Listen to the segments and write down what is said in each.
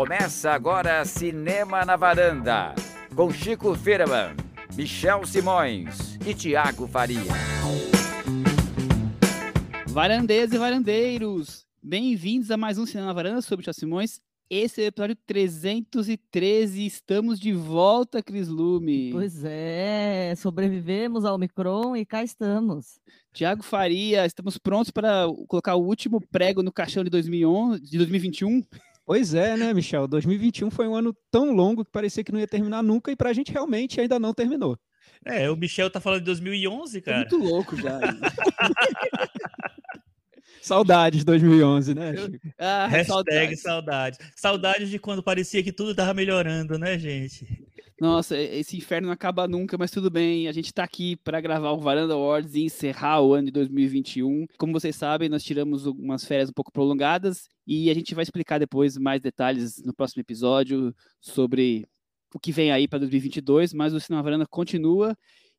Começa agora Cinema na Varanda, com Chico Firman, Michel Simões e Tiago Faria. Varandeiras e varandeiros, bem-vindos a mais um Cinema na Varanda sobre Michel Simões. Esse é o episódio 313, estamos de volta, Cris Lume. Pois é, sobrevivemos ao Omicron e cá estamos. Tiago Faria, estamos prontos para colocar o último prego no caixão de, 2011, de 2021? Pois é, né, Michel? 2021 foi um ano tão longo que parecia que não ia terminar nunca e pra gente realmente ainda não terminou. É, o Michel tá falando de 2011, cara. Tô muito louco já. Saudades 2011, né, Chico? ah, Hashtag saudades. saudades. Saudades de quando parecia que tudo tava melhorando, né, gente? Nossa, esse inferno não acaba nunca, mas tudo bem. A gente tá aqui para gravar o Varanda Awards e encerrar o ano de 2021. Como vocês sabem, nós tiramos umas férias um pouco prolongadas e a gente vai explicar depois mais detalhes no próximo episódio sobre o que vem aí para 2022, mas o Cinema Varanda continua.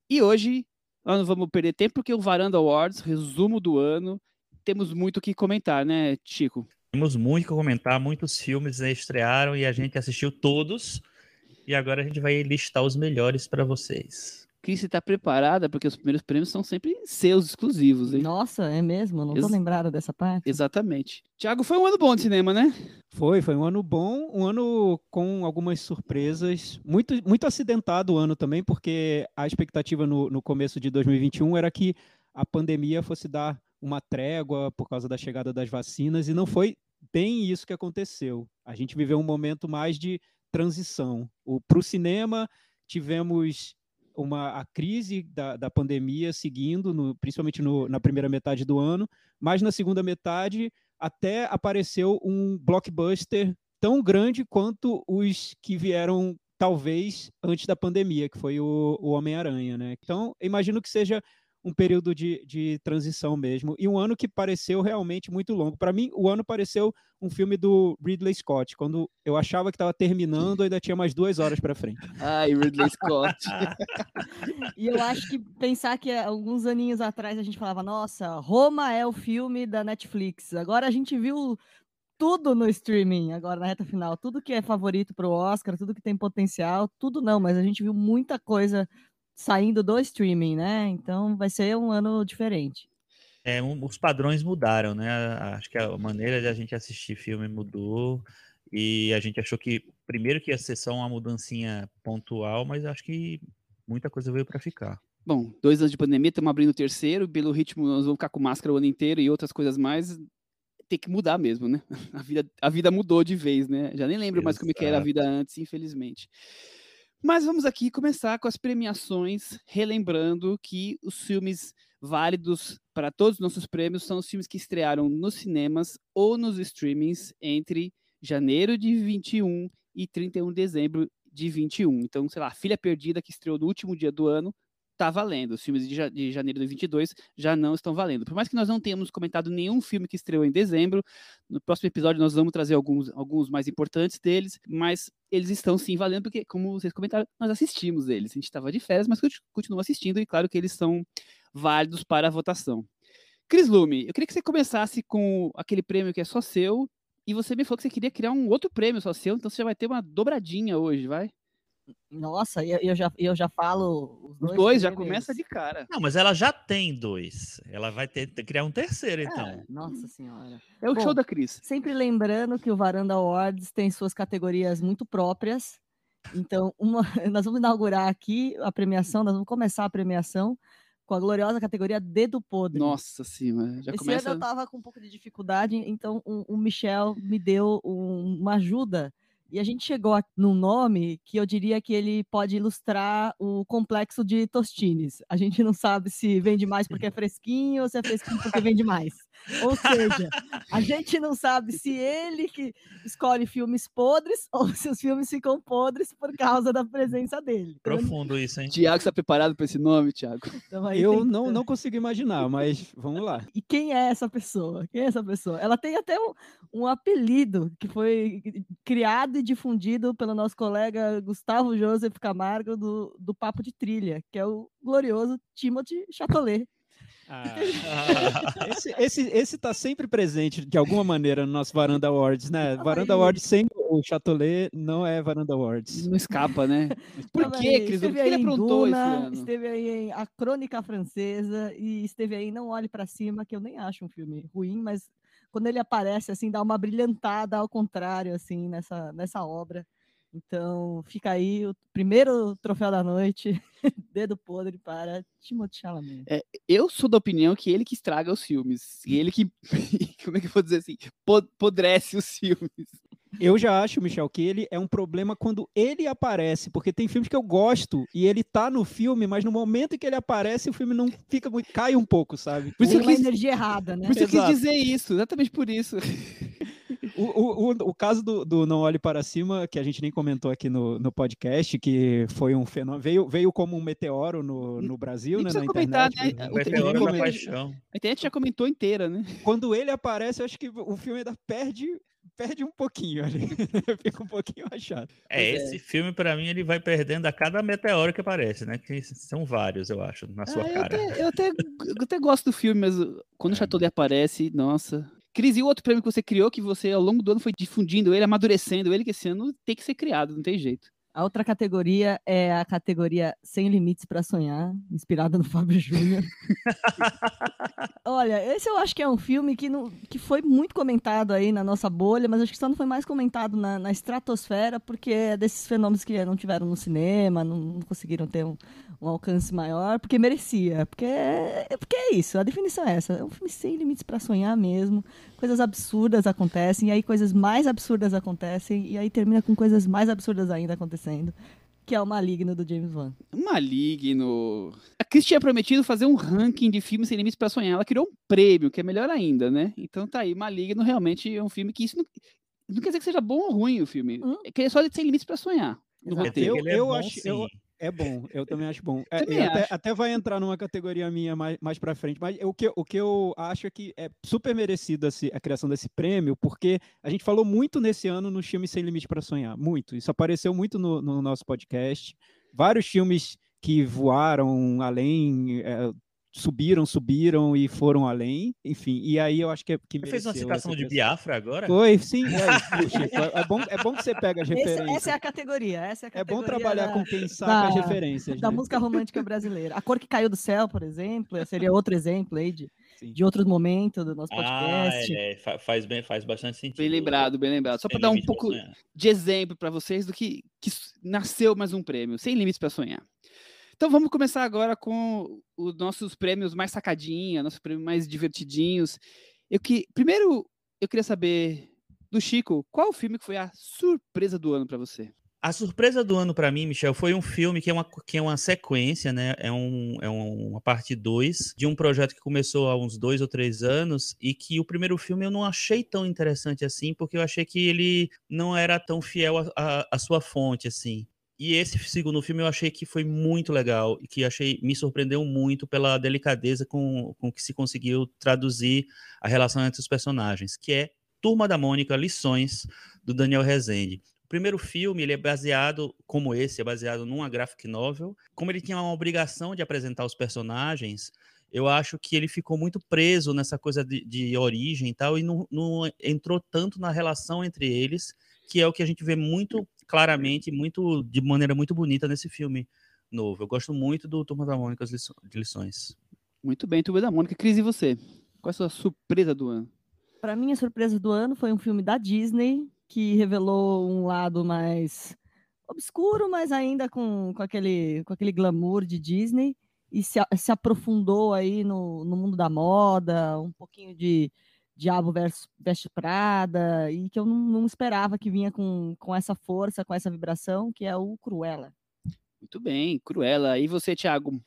E hoje nós não vamos perder tempo porque o Varanda Awards, resumo do ano, temos muito o que comentar, né, Chico? Temos muito que comentar, muitos filmes né, estrearam e a gente assistiu todos. E agora a gente vai listar os melhores pra vocês. Cris, você tá preparada? Porque os primeiros prêmios são sempre seus exclusivos, hein? Nossa, é mesmo? Não tô Ex- lembrada dessa parte. Exatamente. Tiago, foi um ano bom de cinema, né? Foi, foi um ano bom, um ano com algumas surpresas. Muito, muito acidentado o ano também, porque a expectativa no, no começo de 2021 era que a pandemia fosse dar uma trégua por causa da chegada das vacinas, e não foi bem isso que aconteceu. A gente viveu um momento mais de transição. Para o cinema, tivemos uma, a crise da, da pandemia seguindo, no- principalmente no- na primeira metade do ano, mas na segunda metade até apareceu um blockbuster tão grande quanto os que vieram talvez antes da pandemia, que foi o, o Homem-Aranha, né? Então, imagino que seja um período de, de transição mesmo, e um ano que pareceu realmente muito longo. Para mim, o ano pareceu um filme do Ridley Scott, quando eu achava que estava terminando, ainda tinha mais duas horas para frente. Ai, Ridley Scott. E eu acho que pensar que alguns aninhos atrás a gente falava, nossa, Roma é o filme da Netflix. Agora a gente viu tudo no streaming, agora na reta final. Tudo que é favorito pro Oscar, tudo que tem potencial, tudo não, mas a gente viu muita coisa saindo do streaming, né? Então vai ser um ano diferente. É, um- os padrões mudaram, né? Acho que a maneira de a gente assistir filme mudou. E a gente achou que, primeiro, que ia ser só uma mudancinha pontual, mas acho que muita coisa veio pra ficar. Bom, dois anos de pandemia, estamos abrindo o terceiro, pelo ritmo nós vamos ficar com máscara o ano inteiro e outras coisas mais. Tem que mudar mesmo, né? A vida, a vida mudou de vez, né? Já nem lembro mais como é que era a Exato. vida antes, infelizmente. Mas vamos aqui começar com as premiações, relembrando que os filmes válidos para todos os nossos prêmios são os filmes que estrearam nos cinemas ou nos streamings entre janeiro de 21 e 31 de dezembro de 21. Então, sei lá, Filha Perdida, que estreou no último dia do ano, tá valendo. Os filmes de, ja- de janeiro de 22 já não estão valendo. Por mais que nós não tenhamos comentado nenhum filme que estreou em dezembro, no próximo episódio nós vamos trazer alguns, alguns mais importantes deles, mas eles estão sim valendo, porque, como vocês comentaram, nós assistimos eles. A gente estava de férias, mas conti- continua assistindo, e claro que eles são válidos para a votação. Cris Lume, eu queria que você começasse com aquele prêmio que é só seu, e você me falou que você queria criar um outro prêmio só seu, então você já vai ter uma dobradinha hoje, vai? Nossa, eu, eu já, eu já falo os Os dois, dois, já começa de cara. Não, mas ela já tem dois. Ela vai ter, ter- criar um terceiro, então. É, nossa senhora. É o Bom, show da Cris. Sempre lembrando que o Varanda Awards tem suas categorias muito próprias. Então, uma- nós vamos inaugurar aqui a premiação, nós vamos começar a premiação com a gloriosa categoria Dedo Podre. Nossa senhora, já Esse começa. ano eu tava com um pouco de dificuldade, então o, o Michel me deu um- uma ajuda. E a gente chegou a- num nome que eu diria que ele pode ilustrar o complexo de Tostines. A gente não sabe se vende mais porque é fresquinho ou se é fresquinho porque vende mais. Ou seja, a gente não sabe se ele que escolhe filmes podres ou se os filmes ficam podres por causa da presença dele. Profundo isso, hein? Tiago está preparado para esse nome, Tiago? então Eu tem- não, não consigo imaginar, mas vamos lá. E quem é essa pessoa? Quem é essa pessoa? Ela tem até um, um apelido que foi criado e difundido pelo nosso colega Gustavo Joseph Camargo do, do Papo de Trilha, que é o glorioso Timothy Chatolet. Esse, esse, esse tá sempre presente de alguma maneira no nosso Varanda Awards, né? Varanda Aí. Awards sempre o Chatolet não é Varanda Awards. Não escapa, né? Por Esteve quê, Cris? O que Esteve ele aprontou esse Duna, ano? esteve aí em A Crônica Francesa e esteve aí em Não Olhe Pra Cima, que eu nem acho um filme ruim, mas quando ele aparece, assim, dá uma brilhantada ao contrário, assim, nessa, nessa obra. Então, fica aí o primeiro troféu da noite, dedo podre para Timothée Chalamet. Eu sou da opinião que ele que estraga os filmes. E ele que. Como é que eu vou dizer assim? Po- Podrece os filmes. Eu já acho, Michel, que ele é um problema quando ele aparece, porque tem filmes que eu gosto e ele tá no filme, mas no momento em que ele aparece, o filme não fica muito. cai um pouco, sabe? Por isso Tem eu uma quis- energia errada, né? Por isso eu quis dizer isso, exatamente por isso. O, o, o, o caso do, do Não Olhe Para Cima, que a gente nem comentou aqui no, no podcast, que foi um fenômeno. Veio, veio como um meteoro no, no Brasil, Nem né? Na comentar, internet. né? O O Meteoro da como- Paixão. A internet já comentou inteira, né? Quando ele aparece, eu acho que o filme ainda perde, perde um pouquinho ali. Fica um pouquinho achado. É, é. esse filme, pra mim, ele vai perdendo a cada meteoro que aparece, né? Que são vários, eu acho, na sua Ah, eu, cara. até, eu, até, eu até gosto do filme, mas quando o É. Chatolet aparece, nossa. Cris, e o outro prêmio que você criou, que você ao longo do ano foi difundindo ele, amadurecendo ele, que esse ano tem que ser criado, não tem jeito. A outra categoria é a categoria Sem Limites para Sonhar, inspirada no Fábio Júnior. Olha, esse eu acho que é um filme que, não, que foi muito comentado aí na nossa bolha, mas acho que só não foi mais comentado na, na estratosfera, porque é desses fenômenos que não tiveram no cinema, não, não conseguiram ter um, um alcance maior, porque merecia. Porque é, porque é isso, a definição é essa. É um filme sem limites para sonhar mesmo. Coisas absurdas acontecem, e aí coisas mais absurdas acontecem, e aí termina com coisas mais absurdas ainda acontecendo. Que é o Maligno do James Wan. Maligno. A Cris tinha prometido fazer um ranking de filmes sem limites pra sonhar. Ela criou um prêmio, que é melhor ainda, né? Então tá aí, Maligno realmente é um filme que isso não, não quer dizer que seja bom ou ruim o filme. Hum. É que é só de sem limites pra sonhar. No roteiro. ele é eu bom, acho- eu-. É bom, eu também acho bom. É, Também até, acho. até vai entrar numa categoria minha mais, mais pra frente, mas o que, o que eu acho é que é super merecido a criação desse prêmio, porque a gente falou muito nesse ano no filme Sem Limite para Sonhar, muito. Isso apareceu muito no, no nosso podcast. Vários filmes que voaram além, é, subiram, subiram e foram além, enfim. E aí eu acho que, é- que Você fez uma citação de. Biafra agora? Foi, sim. É, isso, é, é bom, é bom que você pega as Esse- referências. essa é a categoria. Essa é, a É bom categoria trabalhar da, com quem sabe as da- referências. da né? música romântica brasileira. A Cor que Caiu do Céu, por exemplo, seria outro exemplo aí de, Sim. de outro momento do nosso Ah, podcast. é, fa- faz, bem, faz bastante sentido. Bem lembrado, bem lembrado. Só pra dar um pouco Sonhar. de exemplo pra vocês do que, que nasceu mais um prêmio, sem limites pra sonhar. Então vamos começar agora com os nossos prêmios mais sacadinha, nossos prêmios mais divertidinhos. Eu que primeiro eu queria saber do Chico, qual o filme que foi a surpresa do ano pra você? A surpresa do ano pra mim, Michel, foi um filme que é uma, que é uma sequência, né? É, um, é um- uma parte 2 de um projeto que começou há uns dois ou três anos e que o primeiro filme eu não achei tão interessante assim, porque eu achei que ele não era tão fiel à sua fonte, assim. E esse segundo filme eu achei que foi muito legal e que achei me surpreendeu muito pela delicadeza com, com que se conseguiu traduzir a relação entre os personagens, que é Turma da Mônica, Lições, do Daniel Rezende. O primeiro filme, ele é baseado, como esse, é baseado numa graphic novel. Como ele tinha uma obrigação de apresentar os personagens, eu acho que ele ficou muito preso nessa coisa de, de origem e tal, e não, não entrou tanto na relação entre eles, que é o que a gente vê muito claramente, muito de maneira muito bonita nesse filme novo. Eu gosto muito do Turma da Mônica de Lições. Muito bem, Tuba da Mônica. Cris, e você? Qual é a sua surpresa do ano? Para mim, a surpresa do ano foi um filme da Disney que revelou um lado mais obscuro, mas ainda com, com, aquele, com aquele glamour de Disney e se, se aprofundou aí no, no mundo da moda, um pouquinho de Diabo versus Veste Prada, e que eu não, não esperava que vinha com, com essa força, com essa vibração, que é o Cruella. Muito bem, Cruella. E você, Thiago?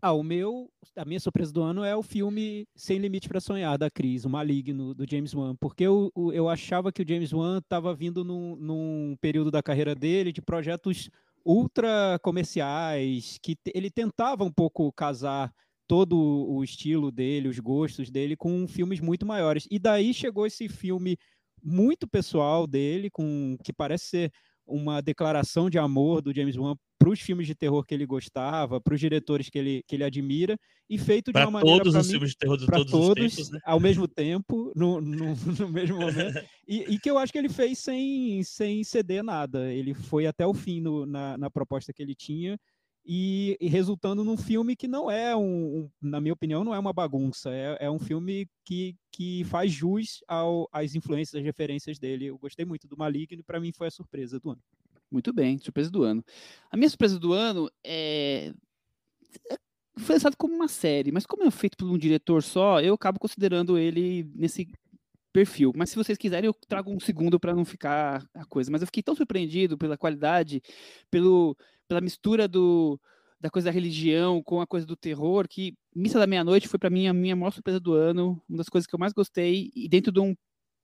Ah, o meu, a minha surpresa do ano é o filme Sem Limite para Sonhar, da Cris, o Maligno, do James Wan, porque eu, eu achava que o James Wan estava vindo num, num período da carreira dele de projetos ultra comerciais, que ele tentava um pouco casar todo o estilo dele, os gostos dele, com filmes muito maiores. E daí chegou esse filme muito pessoal dele, com que parece ser uma declaração de amor do James Wan para os filmes de terror que ele gostava, para os diretores que ele, que ele admira, e feito pra de uma maneira. todos os mim, filmes de terror de todos, todos, os tempos, né? ao mesmo tempo, no, no, no mesmo momento, e, e, que eu acho que ele fez sem, sem ceder nada. Ele foi até o fim no, na, na proposta que ele tinha, e, e, resultando num filme que não é um, um, na minha opinião, não é uma bagunça, é, é um filme que, que faz jus ao, às influências, às referências dele. Eu gostei muito do Maligno e para mim foi a surpresa do ano. Muito bem, surpresa do ano. A minha surpresa do ano é, foi lançado como uma série, mas como é feito por um diretor só, eu acabo considerando ele nesse perfil. Mas se vocês quiserem, eu trago um segundo para não ficar a coisa. Mas eu fiquei tão surpreendido pela qualidade, pelo, pela mistura do, da coisa da religião com a coisa do terror, que Missa da Meia-Noite foi para mim a minha maior surpresa do ano, uma das coisas que eu mais gostei, e dentro de um,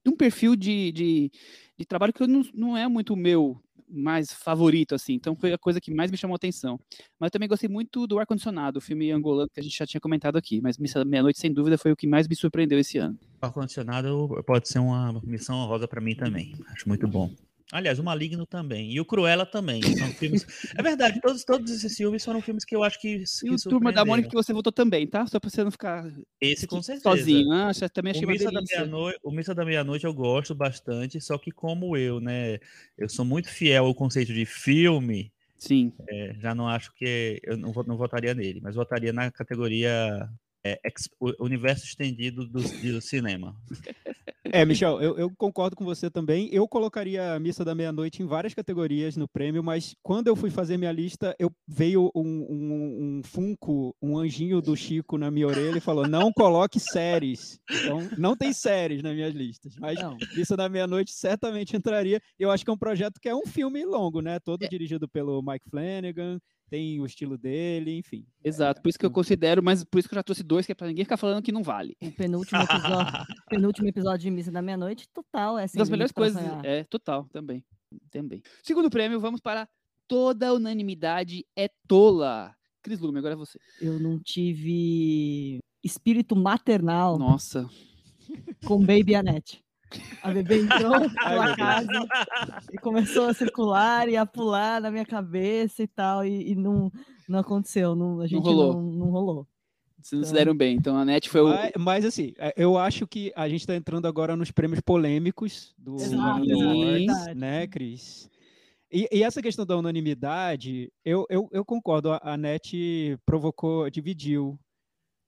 de um perfil de, de, de trabalho que não, não é muito meu, mais favorito, assim. Então foi a coisa que mais me chamou a atenção. Mas eu também gostei muito do Ar-Condicionado, o filme angolano que a gente já tinha comentado aqui. Mas Missa da Meia-Noite, sem dúvida, foi o que mais me surpreendeu esse ano. O Ar-Condicionado pode ser uma missão honrosa para mim também. Acho muito bom. Aliás, o Maligno também. E o Cruella também. São filmes... é verdade, todos, todos esses filmes foram filmes que eu acho que. que e o Turma da Mônica que você votou também, tá? Só pra você não ficar. Esse com certeza. Sozinho. Ah, também achei o Missa da Meia-Noite, O Missa da Meia-Noite eu gosto bastante, só que como eu, né? Eu sou muito fiel ao conceito de filme. Sim. É, já não acho que. Eu não, não votaria nele, mas votaria na categoria é, o universo estendido do, do cinema. É, Michel, eu, eu, concordo com você também. Eu colocaria a Missa da Meia-Noite em várias categorias no prêmio, mas quando eu fui fazer minha lista, eu veio um, um, um Funko, um anjinho do Chico na minha orelha e falou: não coloque séries. Então, não tem séries nas minhas listas. Mas não. Missa da Meia-Noite certamente entraria. Eu acho que é um projeto que é um filme longo, né? Todo é. dirigido pelo Mike Flanagan tem o estilo dele, enfim. Exato, por isso que eu considero, mas por isso que eu já trouxe dois, que é pra ninguém ficar falando que não vale. O penúltimo episódio, penúltimo episódio de Missa da Meia-Noite, total, é assim, Das melhores coisas, é, total, também, também. Segundo prêmio, vamos para Toda Unanimidade é Tola. Cris Lume, agora é você. Eu não tive espírito maternal. Nossa. Com Baby Annette. A bebê entrou pela casa e começou a circular e a pular na minha cabeça e tal, e, e não, não aconteceu, não, a gente não rolou. Não, não rolou. Vocês não se deram bem, então a NET foi o. Mas, mas, assim, é, eu acho que a gente está entrando agora nos prêmios polêmicos do Awards, né, Cris? E, e, essa questão da unanimidade, eu, eu, eu concordo, a, a NET provocou, dividiu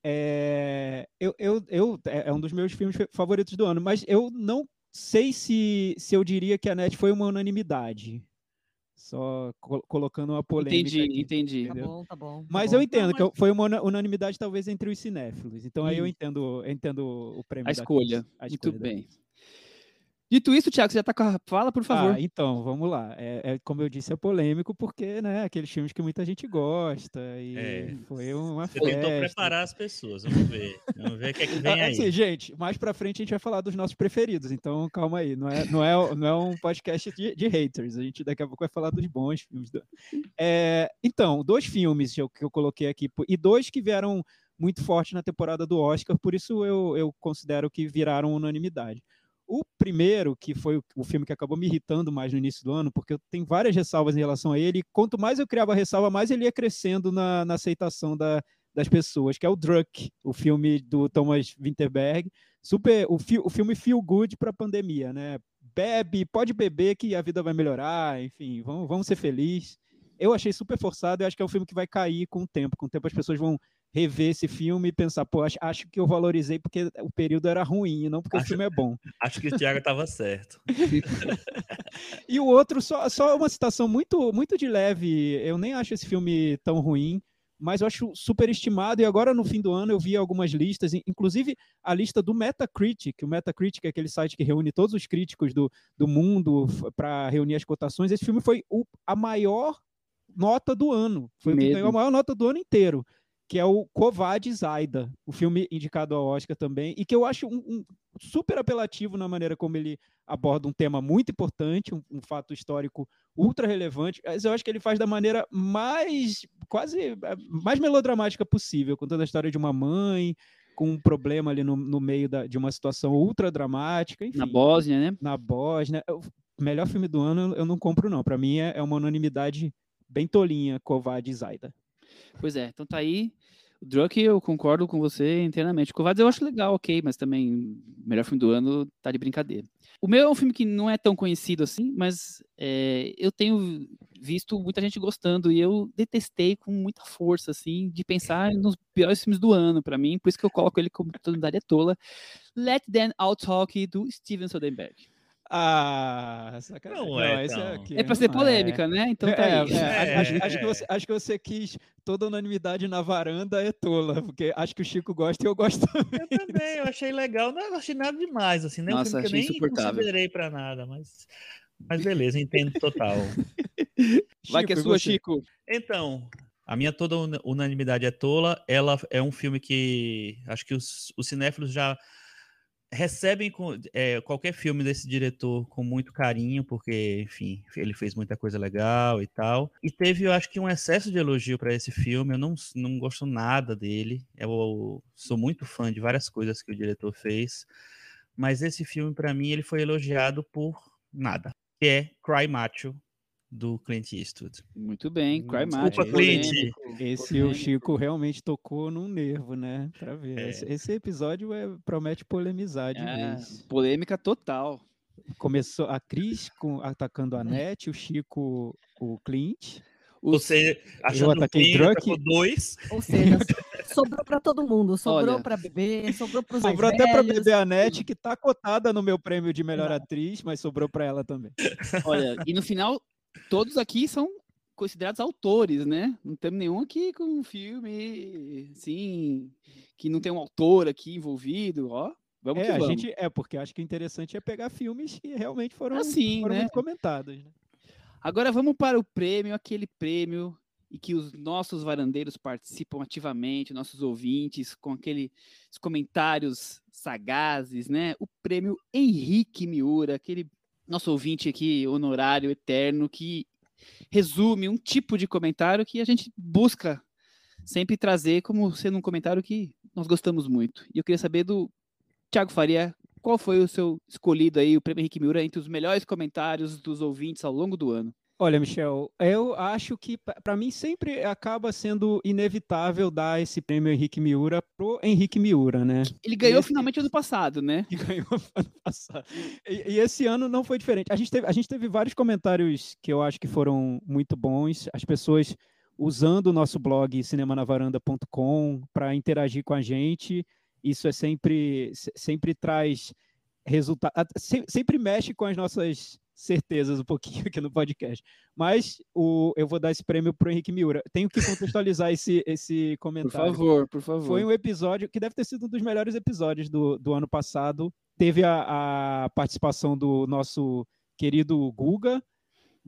é, eu, eu, eu, é, é um dos meus filmes favoritos do ano, mas eu não sei se, se eu diria que a NET foi uma unanimidade. Só co colocando uma polêmica. Entendi, aqui, entendi. Tá bom, tá bom. Tá mas bom. eu entendo que foi uma unanimidade talvez entre os cinéfilos. Então aí eu entendo, entendo o prêmio. A escolha. A escolha Muito bem. Dito isso, Thiago, você já está com a fala, por favor. Ah, então, vamos lá. É, é, como eu disse, é polêmico porque, né, aqueles filmes que muita gente gosta e é. foi uma você festa. tentou preparar as pessoas, vamos ver. Vamos ver o que é que vem ah, aí. Assim, gente, mais pra frente a gente vai falar dos nossos preferidos, então calma aí. Não é, não é, não é um podcast de, de haters, a gente daqui a pouco vai falar dos bons filmes. Do... É, então, dois filmes que eu, que eu coloquei aqui, e dois que vieram muito forte na temporada do Oscar, por isso eu, eu considero que viraram unanimidade. O primeiro, que foi o filme que acabou me irritando mais no início do ano, porque eu tenho várias ressalvas em relação a ele, quanto mais eu criava ressalva, mais ele ia crescendo na, na aceitação da, das pessoas, que é o Druck, o filme do Thomas Winterberg, super, o, fi, o filme feel good para a pandemia, né? Bebe, pode beber que a vida vai melhorar, enfim, vamos, vamos ser felizes. Eu achei super forçado, eu acho que é um filme que vai cair com o tempo, com o tempo as pessoas vão rever esse filme e pensar, pô, acho, acho que eu valorizei porque o período era ruim, não porque acho, o filme é bom. Acho que o Thiago estava certo. e o outro, só, só uma citação muito, muito de leve, eu nem acho esse filme tão ruim, mas eu acho super estimado. E agora, no fim do ano, eu vi algumas listas, inclusive a lista do Metacritic. O Metacritic é aquele site que reúne todos os críticos do, do mundo para reunir as cotações. Esse filme foi o, a maior nota do ano. Foi Mesmo? o que ganhou a maior nota do ano inteiro que é o Covad Zaida, o filme indicado ao Oscar também, e que eu acho um, um, super apelativo na maneira como ele aborda um tema muito importante, um, um, fato histórico ultra relevante, mas eu acho que ele faz da maneira mais, quase, é, mais melodramática possível, contando a história de uma mãe, com um problema ali no, no meio da, de uma situação ultra dramática. Enfim, na Bósnia, né? Na Bósnia melhor filme do ano eu não compro, não. Para mim é, é uma unanimidade bem tolinha, Covarde e Zaida. Pois é, então tá aí. O Drunk, eu concordo com você inteiramente. Covardes eu acho legal, ok, mas também melhor filme do ano tá de brincadeira. O meu é um filme que não é tão conhecido assim, mas é, eu tenho visto muita gente gostando e eu detestei com muita força, assim, de pensar nos piores filmes do ano para mim, por isso que eu coloco ele como totalidade tola. Let Them Out Talk, do Steven Soderbergh. Ah, sacanagem. Não é, esse então. aqui É pra ser não polêmica, né? Então tá É, aí. é, É, acho, é. acho que você, acho que você quis toda unanimidade na varanda é tola, porque acho que o Chico gosta e eu gosto também. Eu também, eu achei legal. Não achei nada demais, assim, né? Um Nossa, filme que eu achei nem considerei pra nada, mas, mas beleza, entendo total. Vai que é sua, você? Chico. Então, a minha toda una- unanimidade é tola. Ela é um filme que acho que os, os cinéfilos já recebem é, qualquer filme desse diretor com muito carinho, porque, enfim, ele fez muita coisa legal e tal. E teve, eu acho que, um excesso de elogio para esse filme. Eu não, não gosto nada dele. Eu sou muito fã de várias coisas que o diretor fez. Mas esse filme, para mim, ele foi elogiado por nada. Que é Cry Macho, do Clint Eastwood. Muito bem, Cry Desculpa, Macho. Clint. Esse o. Chico realmente tocou num nervo, né? Pra ver. É. Esse, esse episódio é- promete polemizar de É, vez. polêmica total. Começou a Cris com- atacando a Net, o Chico o Clint. Os- Você achando que atacou dois. Ou seja, sobrou para todo mundo. Sobrou para beber, sobrou para os Sobrou até pra beber a Net, que tá cotada no meu prêmio de melhor atriz, mas sobrou pra ela também. Olha, e no final, todos aqui são considerados autores, né? Não temos nenhum aqui com um filme, assim, que não tem um autor aqui envolvido, ó. Vamos É, que a vamos. gente, é, porque acho que o interessante é pegar filmes que realmente foram, Assim, foram né? muito comentados. né? Agora vamos para o prêmio, aquele prêmio e que os nossos varandeiros participam ativamente, nossos ouvintes, com aqueles comentários sagazes, né? O prêmio Henrique Miura, aquele nosso ouvinte aqui, honorário, eterno, que resume um tipo de comentário que a gente busca sempre trazer como sendo um comentário que nós gostamos muito. E eu queria saber do Thiago Faria, qual foi o seu escolhido aí, o prêmio Henrique Miura, entre os melhores comentários dos ouvintes ao longo do ano? Olha, Michel, eu acho que para mim sempre acaba sendo inevitável dar esse prêmio Henrique Miura pro Henrique Miura, né? Ele ganhou Esse- finalmente ano passado, né? que ganhou ano passado. E, e esse ano não foi diferente. A gente, teve, a gente teve vários comentários que eu acho que foram muito bons. As pessoas usando o nosso blog cinemanavaranda.com para interagir com a gente. Isso é sempre, se- sempre traz resultado, sempre mexe com as nossas certezas um pouquinho aqui no podcast. Mas o, eu vou dar esse prêmio para o Henrique Miura. Tenho que contextualizar esse, esse Por comentário. favor, por favor. Foi um episódio que deve ter sido um dos melhores episódios do, do ano passado. Teve a, a participação do nosso querido Guga,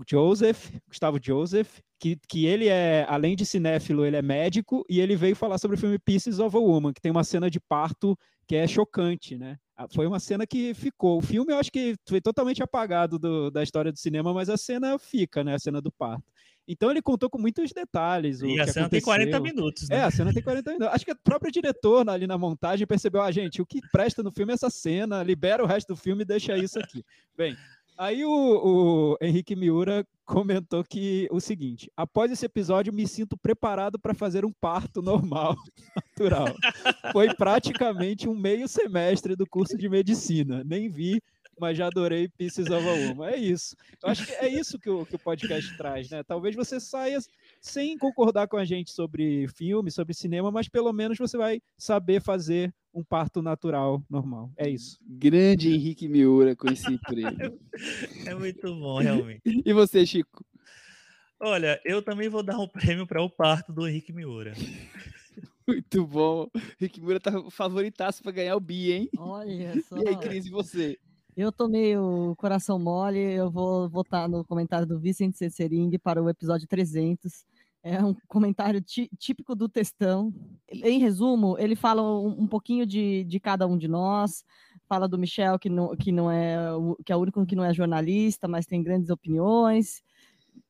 Joseph, Gustavo Joseph, que, que ele é, além de cinéfilo, ele é médico, e ele veio falar sobre o filme Pieces of a Woman, que tem uma cena de parto que é chocante, né? Ah, Foi uma cena que ficou. O filme eu acho que foi totalmente apagado do- da história do cinema, mas a cena fica, né? A cena do parto. Então ele contou com muitos detalhes. E a cena tem 40 aconteceu. minutos, É, né? a cena tem 40 minutos. Acho que o próprio diretor ali na montagem percebeu, ah, gente, o que presta no filme é essa cena, libera o resto do filme e deixa isso aqui. Bem, aí o, o Henrique Miura comentou que o seguinte: após esse episódio, me sinto preparado para fazer um parto normal, natural. Foi praticamente um meio semestre do curso de medicina. Nem vi, mas já adorei Pieces of a Woman. É isso. Eu acho que é isso que o, que o podcast traz, né? Talvez você saia sem concordar com a gente sobre filme, sobre cinema, mas pelo menos você vai saber fazer um parto natural normal. É isso. Grande Henrique Miura com esse prêmio. É muito bom, realmente. E você, Chico? Olha, eu também vou dar um prêmio para o parto do Henrique Miura. Muito bom. Henrique Miura tá favoritaço para ganhar o Bi, hein? Olha só. E aí, Cris, e você? Eu tomei o coração mole, eu vou votar no comentário do Vicente Cessering para o episódio 300. É um comentário tí- típico do textão. Em resumo, ele fala um, um pouquinho de, de cada um de nós, fala do Michel, que não, que não é que é o único que não é jornalista, mas tem grandes opiniões,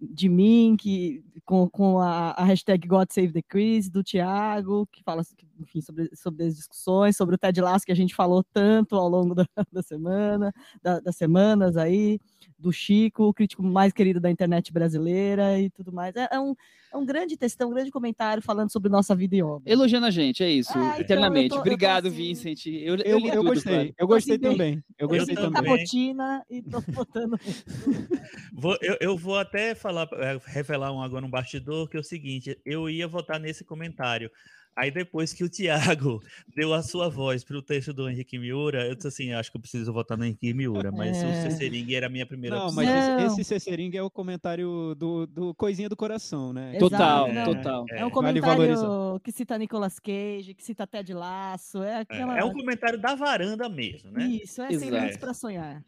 de mim, que com, com a, a hashtag God Save the Chris, do Thiago, que fala que enfim, sobre, sobre as discussões, sobre o Ted Lasso que a gente falou tanto ao longo da, da semana, da, das semanas aí, do Chico, o crítico mais querido da internet brasileira e tudo mais. É, é um, é um grande textão, um grande comentário falando sobre nossa vida e obra. Elogiando a gente, é isso, então, eternamente. eu tô- eu tô Obrigado, assim- Vincent. Eu, eu, Eu, li eu tudo, gostei, claro. eu gostei Assim, também. Eu Eu gostei também. também. Capotina e tô botando. Vou- eu, eu vou até falar, eh, revelar um, agora um bastidor, que é o seguinte, eu ia votar nesse comentário. Aí depois que o Thiago deu a sua voz para o texto do Henrique Miura, eu disse assim, acho que eu preciso votar no Henrique Miura, mas o É. Ceceringue era a minha primeira Não, opção. mas Não. esse, esse Ceceringue é o comentário do, do Coisinha do Coração, né? Total, Exato, não. total. É um Vale comentário valorizar. que cita Nicolas Cage, que cita Ted Lasso, é É, aquela... é um comentário da varanda mesmo, né? Isso, é sem limites para sonhar.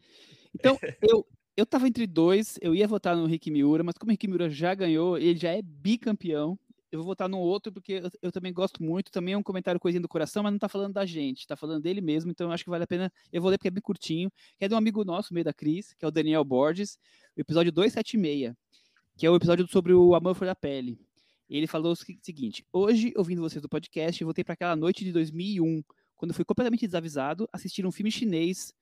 Então, eu, eu tava entre dois, eu ia votar no Rick Miura, mas como o Rick Miura já ganhou, ele já é bicampeão, eu vou votar no outro, porque eu, eu também gosto muito, também é um comentário coisinha do coração, mas não tá falando da gente, tá falando dele mesmo, então eu acho que vale a pena, eu vou ler porque é bem curtinho, que é de um amigo nosso, meio da Cris, que é o Daniel Borges, o episódio 276, que é o episódio sobre o amor for da pele. Ele falou o segui- seguinte, hoje, ouvindo vocês do podcast, voltei para aquela noite de 2001, quando fui completamente desavisado, assistir um filme chinês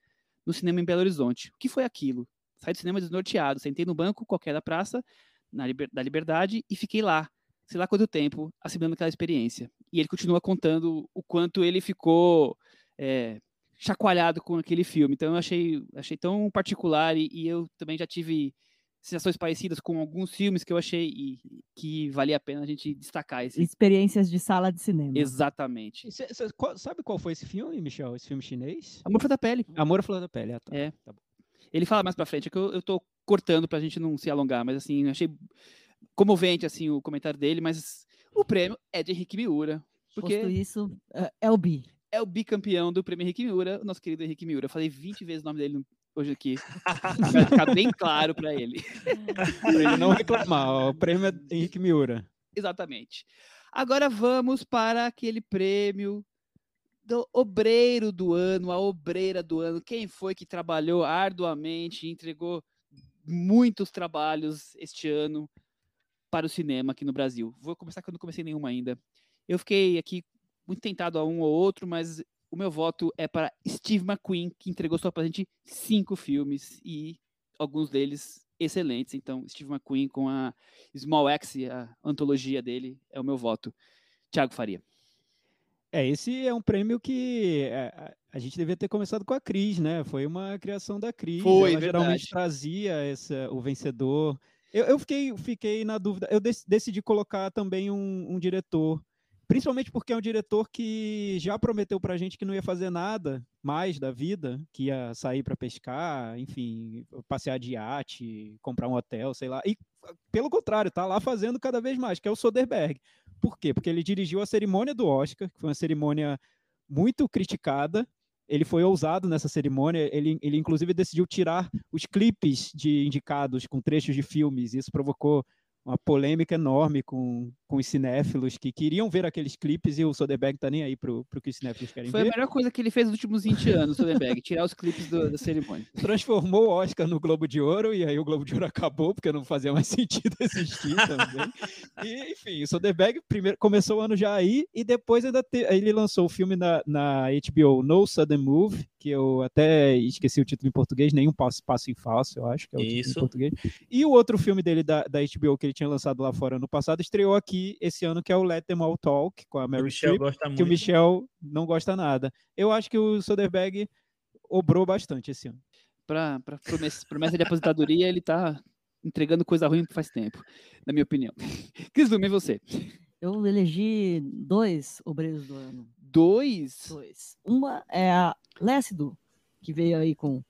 no cinema em Belo Horizonte. O que foi aquilo? Saí do cinema desnorteado, sentei no banco qualquer da praça, na da Liberdade, e fiquei lá, sei lá quanto tempo, assimilando aquela experiência. E ele continua contando o quanto ele ficou é, chacoalhado com aquele filme. Então eu achei, achei tão particular e, e eu também já tive sensações parecidas com alguns filmes que eu achei e- que valia a pena a gente destacar esse. Experiências de sala de cinema. Exatamente. Cê- cê- qual- sabe qual foi esse filme, Michel? Esse filme chinês? Amor foi da pele. Amor Flor da Pele. Ah, tá. É. Tá bom. Ele fala mais pra frente, é que eu, eu tô cortando pra gente não se alongar, mas assim, eu achei comovente assim o comentário dele, mas o prêmio é de Henrique Miura, porque Posto isso, é, é o bi. é o bicampeão do prêmio Henrique Miura, o nosso querido Henrique Miura. Eu falei 20 vezes o nome dele hoje aqui, vai ficar bem claro pra ele. Pra ele não reclamar, ó, o prêmio é Henrique Miura. Exatamente. Agora vamos para aquele prêmio do obreiro do ano, a obreira do ano. Quem foi que trabalhou arduamente, entregou muitos trabalhos este ano para o cinema aqui no Brasil? Vou começar que eu não comecei nenhuma ainda. Eu fiquei aqui muito tentado a um ou outro, mas o meu voto é para Steve McQueen, que entregou só pra gente cinco filmes e alguns deles excelentes. Então, Steve McQueen com a Small Axe, a antologia dele, é o meu voto. Tiago Faria. É, esse é um prêmio que é, a, a gente devia ter começado com a Cris, né? Foi uma criação da Cris. Foi, ela geralmente verdade. trazia essa, o vencedor. Eu, eu fiquei, fiquei na dúvida. Eu dec- decidi colocar também um, um diretor, principalmente porque é um diretor que já prometeu pra gente que não ia fazer nada mais da vida, que ia sair para pescar, enfim, passear de iate, comprar um hotel, sei lá. E pelo contrário, tá lá fazendo cada vez mais, que é o Soderbergh. Por quê? Porque ele dirigiu a cerimônia do Oscar, que foi uma cerimônia muito criticada. Ele foi ousado nessa cerimônia. Ele, ele inclusive decidiu tirar os clipes de indicados com trechos de filmes. Isso provocou uma polêmica enorme com, com os cinéfilos que queriam ver aqueles clipes e o Soderbergh tá nem aí pro, pro que os cinéfilos querem Foi a ver. melhor coisa que ele fez nos últimos 20 anos, Soderbergh, tirar os clipes do- da cerimônia. Transformou o Oscar no Globo de Ouro e aí o Globo de Ouro acabou porque não fazia mais sentido existir também. E, enfim, o Soderbergh primeiro, começou o ano já aí e depois ainda te- ele lançou o filme na, na HBO No Sudden Move, que eu até esqueci o título em português, Nenhum Passo, Passo em Falso, eu acho que é o título Isso. em português. E o outro filme dele da, da HBO que ele tinha lançado lá fora no passado estreou aqui esse ano, que é o Let Them All Talk, com a Mary Streep que o. Michel não gosta nada. Eu acho que o Soderbergh obrou bastante esse ano. Para promessa, promessa de aposentadoria, ele tá entregando coisa ruim faz tempo, na minha opinião. Cris Lume, e você? Eu elegi dois obreiros do ano. Dois? Dois. Uma é a Lécido, que veio aí com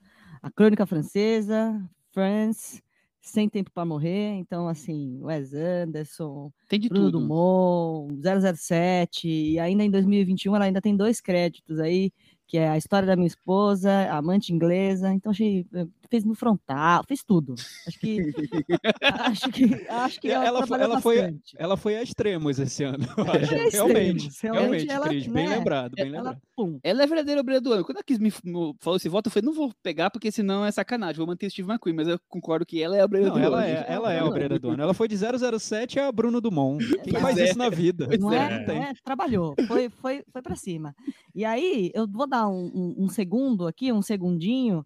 a Crônica Francesa, France, Sem Tempo para Morrer. Então, assim, Wes Anderson, Tem de Bruno tudo. Dumont, 007, e ainda em 2021 ela ainda tem dois créditos aí, que é a história da minha esposa, amante inglesa. Então achei fez no frontal, fez tudo. Acho que acho que acho que ela, ela, foi, ela foi ela foi a extremos esse ano. É realmente, realmente, realmente ela, Cris, bem né, lembrado, bem ela, lembrado. Ela é verdadeira obreira do ano. Quando a Cris me falou esse voto, eu falei, não vou pegar porque senão é sacanagem, vou manter Steve McQueen, mas eu concordo que ela é a obreira do ela ano. É, ela é a obreira do ano. Ela foi de 007 a Bruno Dumont. Quem faz é. isso na vida? Não é, é, trabalhou, foi, foi, foi para cima. E aí, eu vou dar um, um, um segundo aqui, um segundinho,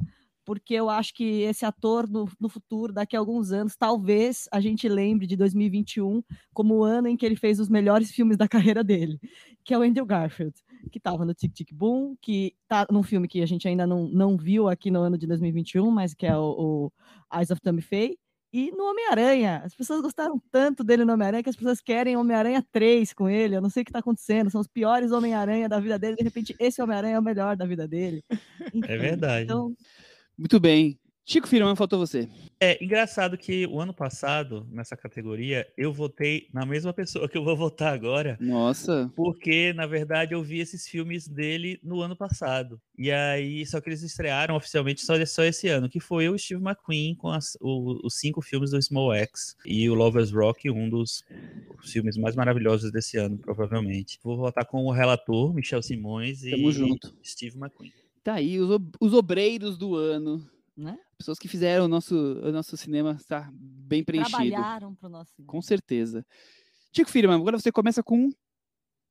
porque eu acho que esse ator no, no, futuro, daqui a alguns anos, talvez a gente lembre de 2021 como o ano em que ele fez os melhores filmes da carreira dele, que é o Andrew Garfield, que estava no Tic Tic Boom, que está num filme que a gente ainda não, não viu aqui no ano de 2021, mas que é o, o Eyes of Tammy Faye, e no Homem-Aranha, as pessoas gostaram tanto dele no Homem-Aranha que as pessoas querem Homem-Aranha 3 com ele. Eu não sei o que está acontecendo. São os piores Homem-Aranha da vida dele. De repente, esse Homem-Aranha é o melhor da vida dele. É verdade. Então, muito bem. Chico Firman, faltou você. É engraçado que o ano passado, nessa categoria, eu votei na mesma pessoa que eu vou votar agora. Nossa. Porque, na verdade, eu vi esses filmes dele no ano passado. E aí, só que eles estrearam oficialmente só, só esse ano, que foi o Steve McQueen com as, o, os cinco filmes do Small X e o Lover's Rock, um dos filmes mais maravilhosos desse ano, provavelmente. Vou votar com o relator, Michel Simões Tamo e junto. Steve McQueen. Tá aí, os, os obreiros do ano. Né? Pessoas que fizeram o nosso, o nosso cinema estar bem preenchido. Trabalharam para o nosso cinema. Com certeza. Tico Firma, agora você começa com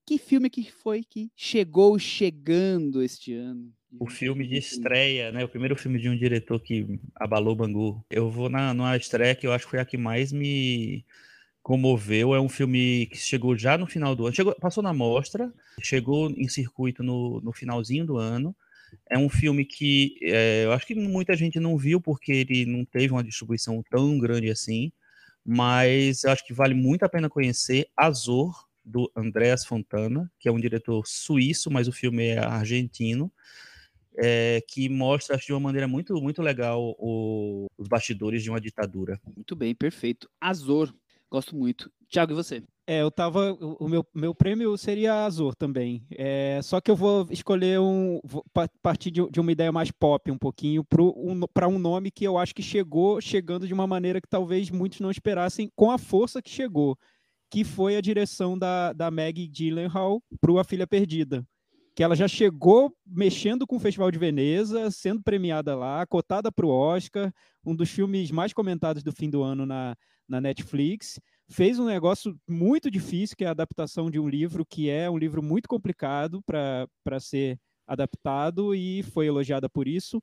que filme que foi que chegou chegando este ano? O filme de estreia, né? O primeiro filme de um diretor que abalou o Bangu. Eu vou na numa estreia que eu acho que foi a que mais me comoveu. É um filme que chegou já no final do ano. Chegou, passou na mostra, chegou em circuito no, no finalzinho do ano. É um filme que é, eu acho que muita gente não viu porque ele não teve uma distribuição tão grande assim, mas eu acho que vale muito a pena conhecer Azor, do Andreas Fontana, que é um diretor suíço, mas o filme é argentino, é, que mostra acho, de uma maneira muito, muito legal o, os bastidores de uma ditadura. Muito bem, perfeito. Azor, gosto muito. Tiago, e você? É, eu tava. O meu, meu prêmio seria Azor também. É, só que eu vou escolher um. Vou partir de, de, uma ideia mais pop um pouquinho para um, um nome que eu acho que chegou chegando de uma maneira que talvez muitos não esperassem, com a força que chegou, que foi a direção da, da Maggie Gyllenhaal para A Filha Perdida. Que ela já chegou mexendo com o Festival de Veneza, sendo premiada lá, cotada para o Oscar, um dos filmes mais comentados do fim do ano na, na Netflix fez um negócio muito difícil, que é a adaptação de um livro que é um livro muito complicado para ser adaptado e foi elogiada por isso.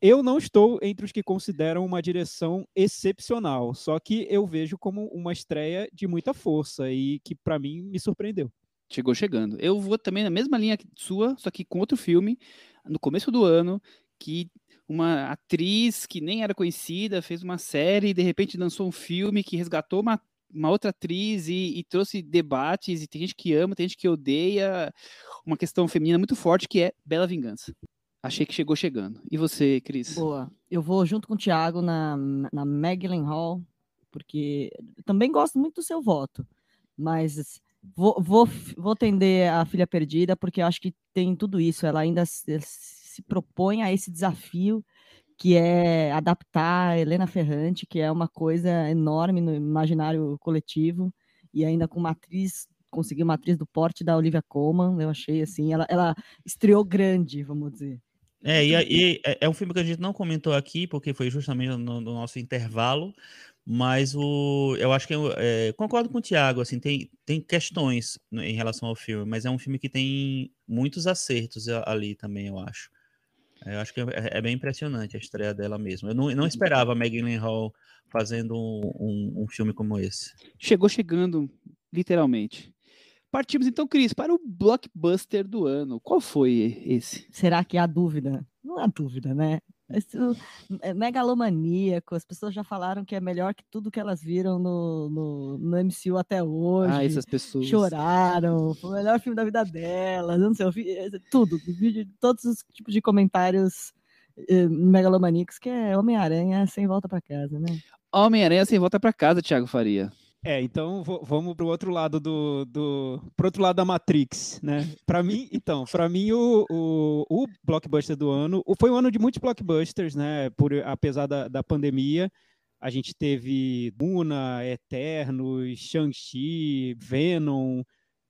Eu não estou entre os que consideram uma direção excepcional, só que eu vejo como uma estreia de muita força e que para mim me surpreendeu. Chegou chegando. Eu vou também na mesma linha sua, só que com outro filme, no começo do ano, que uma atriz que nem era conhecida fez uma série e de repente lançou um filme que resgatou uma uma outra atriz e, e, trouxe debates, e tem gente que ama, tem gente que odeia, uma questão feminina muito forte que é Bela Vingança. Achei que chegou chegando. E você, Cris? Boa. Eu vou junto com o Thiago na, na Magdalene Hall, porque também gosto muito do seu voto, mas vou, vou, vou tender a Filha Perdida, porque eu acho que tem tudo isso. Ela ainda se, se propõe a esse desafio que é adaptar Helena Ferrante, que é uma coisa enorme no imaginário coletivo, e ainda com uma atriz, conseguiu uma atriz do porte da Olivia Colman, eu achei assim, ela, ela estreou grande, vamos dizer. É, e, e, é, é um filme que a gente não comentou aqui, porque foi justamente no, no nosso intervalo, mas o, eu acho que eu, é, concordo com o Thiago, assim, tem, tem questões em relação ao filme, mas é um filme que tem muitos acertos ali também, eu acho. Eu acho que é, é, bem impressionante a estreia dela mesmo. Eu não, não esperava a Maggie Hall fazendo um, um, um, filme como esse. Chegou chegando, literalmente. Partimos então, Cris, para o blockbuster do ano. Qual foi esse? Será que há dúvida? Não há dúvida, né? Esse, é megalomaníaco, as pessoas já falaram que é melhor que tudo que elas viram no, no, no MCU até hoje. Ah, essas pessoas. Choraram, foi o melhor filme da vida delas, não sei, eu vi é, tudo, vi todos os tipos de comentários eh, megalomaníacos, que é Homem-Aranha sem volta para casa, né? Homem-Aranha sem volta para casa, Thiago Faria. É, então vamos para o outro lado do, do pro outro lado da Matrix, né? Para mim, então, para mim o, o, o, blockbuster do ano foi um ano de muitos blockbusters, né? Por apesar da, da pandemia, a gente teve Duna, Eternos, Shang-Chi, Venom,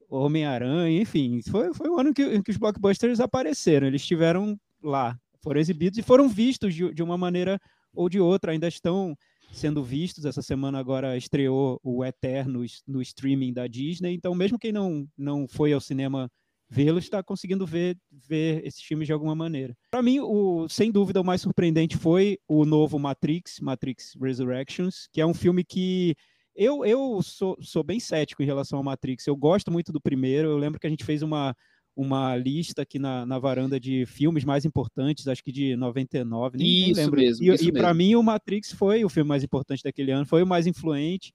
Homem-Aranha, enfim, foi, foi um ano que, que os blockbusters apareceram, eles estiveram lá, foram exibidos e foram vistos de, de uma maneira ou de outra, ainda estão sendo vistos. Essa semana agora estreou o Eternos no streaming da Disney, então mesmo quem não, não foi ao cinema vê-los está conseguindo ver, ver esses filmes de alguma maneira. Para mim, o, sem dúvida, o mais surpreendente foi o novo Matrix, Matrix Resurrections, que é um filme que eu, eu sou, sou bem cético em relação ao Matrix. Eu gosto muito do primeiro. Eu lembro que a gente fez uma, uma lista aqui na, na varanda de filmes mais importantes, acho que de 99, nem, isso nem lembro. Mesmo, e, e para mim o Matrix foi o filme mais importante daquele ano, foi o mais influente.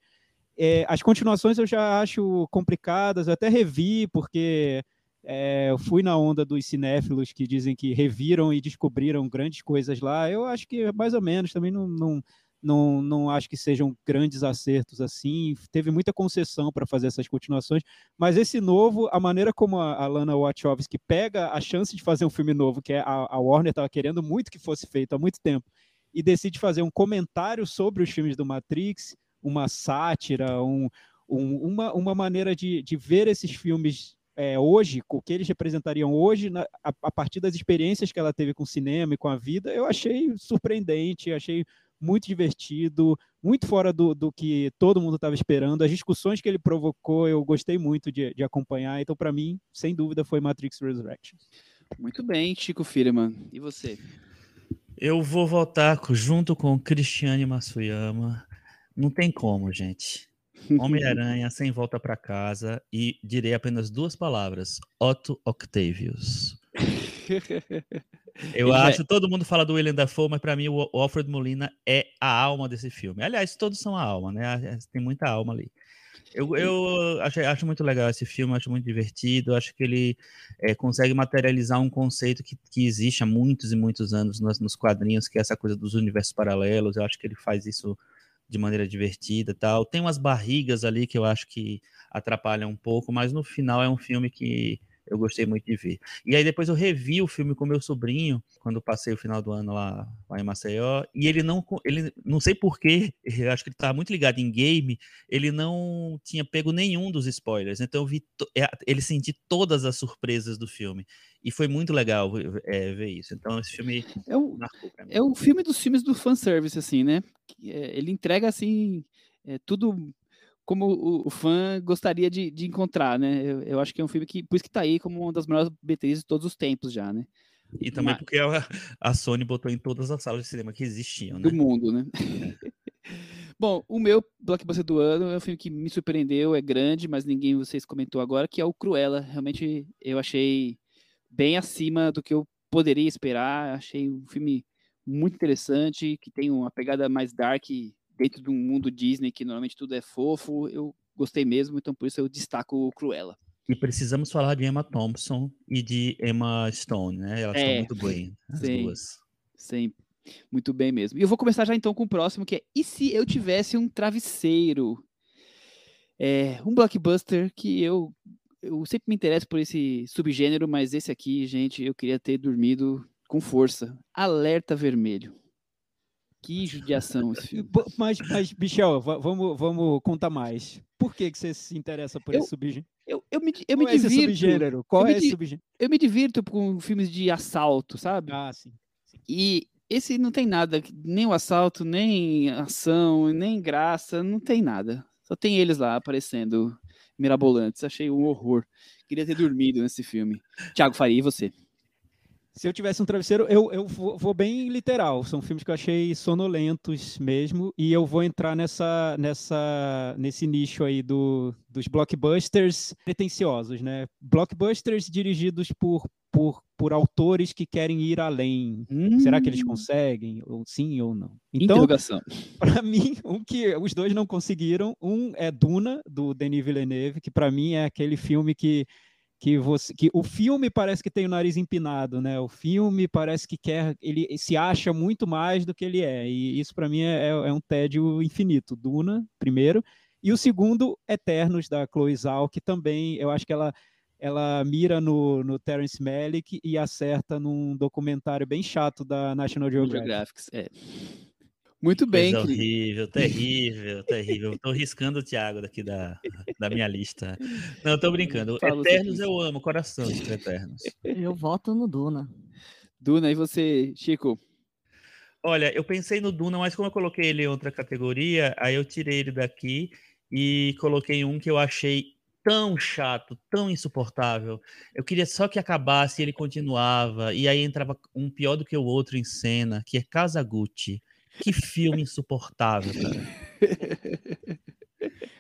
É, as continuações eu já acho complicadas, eu até revi, porque é, eu fui na onda dos cinéfilos que dizem que reviram e descobriram grandes coisas lá. Eu acho que mais ou menos, também não, não, não, não acho que sejam grandes acertos assim. Teve muita concessão para fazer essas continuações, mas esse novo, a maneira como a, a Lana Wachowski pega a chance de fazer um filme novo, que é a, a Warner estava querendo muito que fosse feito há muito tempo, e decide fazer um comentário sobre os filmes do Matrix, uma sátira, um, um, uma, uma maneira de, de ver esses filmes é, hoje, o que eles representariam hoje, na, a, a, partir das experiências que ela teve com o cinema e com a vida, eu achei surpreendente, achei muito divertido, muito fora do, do que todo mundo estava esperando. As discussões que ele provocou, eu gostei muito de, de acompanhar. Então, para mim, sem dúvida, foi Matrix Resurrections. Muito bem, Chico Firman. E você? Eu vou votar junto com Cristiane Masuyama. Não tem como, gente. Homem-Aranha sem volta para casa e direi apenas duas palavras: Otto Octavius. Eu Ele acho, é... todo mundo fala do William Dafoe, mas para mim o Alfred Molina é a alma desse filme. Aliás, todos são a alma, né? Tem muita alma ali. Eu, eu acho, acho, muito legal esse filme, acho muito divertido, acho que ele é, consegue materializar um conceito que, que existe há muitos e muitos anos nos, nos, quadrinhos, que é essa coisa dos universos paralelos. Eu acho que ele faz isso de maneira divertida tal. Tem umas barrigas ali que eu acho que atrapalham um pouco, mas no final é um filme que eu gostei muito de ver. E aí depois eu revi o filme com meu sobrinho, quando passei o final do ano lá, lá em Maceió, e ele não, ele não sei porquê, acho que ele estava muito ligado em game, ele não tinha pego nenhum dos spoilers, então eu vi, é, ele senti todas as surpresas do filme, e foi muito legal é, ver isso. Então esse filme é o, é o filme dos filmes do fanservice, assim, né? É, ele entrega, assim, é, tudo como o, o fã gostaria de, de encontrar, né? Eu, eu, acho que é um filme que, por isso que tá aí como uma das maiores BTs de todos os tempos já, né? E também Mas... porque a, a, Sony botou em todas as salas de cinema que existiam, né? Do mundo, né? É. Bom, o meu blockbuster do ano é um filme que me surpreendeu, é grande, mas ninguém vocês comentou agora, que é o Cruella. Realmente eu achei bem acima do que eu poderia esperar. Achei um filme muito interessante, que tem uma pegada mais dark dentro de um mundo Disney que normalmente tudo é fofo, eu gostei mesmo, então por isso eu destaco o Cruella. E precisamos falar de Emma Thompson e de Emma Stone, né? Elas é, estão muito bem, as sim, duas. Sim, muito bem mesmo. E eu vou começar já então com o próximo, que é E se eu tivesse um travesseiro? É um blockbuster que eu, eu sempre me interesso por esse subgênero, mas esse aqui, gente, eu queria ter dormido com força. Alerta Vermelho. Que judiação esse filme. Mas, mas Michel, vamos, vamos contar mais. Por que, que você se interessa por eu, esse subgênero? Eu, eu me, eu Qual me é divirto. subgênero? Qual é esse subgênero? Eu me divirto com filmes de assalto, sabe? Ah, sim. sim. E esse não tem nada, nem o assalto, nem ação, nem graça, não tem nada. Só tem eles lá aparecendo mirabolantes. Achei um horror. Queria ter dormido nesse filme. Tiago Faria, e você? Se eu tivesse um travesseiro, eu, eu vou, vou, bem literal. São filmes que eu achei sonolentos mesmo. E eu vou entrar nessa, nessa, nesse nicho aí do, dos blockbusters pretenciosos, né? Blockbusters dirigidos por, por, por autores que querem ir além. Hum. Será que eles hum. conseguem? Ou sim ou não? Então, para mim, um que os dois não conseguiram, um é Duna, do Denis Villeneuve, que para mim é aquele filme que que você que o filme parece que tem o nariz empinado, né? O filme parece que quer ele se acha muito mais do que ele é e isso para mim é, é, é, um tédio infinito. Duna primeiro E o segundo, Eternos, da Chloe Zhao, que também eu acho que ela, ela mira no, no Terence Malick e acerta num documentário bem chato da National Geographic. Geographics, é. Muito bem. Coisa horrível, terrível, terrível. Tô riscando o Thiago daqui da, da minha lista. Não, tô brincando. Eternos eu amo, coração de Eternos. Eu voto no Duna. Duna, e você, Chico? Olha, eu pensei no Duna, mas como eu coloquei ele em outra categoria, aí eu tirei ele daqui e coloquei um que eu achei tão chato, tão insuportável. Eu queria só que acabasse e ele continuava, e aí entrava um pior do que o outro em cena, que é Kazaguchi. Que filme insuportável, cara.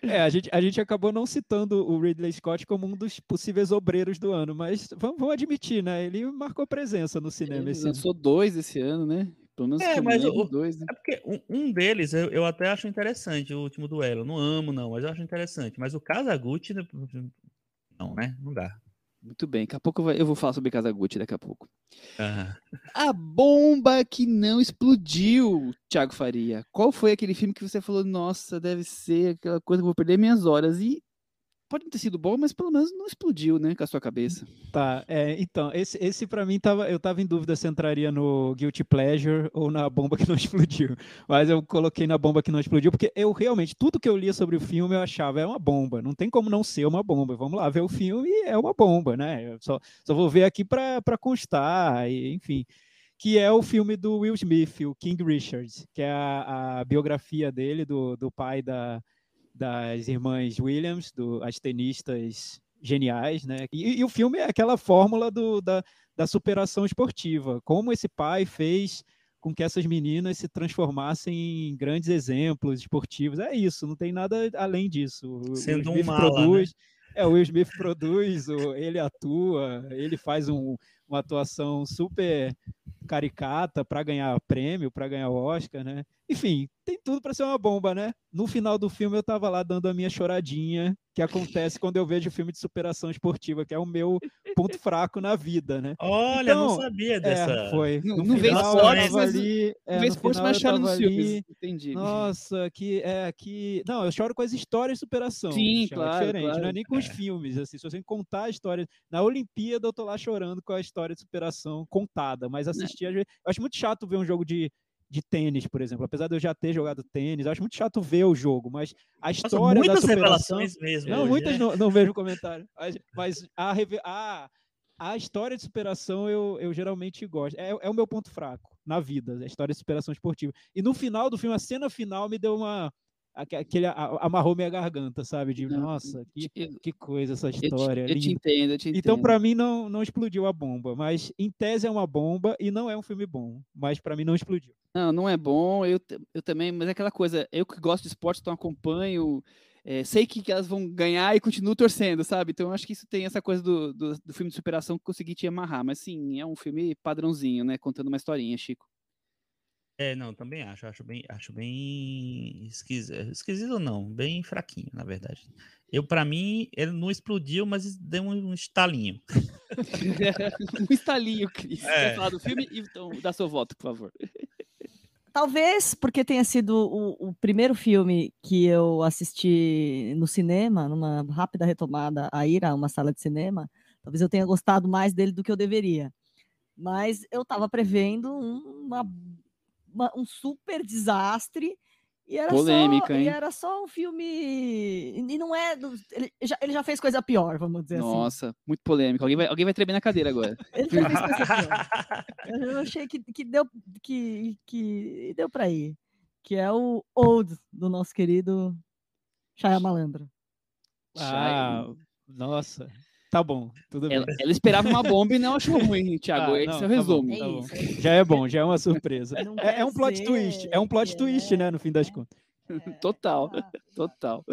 É, a gente, a gente acabou não citando o Ridley Scott como um dos possíveis obreiros do ano, mas vamos, vamos admitir, né? Ele marcou presença no cinema Ele esse ano. lançou dois esse ano, né? Pelo menos É, mas o- dois, né? É porque um, um deles eu, eu até acho interessante, o último duelo. Eu não amo, não, mas eu acho interessante. Mas o Kazaguchi, né, não, né? Não dá. Muito bem, daqui a pouco eu vou- falar sobre Kazaguchi daqui a pouco. Ah, A bomba que não explodiu, Thiago Faria. Qual foi aquele filme que você falou, nossa, deve ser aquela coisa que eu vou perder minhas horas? E pode ter sido bom, mas pelo menos não explodiu, né, com a sua cabeça. Tá, é, então, esse, esse para mim tava, eu tava em dúvida se entraria no Guilty Pleasure ou na bomba que não explodiu. Mas eu coloquei na bomba que não explodiu, porque eu realmente, tudo que eu lia sobre o filme eu achava é uma bomba. Não tem como não ser uma bomba. Vamos lá ver o filme e é uma bomba, né? Eu só, só vou ver aqui para constar, e, enfim. Que é o filme do Will Smith, o King Richard, que é a, a biografia dele, do, do pai da, das irmãs Williams, do, as tenistas geniais, né? E, e o filme é aquela fórmula do, da, da superação esportiva, como esse pai fez com que essas meninas se transformassem em grandes exemplos esportivos. É isso, não tem nada além disso. O Sendo Will um mala, né? produz, é, o Will Smith produz, ele atua, ele faz um- uma atuação super caricata para ganhar prêmio, para ganhar o Oscar, né? Enfim, tem tudo para ser uma bomba, né? No final do filme eu tava lá dando a minha choradinha, que acontece quando eu vejo filme de superação esportiva, que é o meu ponto fraco na vida, né? Olha, não Então, sabia É, dessa. foi. Não- No não vem mas- ali, é, Vê no esportes, final mas nos filmes. Entendi. nossa, que é que. Não, eu choro com as histórias de superação. Sim, Michel, claro, É diferente, não é claro. nem com os É. filmes. Assim, se você contar a história. Na Olimpíada eu tô lá chorando com a história de superação contada, mas Né. assistir. vezes- Eu acho muito chato ver um jogo de. De tênis, por exemplo. Apesar de eu já ter jogado tênis, acho muito chato ver o jogo, mas a Nossa, história da muitas superação. mesmo. Não, hoje, muitas né? não, não vejo comentário. Mas, mas a, a, a história de superação eu, eu geralmente gosto. É, é o meu ponto fraco na vida, a história de superação esportiva. E no final do filme, a cena final me deu uma. Aque- Aquele, amarrou minha garganta, sabe? De Não, nossa, que, Eu, que coisa essa eu te, história. eu te entendo, eu te entendo. Então, para mim, não, não explodiu a bomba. Mas, em tese, é uma bomba e não é um filme bom. Mas, para mim, não explodiu. Não, não é bom, eu, eu também, mas é aquela coisa, eu que gosto de esporte, então acompanho, é, sei que, que elas vão ganhar e continuo torcendo, sabe? Então eu acho que isso tem essa coisa do, do, do filme de superação que consegui te amarrar, mas sim, é um filme padrãozinho, né? Contando uma historinha, Chico. É, não, também acho. Acho bem, acho bem esquisito. Esquisito não, bem fraquinho, na verdade. Eu, para mim, ele não explodiu, mas deu um estalinho. um estalinho, Cris. É. Quer falar do filme? Então, dá seu voto, por favor. Talvez porque tenha sido o, o primeiro filme que eu assisti no cinema, numa rápida retomada a ir a uma sala de cinema, talvez eu tenha gostado mais dele do que eu deveria. Mas eu estava prevendo um- uma- uma- um super desastre e era, Polêmica, só, hein? e era só um filme. E não é. do- ele, já, ele já fez coisa pior, vamos dizer assim. Nossa, muito polêmico. Alguém vai, alguém vai tremer na cadeira agora. Ele já fez coisa pior. Eu achei que, que deu que, que deu para ir, que é o Old do nosso querido Chaya Malandro. Ah, nossa. Tá bom, tudo bem. Ela, ela esperava uma bomba e não achou ruim, Thiago. Ah, Esse não, é o tá bom, resumo. É tá bom. é isso. Já é bom, já é uma surpresa. É, é um plot twist, é um plot dizer twist, né, no fim das contas. é- Total, Ah, total.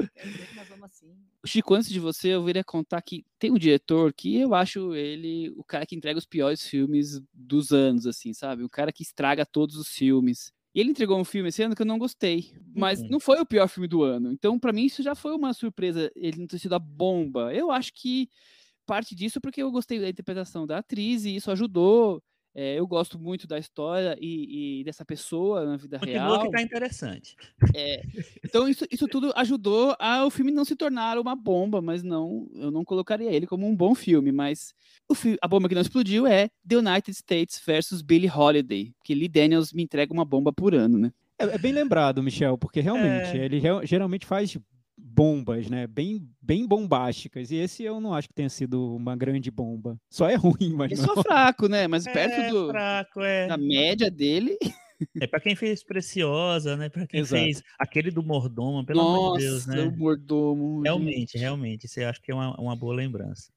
nós vamos assim. Chico, antes de você, eu viria contar que tem um diretor que eu acho ele o cara que entrega os piores filmes dos anos, assim, sabe? O cara que estraga todos os filmes. E ele entregou um filme esse ano que eu não gostei, mas Uhum. não foi o pior filme do ano. Então, pra mim, isso já foi uma surpresa, ele não ter sido a bomba. Eu acho que parte disso porque eu gostei da interpretação da atriz e isso ajudou. É, eu gosto muito da história e, e dessa pessoa na vida Continua real. que tá interessante. É, então isso, isso tudo ajudou ao filme não se tornar uma bomba, mas não, eu não colocaria ele como um bom filme, mas o fi- a bomba que não explodiu é The United States versus Billie Holiday, que Lee Daniels me entrega uma bomba por ano, né? É, é bem lembrado, Michel, porque realmente É. ele geralmente faz bombas, né? Bem, bem bombásticas. E esse eu não acho que tenha sido uma grande bomba. Só é ruim, mas É não. só fraco, né? Mas perto é do, fraco, é. da média dele, É pra quem fez Preciosa, né? Pra quem Exato. fez aquele do Mordomo, pelo amor de Deus, nossa, né? o mordomo. Realmente, gente. realmente, isso eu acho que é uma, uma boa lembrança.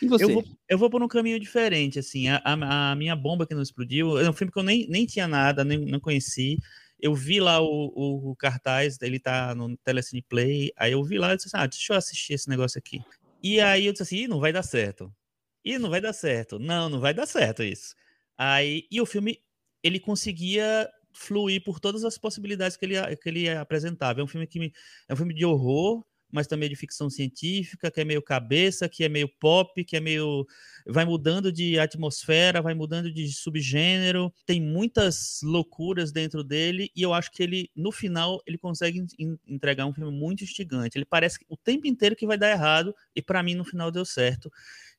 E você? Eu vou, eu vou por um caminho diferente, assim. A, a- a minha bomba que não explodiu é um filme que eu nem, nem tinha nada, nem não conheci. Eu vi lá o, o, o cartaz, ele tá no Telecine Play. Aí eu vi lá e disse assim: ah, deixa eu assistir esse negócio aqui. E aí eu disse assim: não vai dar certo. Ih, não vai dar certo. Não, não vai dar certo isso. Aí, e o filme, ele conseguia fluir por todas as possibilidades que ele, que ele apresentava. É um filme que me- é um filme de horror, mas também de ficção científica, que é meio cabeça, que é meio pop, que é meio vai mudando de atmosfera, vai mudando de subgênero, tem muitas loucuras dentro dele e eu acho que ele no final ele consegue en- en- entregar um filme muito instigante. Ele parece o tempo inteiro que vai dar errado e para mim no final deu certo,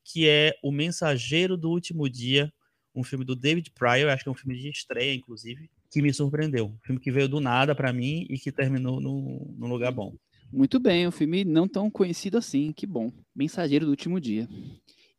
que é O Mensageiro do Último Dia, um filme do David Pryor, acho que é um filme de estreia inclusive, que me surpreendeu. Um filme que veio do nada para mim e que terminou no, num lugar bom. Muito bem, um filme não tão conhecido assim, que bom. Mensageiro do Último Dia.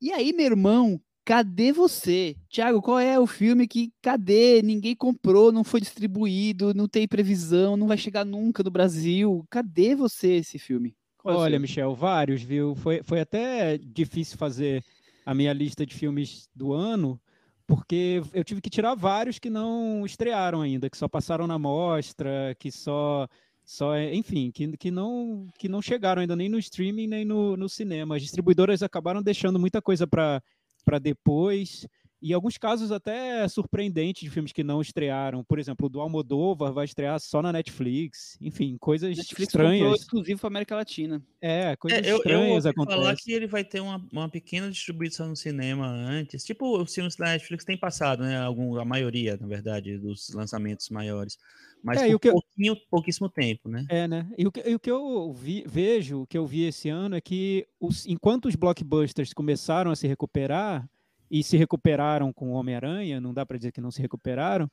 E aí, meu irmão, cadê você? Tiago, qual é o filme que, cadê? Ninguém comprou, não foi distribuído, não tem previsão, não vai chegar nunca no Brasil. Cadê você esse filme? Qual é Olha? Michel, vários, viu? Foi, foi até difícil fazer a minha lista de filmes do ano, porque eu tive que tirar vários que não estrearam ainda, que só passaram na mostra, que só, só enfim, que, que, não, que não chegaram ainda nem no streaming nem no, no cinema. As distribuidoras acabaram deixando muita coisa para depois. E alguns casos até surpreendentes de filmes que não estrearam. Por exemplo, o do Almodóvar vai estrear só na Netflix. Enfim, coisas Netflix estranhas. exclusivo para América Latina. É, coisas É, eu, eu estranhas falar acontecem. que ele vai ter uma, uma pequena distribuição no cinema antes. Tipo, os filmes da Netflix têm passado, né? Algum, a maioria, na verdade, dos lançamentos maiores. Mas É, por que pouquinho, pouquíssimo tempo, né? É, né? E o que, e o que eu vi- vejo, o que eu vi esse ano é que os, enquanto os blockbusters começaram a se recuperar, e se recuperaram com Homem-Aranha, não dá para dizer que não se recuperaram,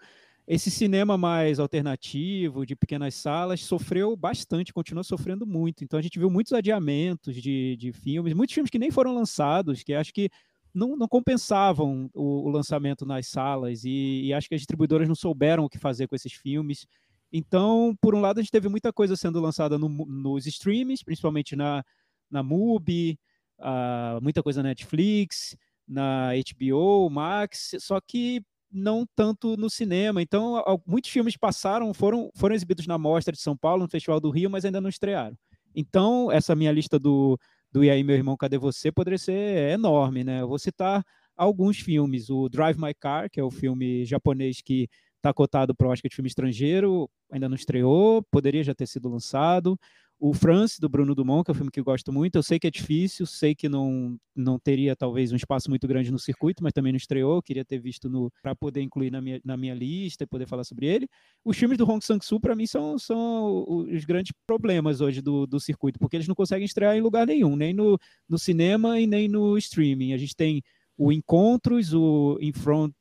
esse cinema mais alternativo, de pequenas salas, sofreu bastante, continua sofrendo muito. Então a gente viu muitos adiamentos de, de filmes, muitos filmes que nem foram lançados, que acho que não, não compensavam o, o lançamento nas salas, e, e acho que as distribuidoras não souberam o que fazer com esses filmes. Então, por um lado, a gente teve muita coisa sendo lançada no- nos streams, principalmente na, na MUBI, ah, muita coisa na Netflix, na HBO, Max, só que não tanto no cinema. Então, muitos filmes passaram, foram, foram exibidos na Mostra de São Paulo, no Festival do Rio, mas ainda não estrearam. Então, essa minha lista do, do E aí, meu irmão, cadê você? Poderia ser enorme, né? Eu vou citar alguns filmes. O Drive My Car, que é o filme japonês que está cotado para o Oscar de filme estrangeiro, ainda não estreou, poderia já ter sido lançado. O France, do Bruno Dumont, que é um filme que eu gosto muito. Eu sei que é difícil, sei que não, não teria talvez um espaço muito grande no circuito, mas também não estreou. Queria ter visto para poder incluir na minha, na minha lista e poder falar sobre ele. Os filmes do Hong Sang-soo, para mim, são, são os grandes problemas hoje do, do circuito, porque eles não conseguem estrear em lugar nenhum, nem no, no cinema e nem no streaming. A gente tem o Encontros, o In Front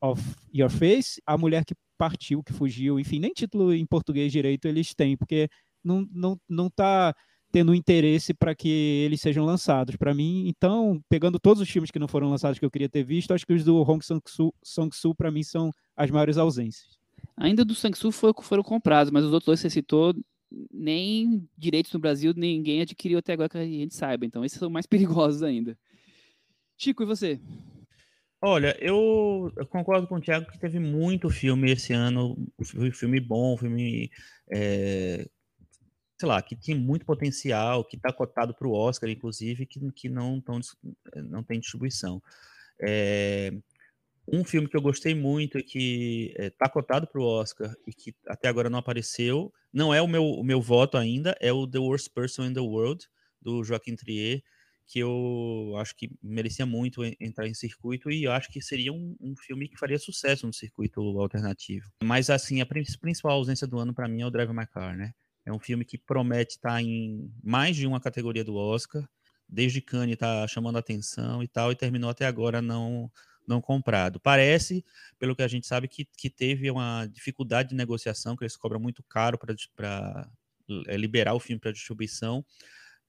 of Your Face, A Mulher que Partiu, que Fugiu, enfim, nem título em português direito eles têm, porque não, não, não tá tendo interesse para que eles sejam lançados. Para mim, então, pegando todos os filmes que não foram lançados que eu queria ter visto, acho que os do Hong Sang-soo, Sang-soo para mim, são as maiores ausências. Ainda do Sang-soo foi- foram comprados, mas os outros dois que você citou, nem direitos no Brasil ninguém adquiriu até agora que a gente saiba. Então, esses são mais perigosos ainda. Chico, e você? Olha, eu, eu concordo com o Thiago que teve muito filme esse ano, fi- filme bom, filme, é, sei lá, que tinha muito potencial, que está cotado para o Oscar, inclusive, que, que não, tão, dis- não tem distribuição. É, um filme que eu gostei muito e que está cotado para o Oscar e que até agora não apareceu, não é o meu, o meu voto ainda, é o The Worst Person in the World, do Joaquim Trier, que eu acho que merecia muito entrar em circuito e eu acho que seria um, um filme que faria sucesso no circuito alternativo. Mas assim, a principal ausência do ano para mim é o Drive My Car, né? É um filme que promete estar em mais de uma categoria do Oscar. Desde Cannes está chamando atenção e tal, e terminou até agora não não comprado. Parece, pelo que a gente sabe, que, que teve uma dificuldade de negociação, que eles cobram muito caro para é, liberar o filme para distribuição,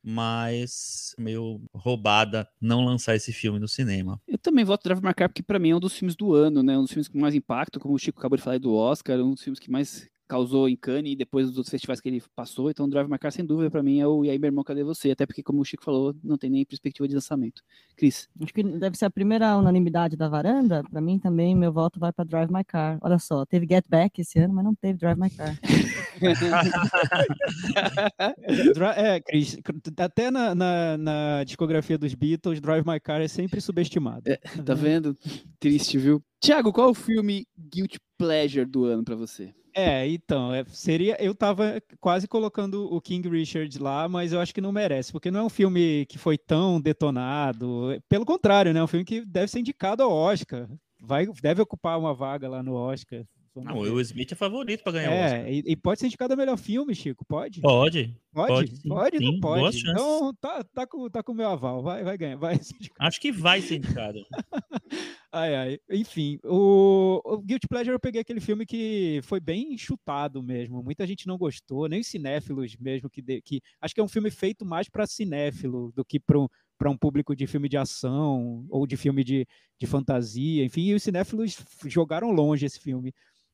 mas meio roubada não lançar esse filme no cinema. Eu também voto Drive Marcar porque para mim é um dos filmes do ano, né? Um dos filmes com mais impacto, como o Chico acabou de falar do Oscar, um dos filmes que mais causou em Cannes e depois dos outros festivais que ele passou. Então, Drive My Car, sem dúvida, para mim é o E aí, meu irmão, cadê você? Até porque, como o Chico falou, não tem nem perspectiva de lançamento. Cris. Acho que deve ser a primeira unanimidade da varanda. Para mim também, meu voto vai para Drive My Car. Olha só, teve Get Back esse ano, mas não teve Drive My Car. é, Cris, até na, na, na, discografia dos Beatles, Drive My Car é sempre subestimado. É, tá vendo? Triste, viu? Tiago, qual é o filme Guilty Pleasure do ano para você? É, então, é, seria. Eu tava quase colocando o King Richard lá, mas eu acho que não merece, porque não é um filme que foi tão detonado. Pelo contrário, né? É um filme que deve ser indicado ao Oscar. Vai, deve ocupar uma vaga lá no Oscar. Vamos não, o Will Smith é favorito para ganhar é, o Oscar. E, e, pode ser indicado a melhor filme, Chico? Pode? Pode. Pode? Pode, sim, pode sim, não pode? Então tá, tá, com, tá com o meu aval. Vai, vai ganhar. Vai Acho que vai ser indicado. ai, ai. Enfim, o, o Guilty Pleasure eu peguei aquele filme que foi bem chutado mesmo. Muita gente não gostou, nem cinéfilos mesmo. que, de, que Acho que é um filme feito mais para cinéfilo do que para um para um público de filme de ação ou de filme de, de fantasia, enfim, e os cinéfilos jogaram longe esse filme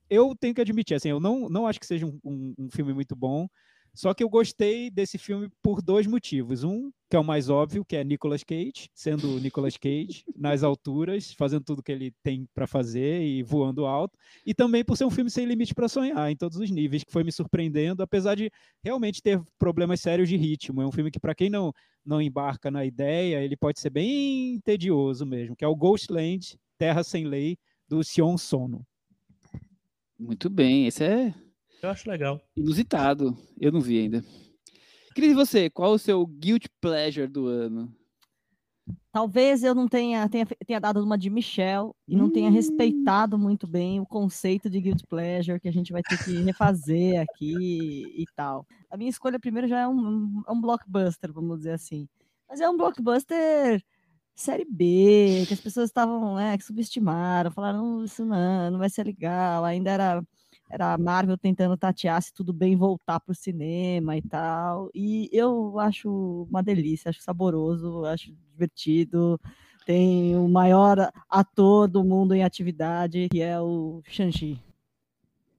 eu tenho que admitir, assim, eu não, não acho que seja um, um, um, filme muito bom, só que eu gostei desse filme por dois motivos. Um, que é o mais óbvio, que é Nicolas Cage, sendo Nicolas Cage, nas alturas, fazendo tudo que ele tem para fazer e voando alto. E também por ser um filme sem limite para sonhar, em todos os níveis, que foi me surpreendendo, apesar de realmente ter problemas sérios de ritmo. É um filme que, para quem não, não embarca na ideia, ele pode ser bem tedioso mesmo, que é o Ghostland, Terra Sem Lei, do Sion Sono. Muito bem, esse é. Eu acho legal. Inusitado. Eu não vi ainda. Cris, e você? Qual o seu guilt pleasure do ano? Talvez eu não tenha, tenha, tenha dado uma de Michelle e hum. não tenha hum. respeitado muito bem o conceito de guilt pleasure que a gente vai ter que refazer aqui e tal. A minha escolha primeiro já é um, é um blockbuster, vamos dizer assim. Mas é um blockbuster série B, que as pessoas estavam, né, que subestimaram, falaram, isso não, não vai ser legal, ainda era era a Marvel tentando tatear se tudo bem voltar para o cinema e tal. E eu acho uma delícia, acho saboroso, acho divertido. Tem o maior ator do mundo em atividade, que é o Shang-Chi.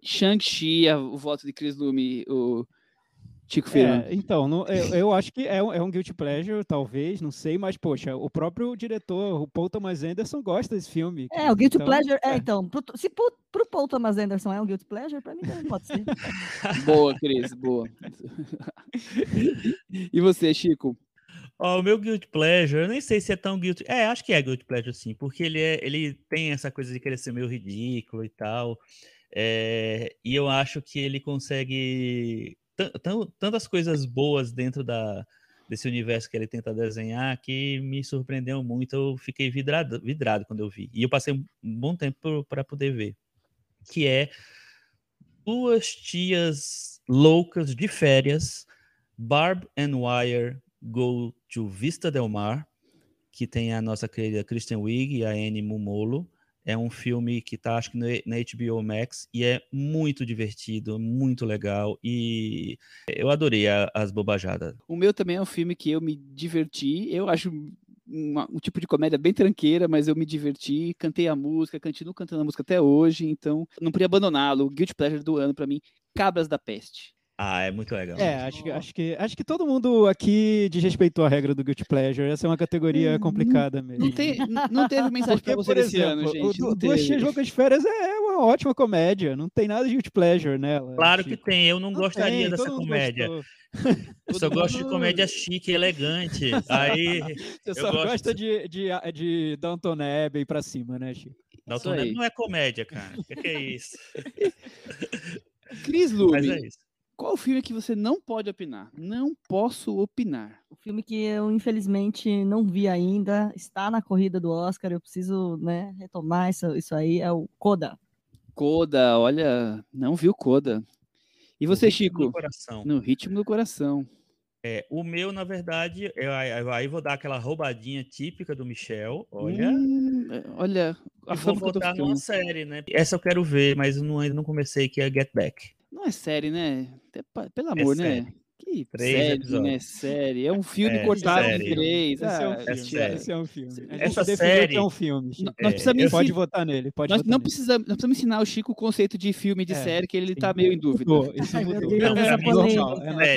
Shang-Chi, o voto de Chris Lume, o Chico Feira. É, então, não, eu, eu, acho que é um, é um guilty pleasure, talvez, não sei, mas, poxa, o próprio diretor, o Paul Thomas Anderson, gosta desse filme. É, o guilty então, pleasure, é, é então, pro, se pro, pro Paul Thomas Anderson é um guilty pleasure, pra mim também pode ser. boa, Cris, boa. e você, Chico? Ó, oh, o meu guilty pleasure, eu nem sei se é tão guilty. É, acho que é guilty pleasure, sim, porque ele, é, ele tem essa coisa de querer ser meio ridículo e tal. É, e eu acho que ele consegue tantas coisas boas dentro da, desse universo que ele tenta desenhar que me surpreendeu muito. Eu fiquei vidrado, vidrado quando eu vi. E eu passei um bom tempo para poder ver. Que é duas tias loucas de férias, Barb and Wire Go to Vista Del Mar, que tem a nossa querida Kristen Wiig e a Annie Mumolo. É um filme que tá, acho que na HBO Max, e é muito divertido, muito legal, e eu adorei a, as bobajadas. O meu também é um filme que eu me diverti, eu acho uma, um tipo de comédia bem tranqueira, mas eu me diverti, cantei a música, continuo cantando a música até hoje, então não podia abandoná-lo. Guilty Pleasure do ano para mim, Cabras da Peste. Ah, é muito legal. É, acho que, acho, que, acho que todo mundo aqui desrespeitou a regra do Guilty Pleasure. Essa é uma categoria hum, complicada mesmo. Não, tem, não teve mensagem Porque, pra você esse ano, gente. O, Duas Loucas de Férias é uma ótima comédia. Não tem nada de Guilty Pleasure nela. Claro Chico. que tem. Eu não, não gostaria tem, dessa comédia. Eu só gosto de comédia chique, elegante. Aí, Você só gosto... gosta de, de, de Downton Abbey pra cima, né, Chico? Downton Abbey não é comédia, cara. O que, que é isso? Cris Lume. Mas é isso. Qual o filme que você não pode opinar? Não posso opinar. O filme que eu, infelizmente, não vi ainda, está na corrida do Oscar, eu preciso né, retomar isso, isso aí, é o Coda. Coda, olha, não viu Coda. E você, No Chico? No ritmo do coração. É, o meu, na verdade, eu, aí aí vou dar aquela roubadinha típica do Michel. Olha. Hum, olha, a e vou eu botar numa série, né? Essa eu quero ver, mas eu não, ainda não comecei, que é Get Back. Não é série, né? Pelo amor, né? série. Que Três série, né? episódios. Série. É um filme É, cortado em três. Esse é um Ah, filme. é série. Esse é um filme. Essa que série- é um filme. Nós É, precisamos ensinar- Pode votar nele. Pode Nós votar não nele. precisamos, nós precisamos ensinar o Chico o conceito de filme e de É, série, que ele sim. tá meio em dúvida. Isso mudou. Não, essa é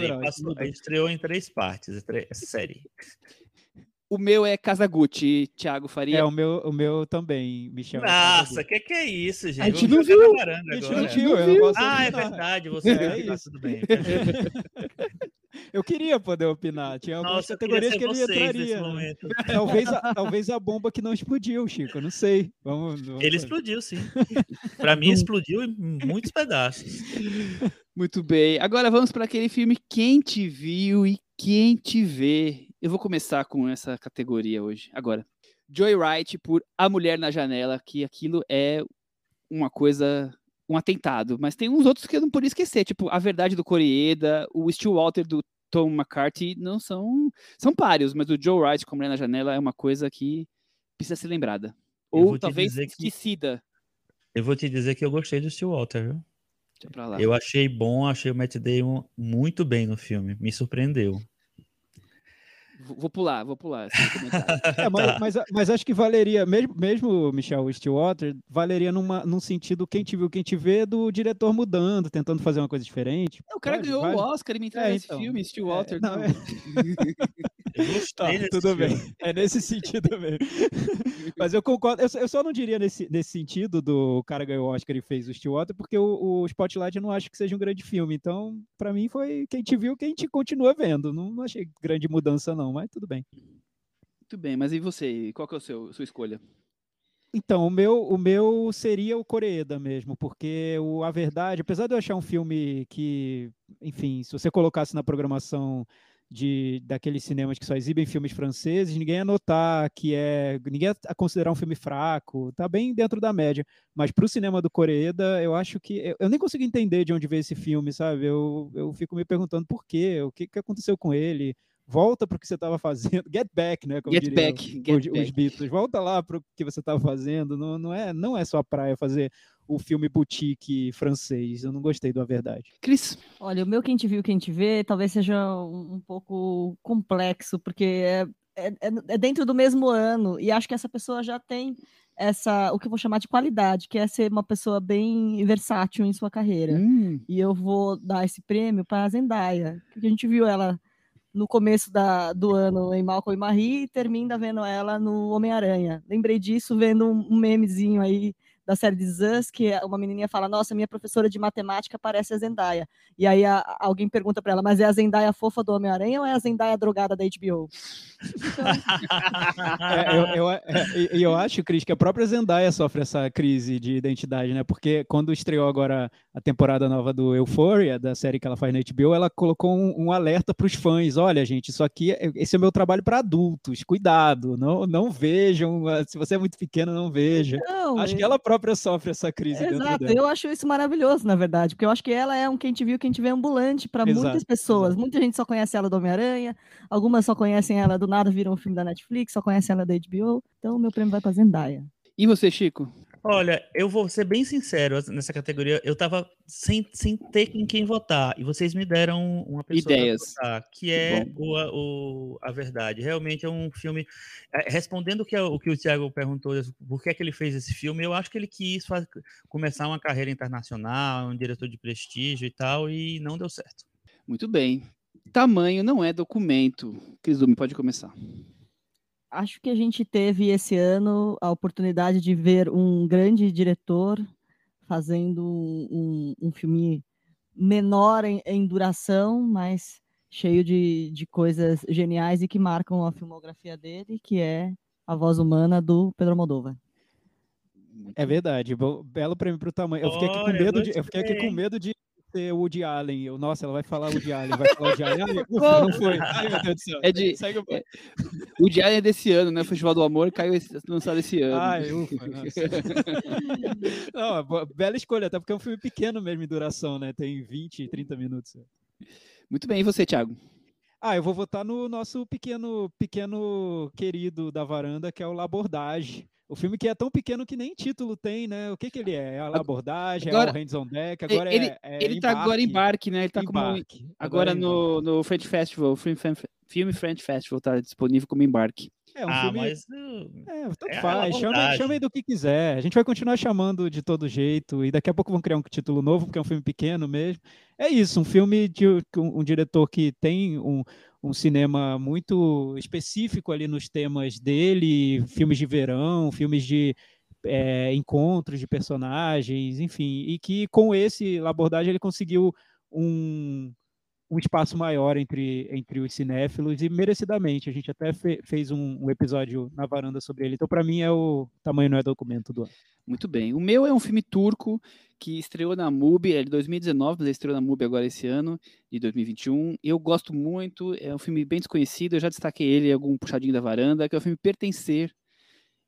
natural, estreou em três partes, é é série. O meu é Casagutti, Thiago Faria. É, o meu, o meu também, Michel. Nossa, que que é isso, gente? A gente não viu. A gente agora. não viu, eu não viu. posso Ah, é verdade, você É viu, isso. tudo bem. Eu queria poder opinar. Tinha algumas Nossa, categorias que ele entraria. né? momento. Talvez a, talvez a bomba que não explodiu, Chico. Eu não sei. Vamos, vamos Ele explodiu, sim. Pra mim, explodiu em muitos pedaços. Muito bem. Agora vamos para aquele filme Quem Te Viu e Quem Te Vê. Eu vou começar com essa categoria hoje. Agora. Joyride por A Mulher na Janela, que aquilo é uma coisa, um atentado. Mas tem uns outros que eu não podia esquecer, tipo A Verdade do Coreeda, o Stillwater do Tom McCarthy, não são são páreos, mas o Joe Wright com A Mulher na Janela é uma coisa que precisa ser lembrada. Ou talvez dizer que- esquecida. Eu vou te dizer que eu gostei do viu? Deixa pra lá. Eu achei bom, achei o Matt Damon muito bem no filme. Me surpreendeu. Vou pular, vou pular. É, mas, mas, mas acho que valeria, mesmo, mesmo Michel Stillwater, valeria numa, num sentido quem te viu, quem te vê, do diretor mudando, tentando fazer uma coisa diferente. o cara Pode, ganhou vale. o Oscar e me entregou É, esse então. filme, Stillwater. É, não, não. é- Tá, desse tudo bem. É nesse sentido mesmo. Mas eu concordo, eu, só- eu só não diria nesse, nesse sentido do cara ganhou o Oscar e fez o Stillwater, porque o, o Spotlight eu não acho que seja um grande filme. Então, pra mim, foi quem te viu, quem te continua vendo. Não, não achei grande mudança, não, mas tudo bem. Muito bem, mas e você? Qual que é o seu, sua escolha? Então, o meu, o meu seria o Coreeda mesmo, porque o A Verdade, apesar de eu achar um filme que, enfim, se você colocasse na programação de daqueles cinemas que só exibem filmes franceses, ninguém ia notar que é, ninguém ia considerar um filme fraco, tá bem dentro da média. Mas para o cinema do Coreeda, eu acho que eu, eu nem consigo entender de onde veio esse filme, sabe? Eu, eu fico me perguntando por quê, o que, que aconteceu com ele. Volta para o que você estava fazendo, get back, né? Como Get back, os, get os back. Beatles, volta lá para o que você estava fazendo. Não, não é, não é só praia fazer o filme boutique francês. Eu não gostei do A Verdade. Cris, Olha, o meu quem te viu, quem te vê, talvez seja um, um pouco complexo, porque é, é, é- é dentro do mesmo ano, e acho que essa pessoa já tem essa, o que eu vou chamar de qualidade, que é ser uma pessoa bem versátil em sua carreira. hum, E eu vou dar esse prêmio para a Zendaya, porque a gente viu ela no começo da, do ano em Malcolm e Marie e termina vendo ela no Homem-Aranha. Lembrei disso vendo um, um memezinho aí da série de Us, que uma menininha fala, nossa, minha professora de matemática parece a Zendaya. E aí a- alguém pergunta para ela, mas é a Zendaya fofa do Homem-Aranha ou é a Zendaya drogada da HBO? É, eu, eu, é, eu acho, Cris, que a própria Zendaya sofre essa crise de identidade, né? Porque quando estreou agora a temporada nova do Euphoria, da série que ela faz na HBO, ela colocou um, um alerta para os fãs: olha, gente, isso aqui, é- esse é o meu trabalho para adultos, cuidado, não, não vejam, se você é muito pequeno, não veja. Não, Acho que ela própria sofre essa crise dentro Exato, dela. eu acho isso maravilhoso, na verdade, porque eu acho que ela é um quem te viu, quem te vê ambulante para muitas pessoas. exato. Muita gente só conhece ela do Homem-Aranha, algumas só conhecem ela do nada, viram um filme da Netflix, só conhecem ela da HBO. Então, meu prêmio vai para Zendaya. E você, Chico? Olha, eu vou ser bem sincero nessa categoria. Eu tava sem, sem ter em quem votar. E vocês me deram uma pessoa Ideias. votar, que é o, a- o- a verdade. Realmente é um filme. é, Respondendo o que, o que o Thiago perguntou, por que, é que ele fez esse filme, eu acho que ele quis começar uma carreira internacional, um diretor de prestígio e tal, e não deu certo. Muito bem. Tamanho não é documento. Cris Dume, pode começar. Acho que a gente teve esse ano a oportunidade de ver um grande diretor fazendo um, um filme menor em, em duração, mas cheio de, de coisas geniais e que marcam a filmografia dele, que é A Voz Humana do Pedro Moldova. É verdade, belo prêmio pro tamanho. Eu fiquei aqui com medo de, eu fiquei aqui com medo de ser o Woody Allen. Eu, nossa, ela vai falar Woody Allen, vai falar Woody Allen. Ai, não foi. Ai, meu Deus do céu. É de- Segue o é- O Diário é desse ano, né? O Festival do Amor caiu esse- lançado esse ano. Ai, ufa. Não, bo- bela escolha, até porque é um filme pequeno mesmo em duração, né? Tem 20, 30 minutos. Muito bem, e você, Thiago? Ah, eu vou votar no nosso pequeno, pequeno querido da varanda, que é o Labordage. O filme que é tão pequeno que nem título tem, né? O que que ele é? É a Labordage, agora- é o Hands on Deck, agora ele, é, é ele tá agora em embarque, né? Ele tá como Embarque. agora é embarque. no, no French Festival, Film, Film, Film French Festival tá disponível como embarque. É um ah, filme... mas É, tanto é faz, chame do que quiser. A gente vai continuar chamando de todo jeito, e daqui a pouco vão criar um título novo, porque é um filme pequeno mesmo. É isso, um filme de um, um diretor que tem um, um cinema muito específico ali nos temas dele, filmes de verão, filmes de é, encontros de personagens, enfim, e que com esse abordagem ele conseguiu um, um espaço maior entre, entre os cinéfilos e merecidamente. A gente até fe- fez um, um episódio na varanda sobre ele. Então, para mim, é o tamanho não é documento do ano. Muito bem. O meu é um filme turco que estreou na MUBI, é de 2019, mas estreou na MUBI agora esse ano, de 2021. Eu gosto muito, é um filme bem desconhecido, eu já destaquei ele em algum puxadinho da varanda, que é o filme Pertencer.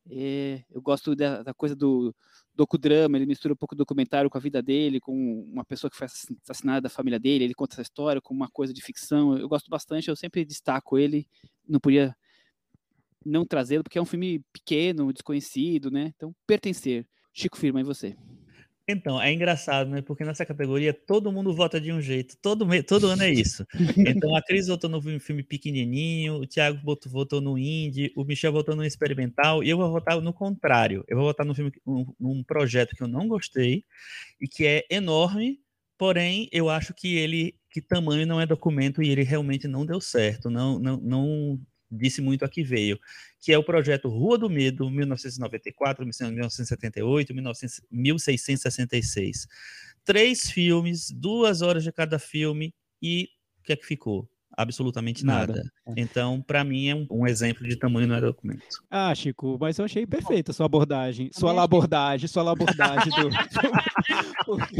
É, eu gosto da, da coisa do docudrama, ele mistura um pouco documentário com a vida dele, com uma pessoa que foi assass- assassinada da família dele, ele conta essa história com uma coisa de ficção. Eu gosto bastante, eu sempre destaco ele, não podia não trazê-lo, porque é um filme pequeno, desconhecido, né? Então, Pertencer. Chico Firma, e você? Então, é engraçado, né? Porque nessa categoria todo mundo vota de um jeito. Todo, todo ano é isso. Então, a Cris votou no filme pequenininho, o Thiago votou, votou no indie, o Michel votou no experimental, e eu vou votar no contrário. Eu vou votar no filme, num, num projeto que eu não gostei e que é enorme, porém, eu acho que ele, que tamanho não é documento e ele realmente não deu certo, não, não, não disse muito a que veio, que é o projeto Rua do Medo, 1994, 1978, 1900 1666. Três filmes, duas horas de cada filme, e o que é que ficou? Absolutamente Nada. nada. Então, para mim, é um, um exemplo de tamanho não é documento. Ah, Chico, mas eu achei perfeita a sua abordagem. Sua achei. labordagem, sua labordagem do. porque,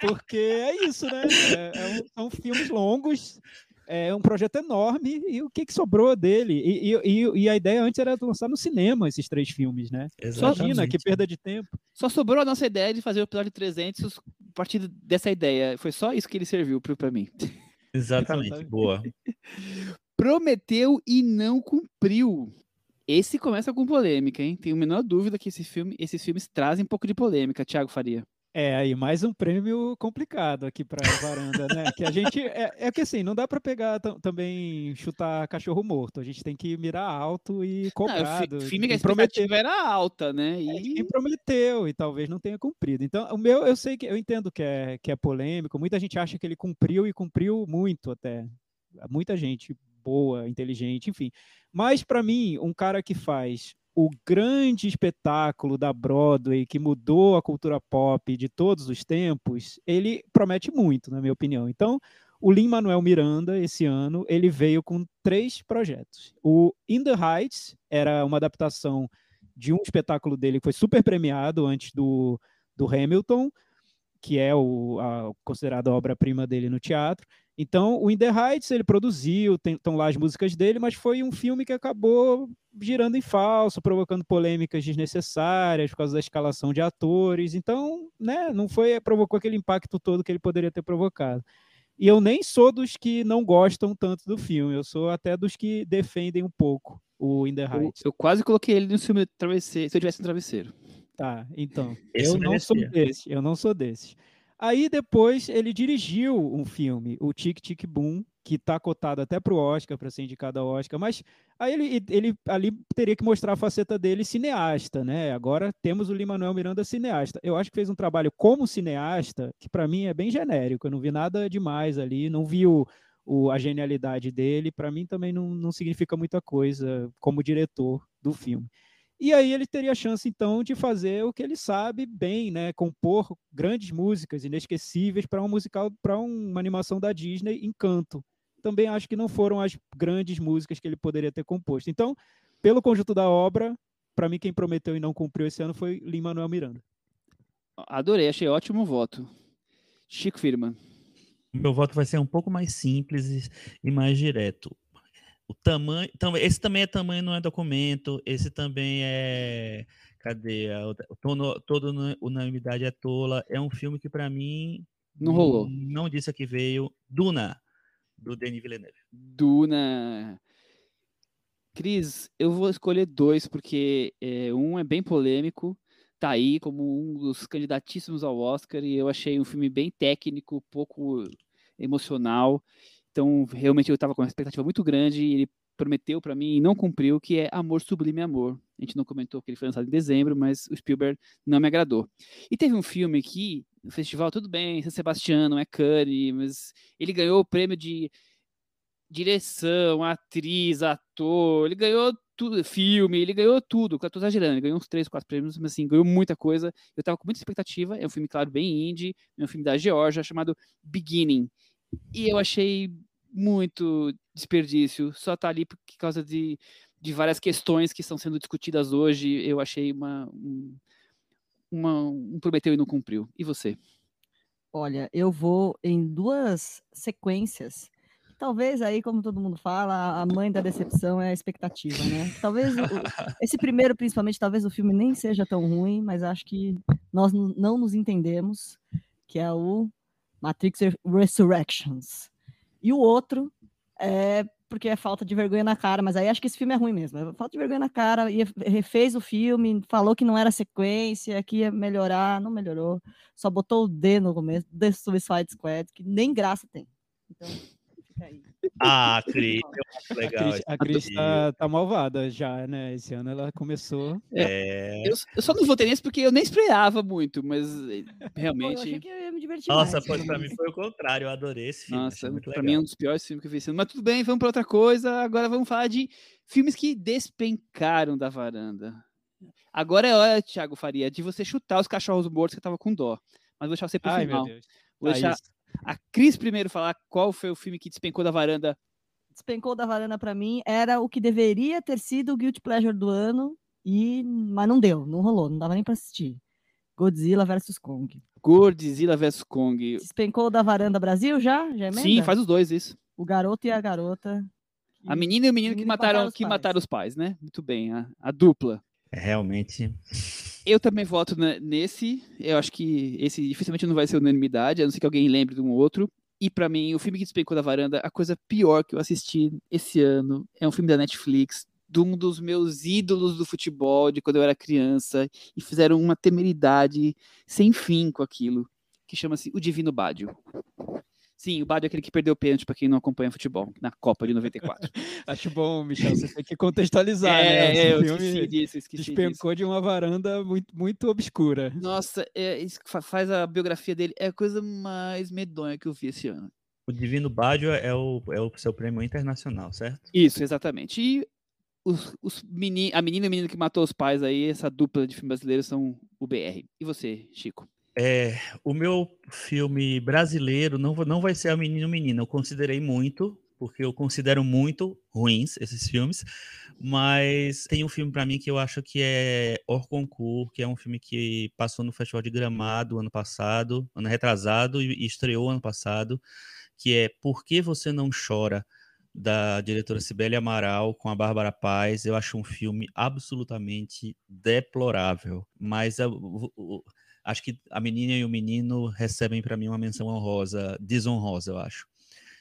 porque é isso, né? É- é um- são filmes longos, é um projeto enorme, e o que, que sobrou dele? E, e- e- e a ideia antes era lançar no cinema esses três filmes, né? Imagina, que Exatamente. perda de tempo. Só sobrou a nossa ideia de fazer o episódio 300 a partir dessa ideia. Foi só isso que ele serviu para mim. Exatamente, Exatamente. boa. Prometeu e não cumpriu. Esse começa com polêmica, hein? Tenho a menor dúvida que esse filme, esses filmes trazem um pouco de polêmica, Thiago Faria. É, aí mais um prêmio complicado aqui para a varanda, né? Que a gente é, é que assim, não dá para pegar tam- também chutar cachorro morto. A gente tem que mirar alto e cobrar. o filme que a expectativa era alta, né? É, E quem prometeu e talvez não tenha cumprido. Então, o meu, eu sei que eu entendo que é, que é polêmico. Muita gente acha que ele cumpriu e cumpriu muito até. Muita gente boa, inteligente, enfim. Mas para mim, um cara que faz o grande espetáculo da Broadway que mudou a cultura pop de todos os tempos, ele promete muito, na minha opinião. Então, o Lin Manuel Miranda esse ano ele veio com três projetos. O In the Heights era uma adaptação de um espetáculo dele que foi super premiado antes do, do Hamilton, que é o, a considerada obra-prima dele no teatro. Então, o In the Heights ele produziu, estão lá as músicas dele, mas foi um filme que acabou girando em falso, provocando polêmicas desnecessárias por causa da escalação de atores. Então, né, não foi provocou aquele impacto todo que ele poderia ter provocado. E eu nem sou dos que não gostam tanto do filme, eu sou até dos que defendem um pouco o In the eu, Heights. eu quase coloquei ele no filme Travesseiro, se eu tivesse um travesseiro. Tá, então. Esse eu não sou merecia. desse, eu não sou desses. Aí depois ele dirigiu um filme, o Tic Tic Boom, que está cotado até para o Oscar, para ser indicado ao Oscar, mas aí ele, ele ali teria que mostrar a faceta dele cineasta, né? Agora temos o Lin-Manuel Miranda cineasta. Eu acho que fez um trabalho como cineasta, que para mim é bem genérico, eu não vi nada demais ali, não vi o, o- a genialidade dele, para mim também não, não significa muita coisa como diretor do filme. E aí ele teria a chance, então, de fazer o que ele sabe bem, né? Compor grandes músicas inesquecíveis para um musical, para uma animação da Disney, Encanto. Também acho que não foram as grandes músicas que ele poderia ter composto. Então, pelo conjunto da obra, para mim quem prometeu e não cumpriu esse ano foi Lin-Manuel Miranda. Adorei, achei ótimo voto. Chico Firman. O meu voto vai ser um pouco mais simples e mais direto. O tamanho, esse também é tamanho, não é documento. Esse também é, cadê? Todo, toda unanimidade é tola. É um filme que para mim não rolou. Não disse que veio. Duna, do Denis Villeneuve. Duna. Cris, eu vou escolher dois, porque é, um é bem polêmico, tá aí como um dos candidatíssimos ao Oscar, e eu achei um filme bem técnico, pouco emocional. Então, realmente eu estava com uma expectativa muito grande e ele prometeu para mim e não cumpriu, que é Amor Sublime Amor. A gente não comentou que ele foi lançado em dezembro, mas o Spielberg não me agradou. E teve um filme que, no festival, tudo bem, San Sebastião, não é Cannes, mas ele ganhou o prêmio de direção, atriz, ator, ele ganhou tudo, filme, ele ganhou tudo, eu tô exagerando, ele ganhou uns três, quatro prêmios, mas assim, ganhou muita coisa. Eu tava com muita expectativa, é um filme, claro, bem indie, é um filme da Georgia, chamado Beginning. E eu achei muito desperdício, só tá ali por causa de, de várias questões que estão sendo discutidas hoje, eu achei uma, um, uma, um prometeu e não cumpriu. E você? Olha, eu vou em duas sequências Talvez aí, como todo mundo fala, a mãe da decepção é a expectativa, né? Talvez o, esse primeiro, principalmente, talvez o filme nem seja tão ruim, mas acho que nós não nos entendemos, que é o Matrix Resurrections. E o outro é porque é falta de vergonha na cara, mas aí acho que esse filme é ruim mesmo. É falta de vergonha na cara, e refez o filme, falou que não era sequência, que ia melhorar, não melhorou. Só botou o D no começo, The Suicide Squad, que nem graça tem. Então, aí. Ah, Cris, legal. A Cris tá, tá, malvada já, né? Esse ano ela começou. É... Eu, eu, só não votei nesse porque eu nem esperava muito, mas eh, realmente. Pô, eu achei que eu ia me divertir Nossa, mais. pra mim foi o contrário, eu adorei esse filme. Nossa, pra legal. mim é um dos piores filmes que eu vi esse ano. Mas tudo bem, vamos pra outra coisa. Agora vamos falar de filmes que despencaram da varanda. Agora é hora, Thiago Faria, de você chutar os cachorros mortos que eu tava com dó. Mas vou deixar você pro Ai, final. Meu Deus. Vou ah, deixar. Isso a Cris primeiro falar qual foi o filme que despencou da varanda. Despencou da varanda para mim era o que deveria ter sido o Guilty Pleasure do ano, e mas não deu, não rolou, não dava nem para assistir. Godzilla vs Kong. Godzilla vs Kong. Despencou da varanda Brasil já? já emenda? Sim, faz os dois isso. O garoto e a garota. A menina e o menino, que mataram, mataram que mataram os pais, né? Muito bem, a, a dupla. É, realmente. Eu também voto nesse. Eu acho que esse dificilmente não vai ser unanimidade, a não ser que alguém lembre de um outro. E para mim, o filme que despencou da varanda, a coisa pior que eu assisti esse ano é um filme da Netflix, de um dos meus ídolos do futebol, de quando eu era criança, e fizeram uma temeridade sem fim com aquilo, que chama-se O Divino Bádio. Sim, o Bádio é aquele que perdeu o pênalti para quem não acompanha futebol, na Copa de 94. Acho bom, Michel, você tem que contextualizar, é, né? É, eu esqueci disso, esqueci despencou disso. de uma varanda muito, muito obscura. Nossa, é, faz a biografia dele, é a coisa mais medonha que eu vi esse ano. O Divino Bádio é o, é o seu prêmio internacional, certo? Isso, exatamente. E os, os meni, a menina e o menino que matou os pais aí, essa dupla de filmes brasileiros são o BR. E você, Chico? É, o meu filme brasileiro não, não vai ser a Menino Menina. Eu considerei muito, porque eu considero muito ruins esses filmes, mas tem um filme para mim que eu acho que é Orconcourt, que é um filme que passou no Festival de Gramado ano passado, ano retrasado, e estreou ano passado, que é Por que Você Não Chora? da diretora Sibeli Amaral com a Bárbara Paz. Eu acho um filme absolutamente deplorável, mas acho que a menina e o menino recebem para mim uma menção honrosa, desonrosa, eu acho.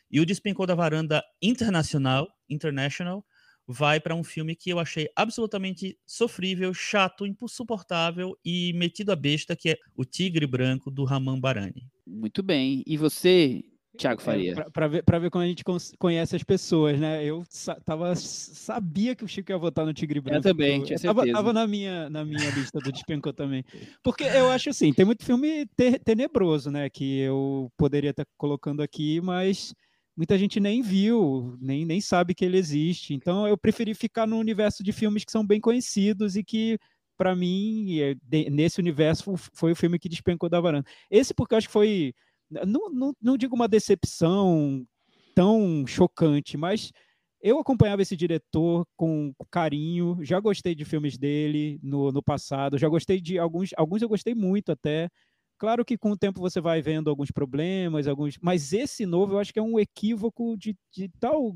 E o Despencou da Varanda Internacional, International, vai para um filme que eu achei absolutamente sofrível, chato, insuportável e metido a besta, que é O Tigre Branco, do Raman Barani. Muito bem. E você, Tiago é, Faria. É, para ver, ver como a gente conhece as pessoas, né? Eu tava, sabia que o Chico ia votar no Tigre Branco. Eu também, tinha certeza. Tava, tava, na, minha, na minha lista do Despencou também. Porque eu acho assim, tem muito filme te, tenebroso, né? Que eu poderia estar colocando aqui, mas muita gente nem viu, nem, nem sabe que ele existe. Então eu preferi ficar no universo de filmes que são bem conhecidos e que para mim, é, nesse universo, foi o filme que despencou da varanda. Esse porque eu acho que foi não, não, não digo uma decepção tão chocante, mas eu acompanhava esse diretor com carinho, já gostei de filmes dele no, no passado, já gostei de alguns, alguns eu gostei muito até, Claro que com o tempo você vai vendo alguns problemas, alguns, mas esse novo eu acho que é um equívoco de, de tal,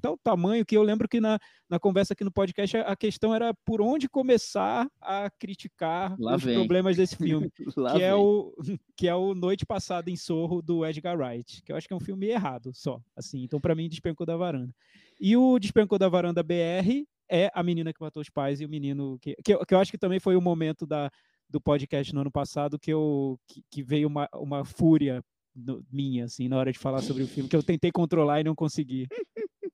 tal tamanho que eu lembro que na, na conversa aqui no podcast a questão era por onde começar a criticar Lá os vem. problemas desse filme, que é, o, que é o Noite Passada em Sorro do Edgar Wright, que eu acho que é um filme errado só, assim. Então para mim despencou da varanda. E o Despencou da Varanda BR é a menina que matou os pais e o menino que, que, que eu acho que também foi o momento da, do podcast no ano passado que eu que, que veio uma, uma fúria no- minha assim na hora de falar sobre o filme que eu tentei controlar e não consegui.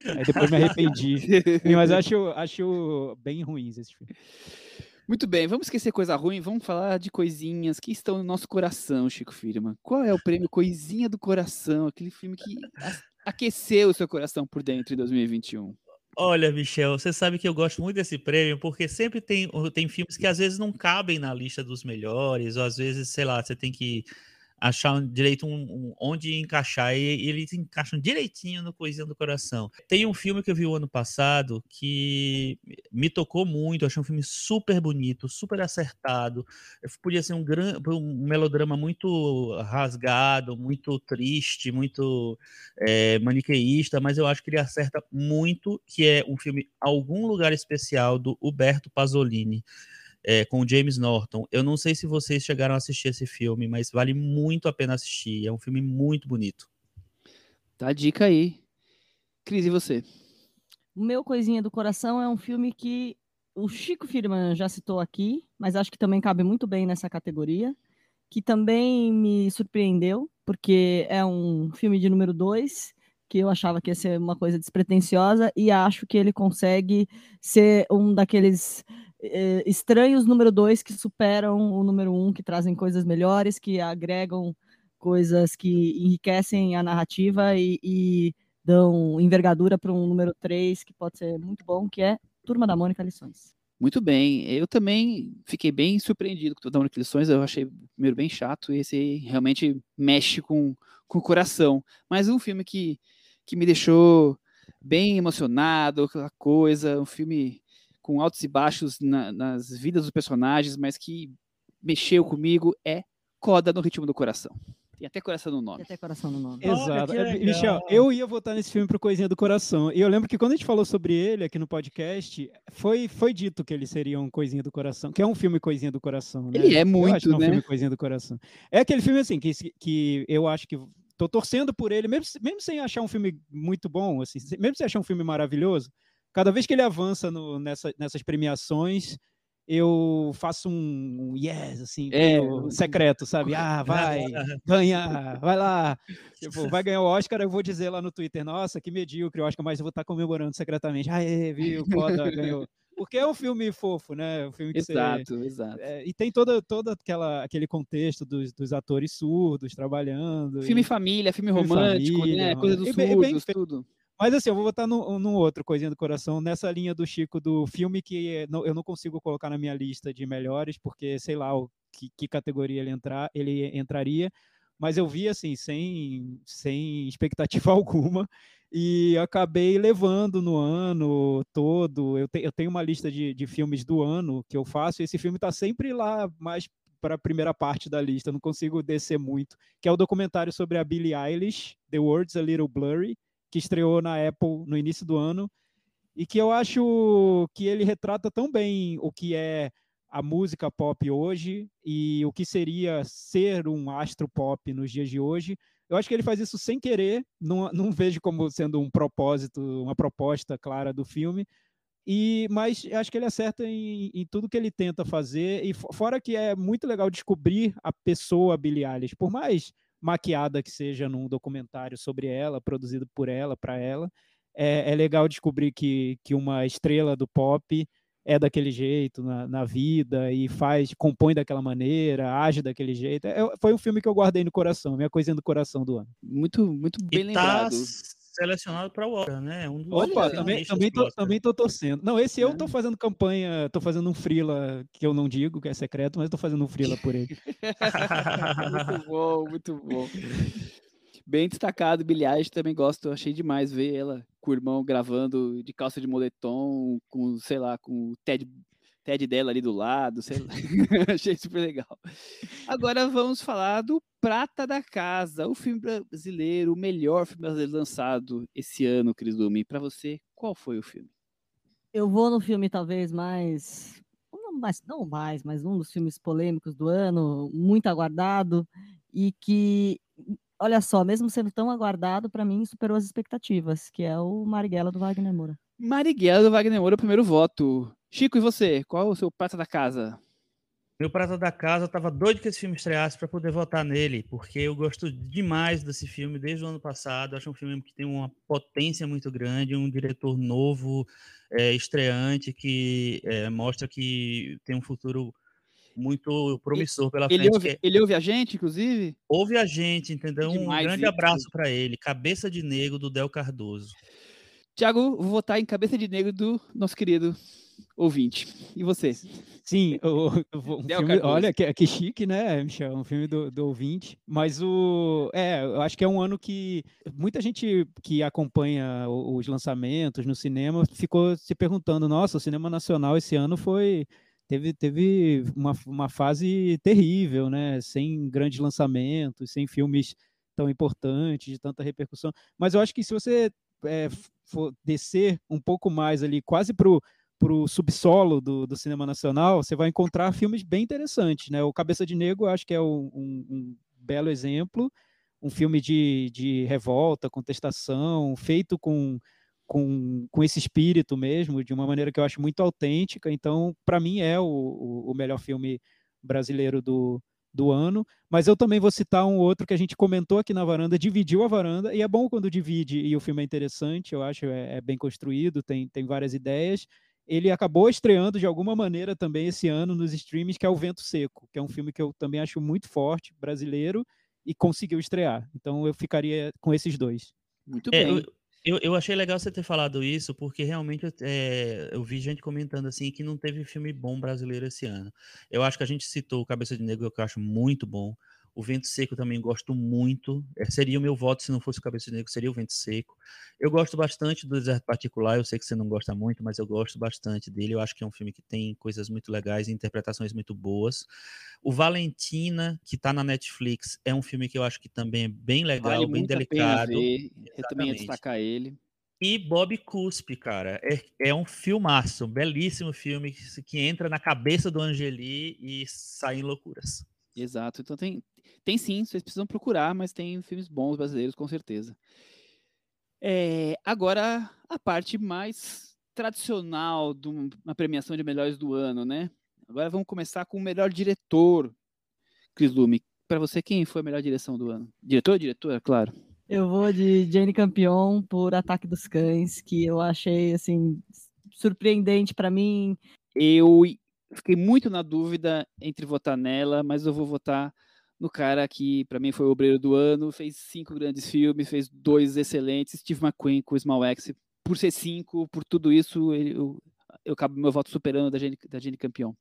Aí depois me arrependi. Mas acho acho bem ruins esse filme. Muito bem, vamos esquecer coisa ruim, vamos falar de coisinhas que estão no nosso coração, Chico Firman. Qual é o prêmio Coisinha do Coração? Aquele filme que aqueceu o seu coração por dentro em 2021. Olha, Michel, você sabe que eu gosto muito desse prêmio, porque sempre tem, tem filmes que às vezes não cabem na lista dos melhores, ou às vezes, sei lá, você tem que achar direito um, um- onde encaixar, e, e eles encaixam direitinho no Coisinha do Coração. Tem um filme que eu vi o ano passado que me tocou muito, eu achei um filme super bonito, super acertado, podia ser um, gran, um melodrama muito rasgado, muito triste, muito é, maniqueísta, mas eu acho que ele acerta muito, que é um filme Algum Lugar Especial, do Huberto Pasolini, é, com o James Norton. Eu não sei se vocês chegaram a assistir esse filme, mas vale muito a pena assistir. É um filme muito bonito. Tá a dica aí. Cris, e você? O meu Coisinha do Coração é um filme que o Chico Firman já citou aqui, mas acho que também cabe muito bem nessa categoria, que também me surpreendeu, porque é um filme de número dois, que eu achava que ia ser uma coisa despretensiosa, e acho que ele consegue ser um daqueles eh, estranhos número dois que superam o número um, que trazem coisas melhores, que agregam coisas que enriquecem a narrativa e, e dão envergadura para um número 3 que pode ser muito bom, que é Turma da Mônica Lições. Muito bem. Eu também fiquei bem surpreendido com toda a lições. Eu achei o primeiro bem chato e esse realmente mexe com, com o coração. Mas um filme que, que me deixou bem emocionado, aquela coisa, um filme com altos e baixos na- nas vidas dos personagens, mas que mexeu comigo é Coda no Ritmo do Coração. Tem até coração no Tem nome. até coração no nome. Olha, Exato. que É. Michel, eu ia votar nesse filme pro Coisinha do Coração. E eu lembro que quando a gente falou sobre ele aqui no podcast, foi, foi dito que ele seria um Coisinha do Coração, que é um filme Coisinha do Coração, né? Ele é Eu muito, acho que é um né? filme Coisinha do Coração. É aquele filme, assim, que, que eu acho que tô torcendo por ele, mesmo, mesmo sem achar um filme muito bom, assim, se- mesmo sem achar um filme maravilhoso, cada vez que ele avança no- nessa- nessas premiações, eu faço um, um yes, assim, É, secreto, sabe? Ah, vai, ganha, vai lá. Tipo, vai ganhar o Oscar, eu vou dizer lá no Twitter, nossa, que medíocre o Oscar, mas eu vou estar comemorando secretamente. Aê, viu, foda, ganhou. Porque é um filme fofo, né? Um filme que você- Exato, exato. é, e tem toda, toda aquela, aquele contexto dos, dos atores surdos trabalhando. Filme e- família, filme Filme romântico, família, né? Coisa dos e bem- tudo. Mas assim, eu vou botar num, outro coisinha do coração, nessa linha do Chico, do filme que não- eu não consigo colocar na minha lista de melhores, porque sei lá o, que, que categoria ele, entrar, ele entraria, mas eu vi assim, sem, sem expectativa alguma, e acabei levando no ano todo. Eu, te- eu tenho uma lista de, de filmes do ano que eu faço, e esse filme está sempre lá mais para a primeira parte da lista, não consigo descer muito, que é o documentário sobre a Billie Eilish, The Words a Little Blurry, que estreou na Apple no início do ano e que eu acho que ele retrata tão bem o que é a música pop hoje e o que seria ser um astro pop nos dias de hoje. Eu acho que ele faz isso sem querer, não, não vejo como sendo um propósito, uma proposta clara do filme, e mas acho que ele acerta em, em tudo que ele tenta fazer, e fo- fora que é muito legal descobrir a pessoa Billie Eilish, por mais maquiada que seja num documentário sobre ela, produzido por ela, para ela. É, é legal descobrir que, que uma estrela do pop é daquele jeito na, na vida e faz, compõe daquela maneira, age daquele jeito. É, foi um filme que eu guardei no coração, minha coisinha do coração do ano. Muito, muito bem e tá lembrado. Selecionado para o Oscar, né? Um dos Olha, também, também, tô, também tô torcendo. Não, esse eu É. tô fazendo campanha, tô fazendo um freela que eu não digo, que é secreto, mas tô fazendo um freela por ele. muito bom, muito bom. Bem destacado, Eilish, também gosto, achei demais ver ela com o irmão gravando de calça de moletom, com, sei lá, com o Ted, TED dela ali do lado, sei lá. Achei super legal. Agora vamos falar do Prata da Casa, o filme brasileiro, o melhor filme brasileiro lançado esse ano, Cris Lumi. Para você, qual foi o filme? Eu vou no filme talvez mais não mais, não mais, mas um dos filmes polêmicos do ano, muito aguardado e que olha só, mesmo sendo tão aguardado, para mim superou as expectativas, que é o Marighella do Wagner Moura. Marighella do Wagner Moura, o primeiro voto. Chico, e você? Qual é o seu prata da casa? Meu prata da casa tava doido que esse filme estreasse para poder votar nele, porque eu gosto demais desse filme desde o ano passado. Acho um filme que tem uma potência muito grande, um diretor novo, é, estreante, que é, mostra que tem um futuro muito promissor pela ele frente. Ouve, é... Ele ouve a gente, inclusive? Ouve a gente, entendeu? Demais, um grande isso. abraço para ele. Cabeça de Negro, do Del Cardoso. Tiago, vou votar em Cabeça de Negro do nosso querido ouvinte. E você? Sim, o, o filme, olha, que, que chique, né, Michel? Um filme do, do ouvinte. Mas o. É, eu acho que é um ano que muita gente que acompanha os lançamentos no cinema ficou se perguntando: nossa, o cinema nacional esse ano foi teve, teve uma, uma fase terrível, né? Sem grandes lançamentos, sem filmes tão importantes, de tanta repercussão. Mas eu acho que se você é, for descer um pouco mais ali, quase para o subsolo do, do, cinema nacional, você vai encontrar filmes bem interessantes, né? O Cabeça de Negro, acho que é um, um belo exemplo, um filme de, de revolta, contestação, feito com com, com esse espírito mesmo, de uma maneira que eu acho muito autêntica. Então, para mim, é o, o melhor filme brasileiro do, do ano. Mas eu também vou citar um outro que a gente comentou aqui na varanda, dividiu a varanda, e é bom quando divide e o filme é interessante, eu acho, é, é bem construído, tem, tem várias ideias. Ele acabou estreando de alguma maneira também esse ano nos streams, que é O Vento Seco, que é um filme que eu também acho muito forte, brasileiro, e conseguiu estrear. Então eu ficaria com esses dois. Muito é, bem. Eu, eu achei legal você ter falado isso, porque realmente é, eu vi gente comentando assim que não teve filme bom brasileiro esse ano. Eu acho que a gente citou o Cabeça de Negro, que eu acho muito bom. O Vento Seco também gosto muito. É, seria o meu voto se não fosse o Cabeça de Negro, seria o Vento Seco. Eu gosto bastante do Deserto Particular. Eu sei que você não gosta muito, mas eu gosto bastante dele. Eu acho que é um filme que tem coisas muito legais, interpretações muito boas. O Valentina, que está na Netflix, é um filme que eu acho que também é bem legal, vale bem delicado. Eu também ia destacar ele. E Bob Cuspe, cara, é, é um filmaço, um belíssimo filme que, que entra na cabeça do Angeli e sai em loucuras. Exato. Então tem, tem sim, vocês precisam procurar, mas tem filmes bons brasileiros, com certeza. É, agora, a parte mais tradicional de uma premiação de melhores do ano, né? Agora vamos começar com o melhor diretor, Cris Lume. Para você, quem foi a melhor direção do ano? Diretor ou diretora, claro? Eu vou de Jane Campion por Ataque dos Cães, que eu achei, assim, surpreendente para mim. Eu fiquei muito na dúvida entre votar nela, mas eu vou votar no cara que para mim foi o obreiro do ano, fez cinco grandes filmes, fez dois excelentes, Steve McQueen com Small X, por ser cinco, por tudo isso, eu, eu acabo meu voto superando da Jenny, da Jenny Campeão.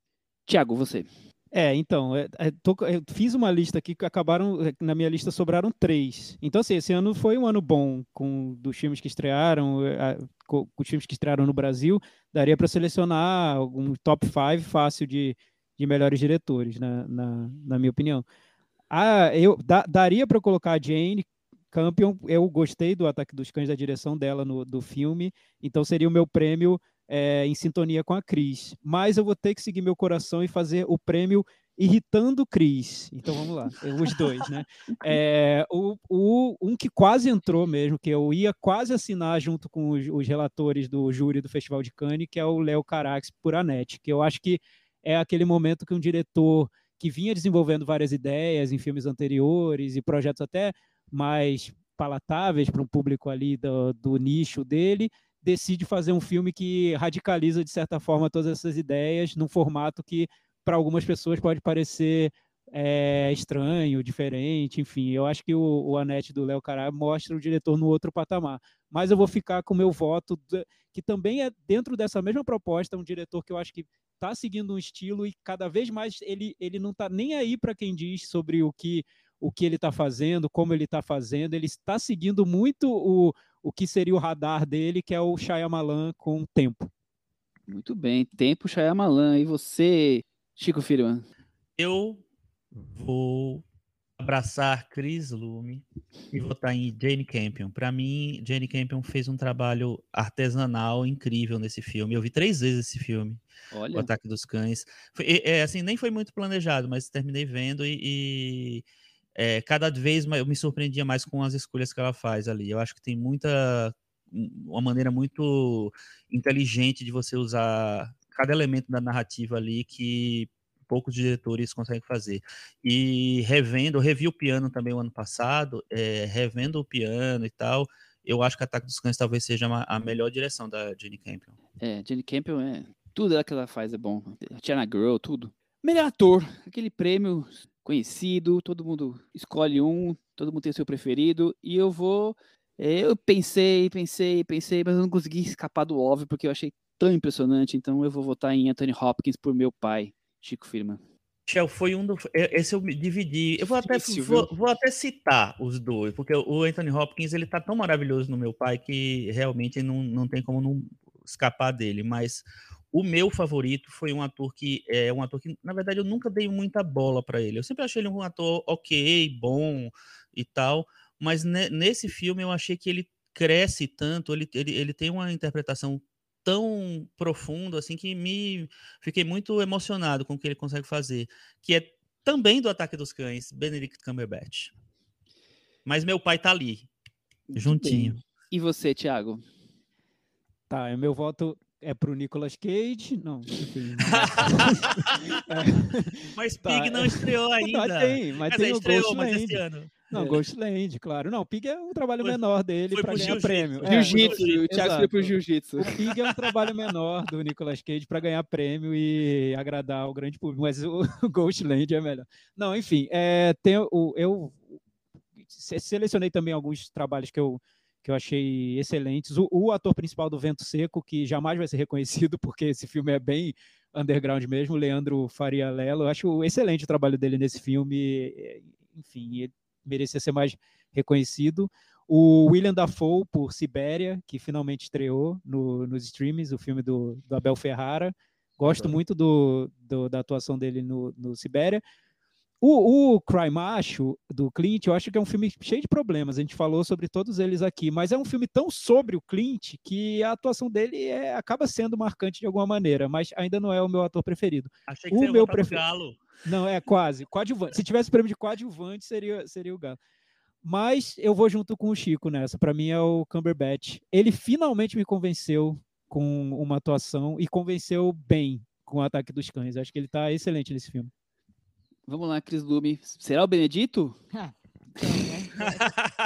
Tiago, você. É, então, é, é, tô, eu fiz uma lista aqui que acabaram, é, na minha lista sobraram três. Então, assim, esse ano foi um ano bom com dos filmes que estrearam, é, com, com os filmes que estrearam no Brasil, daria para selecionar um top 5 fácil de, de melhores diretores, na, na, na minha opinião. Ah, eu da, daria para colocar a Jane Campion. Eu gostei do Ataque dos Cães da direção dela no do filme, então seria o meu prêmio é, em sintonia com a Cris. Mas eu vou ter que seguir meu coração e fazer o prêmio irritando Cris. Então vamos lá, os dois, né? É, o, o, um que quase entrou mesmo, que eu ia quase assinar junto com os, os relatores do júri do Festival de Cannes, que é o Léo Carax por Anete, que eu acho que é aquele momento que um diretor que vinha desenvolvendo várias ideias em filmes anteriores e projetos até mais palatáveis para um público ali do, do nicho dele, decide fazer um filme que radicaliza de certa forma todas essas ideias num formato que para algumas pessoas pode parecer é, estranho, diferente, enfim. Eu acho que o, o Anete do Léo Cará mostra o diretor no outro patamar. Mas eu vou ficar com o meu voto, que também é dentro dessa mesma proposta, um diretor que eu acho que está seguindo um estilo e cada vez mais ele, ele não está nem aí para quem diz sobre o que o que ele está fazendo, como ele está fazendo, ele está seguindo muito o, o que seria o radar dele, que é o Shyamalan com o tempo. Muito bem, tempo Shyamalan. E você, Chico Firman? Eu vou abraçar Chris Lume e votar em Jane Campion. Para mim, Jane Campion fez um trabalho artesanal incrível nesse filme. Eu vi três vezes esse filme, Olha, O Ataque dos Cães. Foi, é, assim, nem foi muito planejado, mas terminei vendo e, e é, cada vez eu me surpreendia mais com as escolhas que ela faz ali. Eu acho que tem muita uma maneira muito inteligente de você usar cada elemento da narrativa ali que poucos diretores conseguem fazer. E revendo, revi o piano também o ano passado, é, revendo o piano e tal, eu acho que Ataque dos Cães talvez seja uma, a melhor direção da Jenny Campion. é, Jenny Campion é. Tudo que ela faz é bom. Tiana Girl, tudo. Melhor ator, aquele prêmio conhecido, todo mundo escolhe um, todo mundo tem o seu preferido, e eu vou. é, Eu pensei, pensei, pensei, mas eu não consegui escapar do óbvio, porque eu achei tão impressionante, então eu vou votar em Anthony Hopkins por meu pai, Chico Firman. Michel, foi um do. é, Esse eu me dividi. Eu vou até, Difícil, vou, vou até citar os dois, porque o Anthony Hopkins ele tá tão maravilhoso no meu pai que realmente não, não tem como não escapar dele. Mas o meu favorito foi um ator que é um ator que, na verdade, eu nunca dei muita bola para ele. Eu sempre achei ele um ator ok, bom e tal, mas ne- nesse filme eu achei que ele cresce tanto, ele, ele, ele tem uma interpretação tão profundo assim que me fiquei muito emocionado com o que ele consegue fazer, que é também do Ataque dos Cães, Benedict Cumberbatch. Mas meu pai tá ali, Muito juntinho. bem. E você, Thiago? Tá, o meu voto é pro Nicolas Cage. Não, enfim. Mas Tá, Pig não é. estreou ainda. mas tem, mas tem o estreou, mas Ghostland. esse ano. Não, É. Ghostland, claro. Não, Pig é um trabalho Foi- menor dele para ganhar jiu-jitsu. prêmio. É, Jiu-Jitsu, o Thiago foi pro. Jiu-Jitsu. O Pig é um trabalho menor do Nicolas Cage para ganhar prêmio e agradar o grande público, mas o, o Ghostland é melhor. Não, enfim, é, tem o, eu se- selecionei também alguns trabalhos que eu, que eu achei excelentes. O, o ator principal do Vento Seco, que jamais vai ser reconhecido, porque esse filme é bem underground mesmo, Leandro Faria Lelo. Eu acho excelente o trabalho dele nesse filme. Enfim, ele merecia ser mais reconhecido. O William Dafoe por Sibéria, que finalmente estreou no, nos streams, o filme do, do Abel Ferrara. Gosto muito do, do- da atuação dele no, no Sibéria. O, o Cry Macho, do Clint, eu acho que é um filme cheio de problemas. A gente falou sobre todos eles aqui, mas é um filme tão sobre o Clint que a atuação dele é, acaba sendo marcante de alguma maneira, mas ainda não é o meu ator preferido. Achei que O você meu votar no prefe- Galo. Não, é quase. Coadjuvante. Se tivesse prêmio de coadjuvante, seria, seria o Galo. Mas eu vou junto com o Chico nessa. Para mim é o Cumberbatch. Ele finalmente me convenceu com uma atuação e convenceu bem com o Ataque dos Cães. Acho que ele está excelente nesse filme. Vamos lá, Cris Lume. Será o Benedito? Então, né?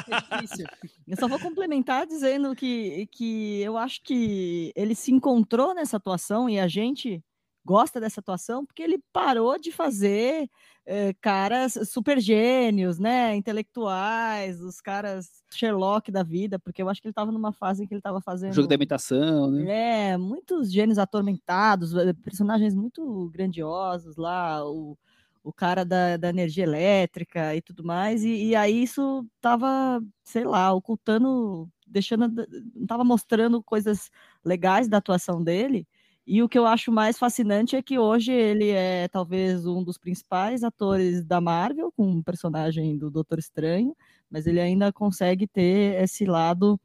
É difícil. Eu só vou complementar dizendo que, que eu acho que ele se encontrou nessa atuação e a gente gosta dessa atuação porque ele parou de fazer eh, caras super gênios, né? Intelectuais, os caras Sherlock da vida, porque eu acho que ele estava numa fase em que ele estava fazendo. Jogo da imitação, né? É, muitos gênios atormentados, eh, personagens muito grandiosos lá, o, o cara da, da energia elétrica e tudo mais, e, e aí isso tava, sei lá, ocultando, deixando, não tava mostrando coisas legais da atuação dele, e o que eu acho mais fascinante é que hoje ele é talvez um dos principais atores da Marvel, com um personagem do Doutor Estranho, mas ele ainda consegue ter esse lado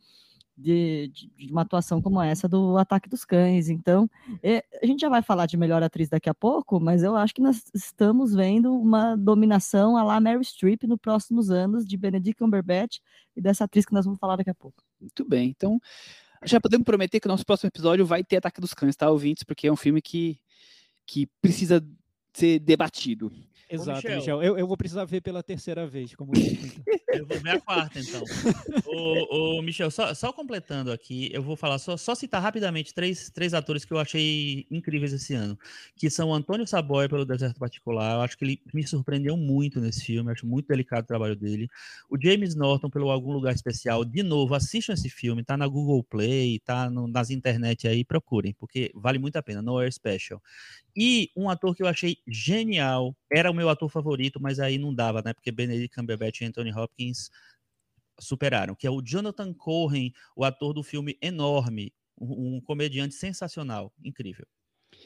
de- de uma atuação como essa do Ataque dos Cães. Então, é, a gente já vai falar de melhor atriz daqui a pouco, mas eu acho que nós estamos vendo uma dominação à la Mary Streep nos próximos anos de Benedict Cumberbatch e dessa atriz que nós vamos falar daqui a pouco. Muito bem. Então, já podemos prometer que o nosso próximo episódio vai ter Ataque dos Cães, tá, ouvintes? Porque é um filme que, que precisa ser debatido. Exato, Michel. Michel. Eu, eu vou precisar ver pela terceira vez. Como. Eu vou ver a quarta, então. ô, ô, Michel, só, só completando aqui, eu vou falar, só, só citar rapidamente três, três atores que eu achei incríveis esse ano, que são Antônio Saboia pelo Deserto Particular, eu acho que ele me surpreendeu muito nesse filme, eu acho muito delicado o trabalho dele. O James Norton pelo Algum Lugar Especial, de novo, assistam esse filme, tá na Google Play, tá no- nas internet aí, procurem, porque vale muito a pena, Nowhere Special. E um ator que eu achei genial, era o meu ator favorito, mas aí não dava, né? Porque Benedict Cumberbatch e Anthony Hopkins superaram, que é o Jonathan Cohen, o ator do filme Enorme. um, um comediante sensacional, incrível.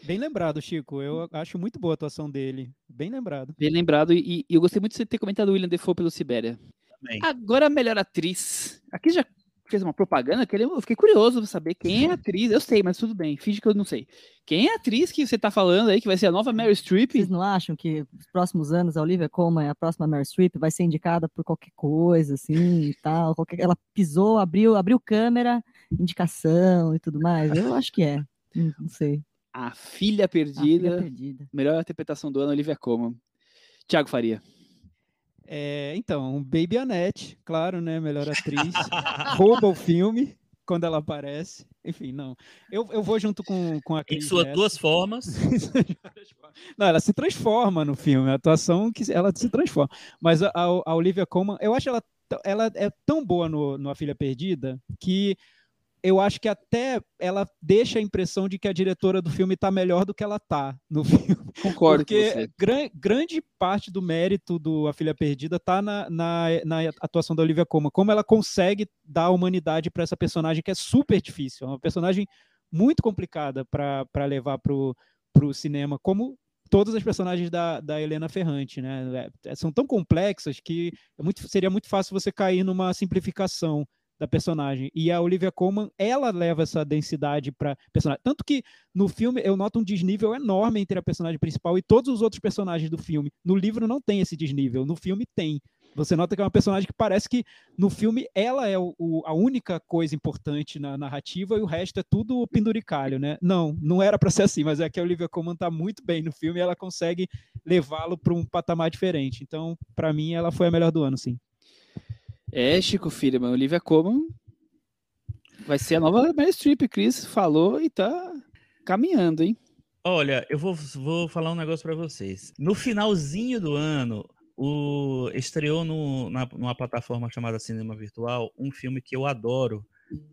Bem lembrado, Chico. Eu acho muito boa a atuação dele. Bem lembrado. Bem lembrado. E, e eu gostei muito de você ter comentado o William Defoe pelo Sibéria. Também. Agora a melhor atriz. Aqui já fez uma propaganda que eu fiquei curioso pra saber quem é a atriz. Eu sei, mas tudo bem. Finge que eu não sei. Quem é a atriz que você tá falando aí, que vai ser a nova Mary Streep? Vocês não acham que nos próximos anos a Olivia Colman, a próxima Meryl Streep, vai ser indicada por qualquer coisa, assim, e tal? Qualquer... Ela pisou, abriu, abriu câmera, indicação e tudo mais? Eu acho que é. Não sei. A Filha A filha Perdida. perdida. Melhor interpretação do ano, Olivia Colman. Tiago Faria. É, então, Baby Annette, claro, né? Melhor atriz. Rouba o filme quando ela aparece. Enfim, não. Eu, eu vou junto com, com a Em Chris suas duas formas. Não, ela se transforma no filme, a atuação que ela se transforma. Mas a, a- Olivia Colman, eu acho ela, ela é tão boa no, no A Filha Perdida que eu acho que até ela deixa a impressão de que a diretora do filme tá melhor do que ela tá no filme. Concordo Porque gran- grande parte do mérito do A Filha Perdida tá na, na, na atuação da Olivia Colman. Como ela consegue dar humanidade para essa personagem que é super difícil. É uma personagem muito complicada para levar pro, pro cinema, como todas as personagens da, da Helena Ferrante, né? É, são tão complexas que é muito, seria muito fácil você cair numa simplificação da personagem. E a Olivia Colman, ela leva essa densidade para personagem. Tanto que no filme eu noto um desnível enorme entre a personagem principal e todos os outros personagens do filme. No livro não tem esse desnível, no filme tem. Você nota que é uma personagem que parece que no filme ela é o, o- a única coisa importante na narrativa e o resto é tudo penduricalho, né? Não, não era para ser assim, mas é que a Olivia Colman tá muito bem no filme e ela consegue levá-lo para um patamar diferente. Então, para mim, ela foi a melhor do ano, sim. É, Chico Firman, Olivia Colman vai ser a nova Mary Streep. Chris falou e tá caminhando, hein? Olha, eu vou, vou falar um negócio pra vocês. No finalzinho do ano, o, estreou no, na, numa plataforma chamada Cinema Virtual um filme que eu adoro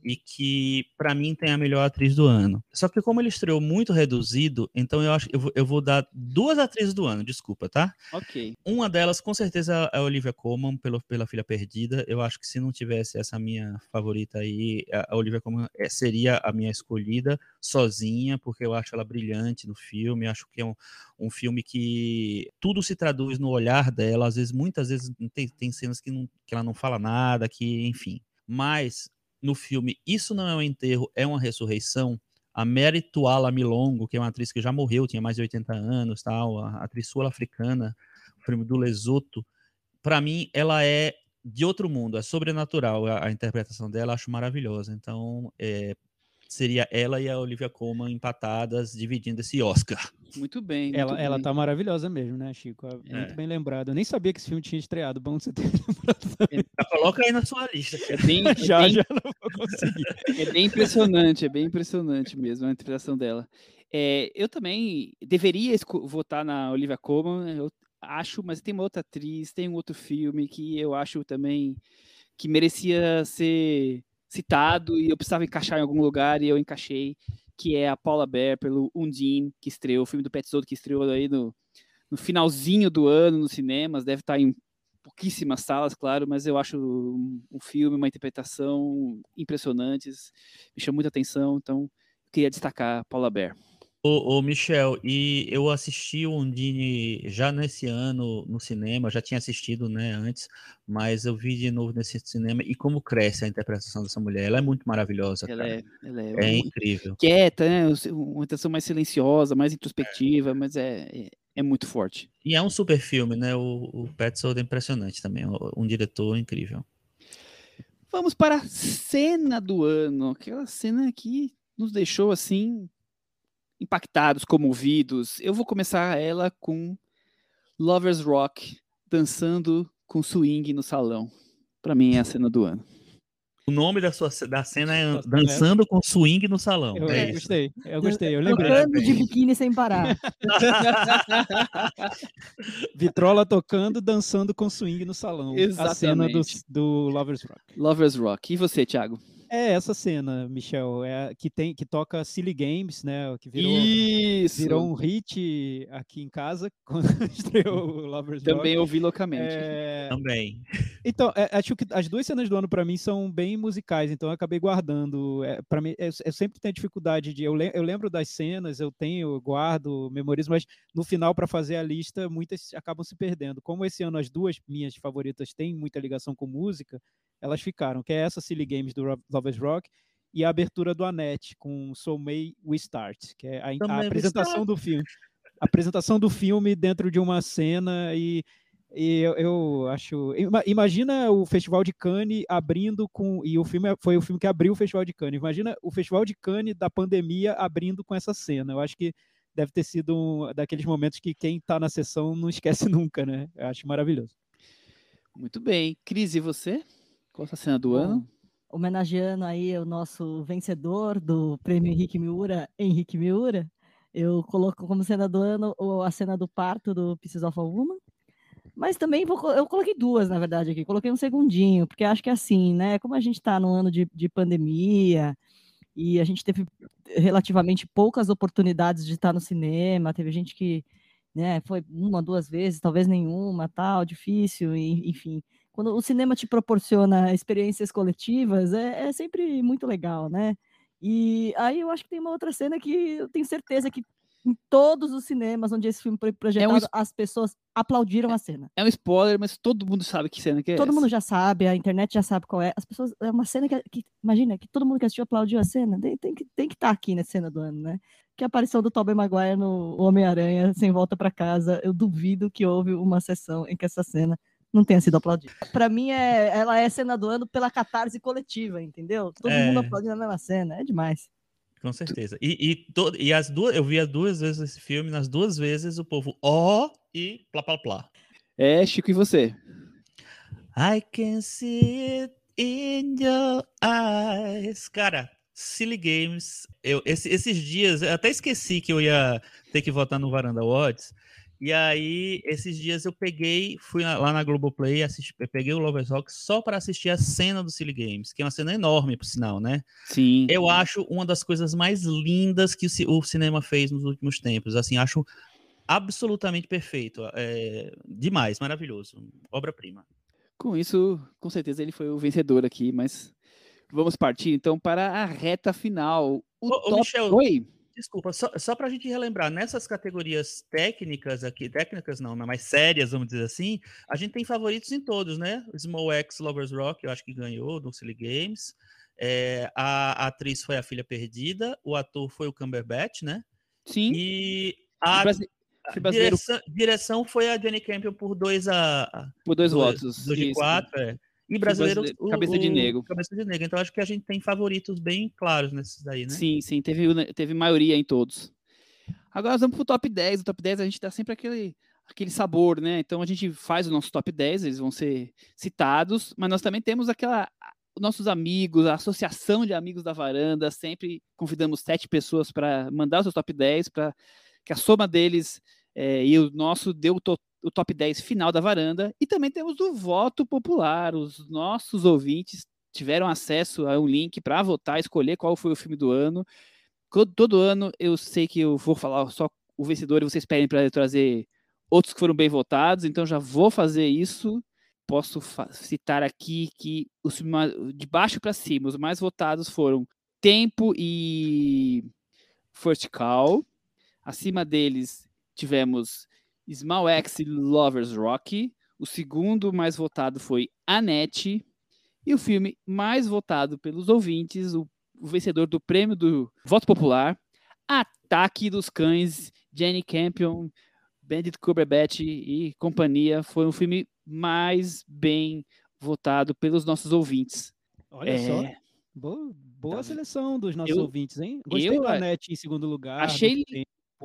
e que pra mim tem a melhor atriz do ano. Só que como ele estreou muito reduzido, então eu acho eu vou, eu vou dar duas atrizes do ano, desculpa, tá? Ok. Uma delas, com certeza, é a Olivia Colman, pelo, pela Filha Perdida. Eu acho que se não tivesse essa minha favorita aí, a Olivia Colman eh, seria a minha escolhida sozinha, porque eu acho ela brilhante no filme. Acho que é um, um filme que tudo se traduz no olhar dela. Às vezes, muitas vezes, tem, tem cenas que, não, que ela não fala nada, que, enfim. Mas no filme Isso Não é um Enterro, é uma Ressurreição. A Mary Tuala Milongo, que é uma atriz que já morreu, tinha mais de 80 anos, tal, a atriz sul-africana, o filme do Lesoto, para mim ela é de outro mundo, é sobrenatural a, a interpretação dela, acho maravilhosa. Então, é, seria ela e a Olivia Colman empatadas, dividindo esse Oscar. Muito bem. muito Ela, ela bem. tá maravilhosa mesmo, né, Chico? É Muito É. bem lembrado. Eu nem sabia que esse filme tinha estreado. Bom você ter lembrado. Já coloca aí na sua lista. É bem, é já, bem- já não vou conseguir. é bem impressionante, é bem impressionante mesmo a interpretação dela. É, eu também deveria votar na Olivia Colman, eu acho, mas tem uma outra atriz, tem um outro filme que eu acho também que merecia ser citado e eu precisava encaixar em algum lugar e eu encaixei, que é a Paula Bear pelo Undine, que estreou, o filme do Pet que estreou aí no, no finalzinho do ano nos cinemas, deve estar em pouquíssimas salas, claro, mas eu acho um, um filme, uma interpretação impressionantes, me chamou muita atenção, então eu queria destacar a Paula Bear. Ô, ô, Michel, e eu assisti o Undine já nesse ano no cinema, já tinha assistido, né, antes, mas eu vi de novo nesse cinema e como cresce a interpretação dessa mulher. Ela é muito maravilhosa, Ela cara. é, ela é, É incrível. quieta, né? uma intenção mais silenciosa, mais introspectiva, mas é, é, é muito forte. E é um super filme, né? O, o Petzold é impressionante também, um diretor incrível. Vamos para a cena do ano, aquela cena que nos deixou assim impactados, comovidos. Eu vou começar ela com Lovers Rock dançando com swing no salão. Para mim é a cena do ano. O nome da, sua, da cena é Dançando com Swing no Salão. Eu, é eu isso. gostei, eu gostei, eu lembrei. Tocando de biquíni sem parar. Vitrola tocando, dançando com swing no salão. A cena do, Exatamente. do Lovers Rock. Lovers Rock. E você, Thiago? É essa cena, Michel, é a que tem que toca Silly Games, né? Que virou, Isso! virou um hit aqui em casa quando estreou o Lovers Rock. Também ouvi loucamente. É, Também. Então, é, acho que as duas cenas do ano para mim são bem musicais, então eu acabei guardando. É, para mim, eu, eu sempre tenho dificuldade de. Eu, le- eu lembro das cenas, eu tenho, eu guardo, memorizo, mas no final, para fazer a lista, muitas acabam se perdendo. Como esse ano as duas minhas favoritas têm muita ligação com música, elas ficaram, que é essa Silly Games do Lovers Rock e a abertura do Annette com So May We Start, que é a, a apresentação do filme. A apresentação do filme dentro de uma cena e e eu, eu acho. ima- Imagina o Festival de Cannes abrindo com. E o filme é- foi o filme que abriu o Festival de Cannes. Imagina o Festival de Cannes da pandemia abrindo com essa cena. Eu acho que deve ter sido um daqueles momentos que quem está na sessão não esquece nunca, né? Eu acho maravilhoso. Muito bem. Cris, e você? Qual a sua cena do Bom, ano? homenageando aí o nosso vencedor do prêmio Henrique Miura, Henrique Miura, eu coloco como cena do ano a cena do parto do Pieces of a Woman. Mas também vou, eu coloquei duas, na verdade, aqui. Coloquei um segundinho, porque acho que é assim, né? Como a gente está no ano de, de pandemia e a gente teve relativamente poucas oportunidades de estar no cinema, teve gente que, né, foi uma, duas vezes, talvez nenhuma, tal, difícil, enfim quando o cinema te proporciona experiências coletivas, é, é sempre muito legal, né? E aí eu acho que tem uma outra cena que eu tenho certeza que em todos os cinemas onde esse filme foi projetado, es- as pessoas aplaudiram a cena. É um spoiler, mas todo mundo sabe que cena que é Todo essa. mundo já sabe, a internet já sabe qual é. As pessoas, é uma cena que, que- imagina, que todo mundo que assistiu aplaudiu a cena, tem, tem que tem que estar aqui na cena do ano, né? Que a aparição do Tobey Maguire no Homem-Aranha sem volta para casa, eu duvido que houve uma sessão em que essa cena não tenha sido aplaudida. Para mim é, ela é cena do ano pela catarse coletiva, entendeu? Todo mundo É. aplaudindo a mesma cena, é demais. Com certeza. E, e, to- e as duas, eu vi as duas vezes esse filme, nas duas vezes o povo ó e plá plá plá. É, Chico, e você? I can see it in your eyes. Cara, Silly Games. Eu, esse- esses dias, eu até esqueci que eu ia ter que votar no Varanda Awards. E aí, esses dias eu peguei, fui lá na Globoplay, assisti, peguei o Lovers Rock só para assistir a cena do Silly Games, que é uma cena enorme, por sinal, né? Sim. Eu acho uma das coisas mais lindas que o, ci- o cinema fez nos últimos tempos. Assim, acho absolutamente perfeito. É, demais, maravilhoso. Obra-prima. Com isso, com certeza ele foi o vencedor aqui, mas vamos partir então para a reta final. O Ô, ô, top... Michel, Oi? Desculpa, só, só para a gente relembrar, nessas categorias técnicas aqui, técnicas não, mas mais sérias, vamos dizer assim, a gente tem favoritos em todos, né? Small X Lovers Rock, eu acho que ganhou do Silly Games. É, a, a atriz foi a Filha Perdida, o ator foi o Cumberbatch, né? Sim. E a, direção, direção foi a Jenny Campion por dois a, a- Por dois dois- votos. dois de quatro, é. E brasileiro, o- Cabeça de o Negro. Cabeça de Negro. Então acho que a gente tem favoritos bem claros nesses daí, né? Sim, sim, teve, une- teve maioria em todos. Agora nós vamos pro top 10. O top 10 a gente dá sempre aquele, aquele sabor, né? Então a gente faz o nosso top 10, eles vão ser citados, mas nós também temos aquela. Nossos amigos, a associação de amigos da varanda, sempre convidamos sete pessoas para mandar os seus top 10, para que a soma deles eh, e o nosso dê o, to- o top 10 final da varanda. E também temos o voto popular, os nossos ouvintes tiveram acesso a um link para votar, escolher qual foi o filme do ano. Todo ano eu sei que eu vou falar só o vencedor e vocês pedem para trazer outros que foram bem votados, então já vou fazer isso. Posso citar aqui que os de baixo para cima, os mais votados foram Tempo e First Call. Acima deles tivemos Small X e Lovers Rock. O segundo mais votado foi Annette. E o filme mais votado pelos ouvintes, o, o vencedor do prêmio do voto popular, Ataque dos Cães, Jenny Campion, Benedict Cumberbatch e companhia, foi um filme mais bem votado pelos nossos ouvintes. Olha só. É, Boa, boa Tá. seleção dos nossos Eu- ouvintes, hein? Gostei eu, do Anete em segundo lugar. achei-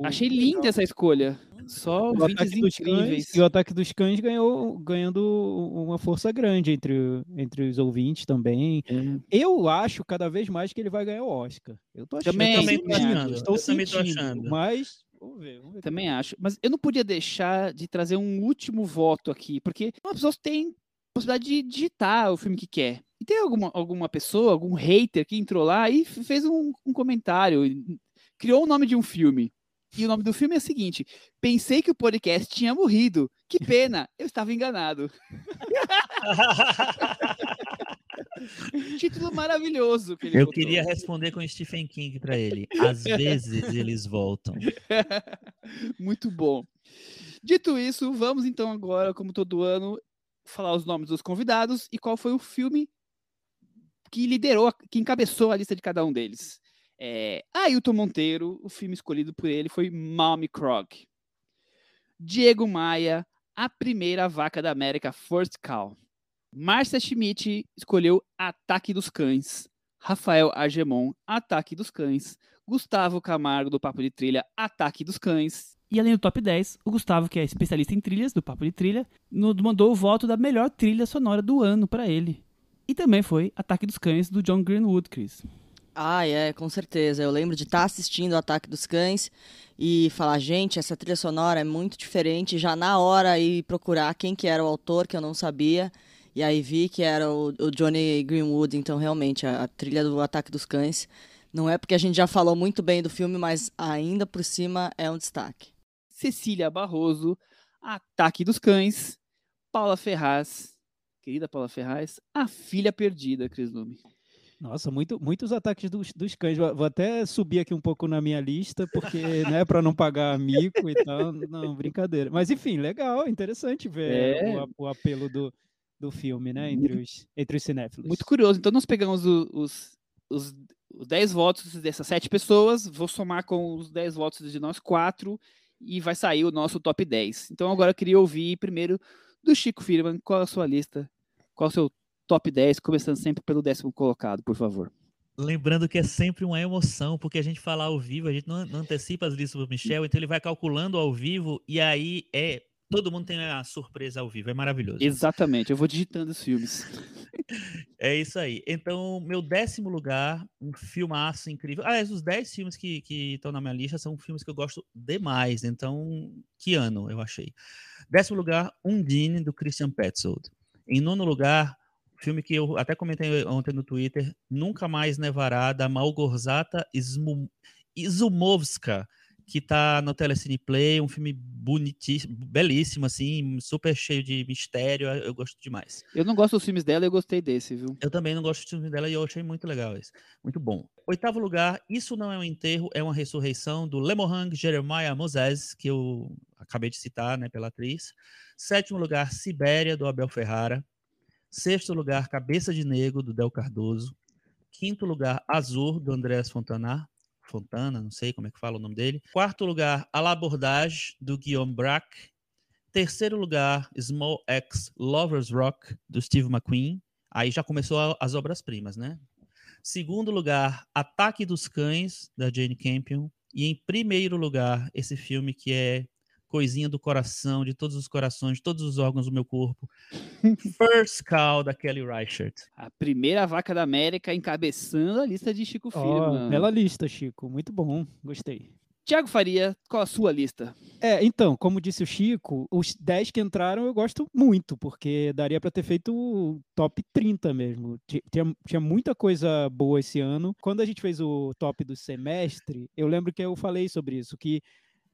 Achei linda essa escolha. Só O ataque, dos incríveis. cães, e o ataque dos cães ganhou ganhando uma força grande entre, entre os ouvintes também. É. Eu acho cada vez mais que ele vai ganhar o Oscar. Eu tô achando. Também, também tô achando, Estou eu também tô sentindo, achando. Mas vamos ver, vamos ver. Também acho. Mas eu não podia deixar de trazer um último voto aqui, porque as pessoas têm possibilidade de digitar o filme que quer. E tem alguma, alguma pessoa, algum hater que entrou lá e fez um, um comentário, criou o nome de um filme. E o nome do filme é o seguinte: Pensei que o podcast tinha morrido. Que pena, eu estava enganado. Título maravilhoso. Que Eu botou. queria responder com Stephen King para ele. Às vezes eles voltam. Muito bom. Dito isso, vamos então agora, como todo ano, falar os nomes dos convidados e qual foi o filme que liderou, que encabeçou a lista de cada um deles. É, Ailton Monteiro, o filme escolhido por ele foi Mommy Croc. Diego Maia, A Primeira Vaca da América, First Cow. Márcia Schmidt escolheu Ataque dos Cães. Rafael Argemon, Ataque dos Cães. Gustavo Camargo, do Papo de Trilha, Ataque dos Cães. E além do top 10, o Gustavo, que é especialista em trilhas do Papo de Trilha, mandou o voto da melhor trilha sonora do ano para ele. E também foi Ataque dos Cães, do John Greenwood, Chris. Ah, é, com certeza. Eu lembro de estar assistindo o Ataque dos Cães e falar, gente, essa trilha sonora é muito diferente. Já na hora ir procurar quem que era o autor, que eu não sabia. E aí vi que era o, o Johnny Greenwood. Então, realmente, a, a trilha do Ataque dos Cães não é porque a gente já falou muito bem do filme, mas ainda por cima é um destaque. Cecília Barroso, Ataque dos Cães. Paula Ferraz, querida Paula Ferraz, A Filha Perdida, Cris Lume. Nossa, muito, muitos ataques dos, dos cães. Vou até subir aqui um pouco na minha lista, porque, né, para não pagar mico e tal. Não, brincadeira. Mas, enfim, legal, interessante ver É. o, o apelo do, do filme, né, entre os, entre os cinéfilos. Muito curioso. Então, nós pegamos os, os, os 10 votos dessas sete pessoas, vou somar com os 10 votos de nós quatro e vai sair o nosso top 10. Então, agora eu queria ouvir primeiro do Chico Firman, qual a sua lista? Qual o seu top 10, começando sempre pelo décimo colocado, por favor. Lembrando que é sempre uma emoção, porque a gente fala ao vivo, a gente não, não antecipa as listas do Michel, então ele vai calculando ao vivo e aí é. Todo mundo tem a surpresa ao vivo, é maravilhoso. Exatamente, eu vou digitando os filmes. É isso aí. Então, meu décimo lugar, um filmaço incrível. Aliás, os dez filmes que que estão na minha lista são filmes que eu gosto demais. Então, que ano eu achei? Décimo lugar, Undine, do Christian Petzold. Em nono lugar, filme que eu até comentei ontem no Twitter, Nunca Mais Nevará, da Malgorzata Izumovska, que tá no Telecine Play, um filme bonitíssimo, belíssimo, assim, super cheio de mistério, eu gosto demais. Eu não gosto dos filmes dela, eu gostei desse, viu? Eu também não gosto do filme dela e eu achei muito legal esse. Muito bom. Oitavo lugar, Isso Não É um Enterro, é uma ressurreição do Lemohang Jeremiah Moses, que eu acabei de citar, né, pela atriz. Sétimo lugar, Sibéria, do Abel Ferrara. Sexto lugar, Cabeça de Negro, do Del Cardoso. Quinto lugar, Azur, do Andrés Fontana. Fontana, não sei como é que fala o nome dele. Quarto lugar, A l'Abordage, do Guillaume Braque. Terceiro lugar, Small X Lovers Rock, do Steve McQueen. Aí já começou as obras-primas, né? Segundo lugar, Ataque dos Cães, da Jane Campion. E em primeiro lugar, esse filme que é coisinha do coração, de todos os corações, de todos os órgãos do meu corpo. First Cow, da Kelly Reichardt. A primeira vaca da América encabeçando a lista de Chico Ó, Firman. bela lista, Chico. Muito bom, gostei. Tiago Faria, qual a sua lista? É, então, como disse o Chico, os 10 que entraram eu gosto muito, porque daria para ter feito o top 30 mesmo. Ti- Tinha, tinha muita coisa boa esse ano. Quando a gente fez o top do semestre, eu lembro que eu falei sobre isso, que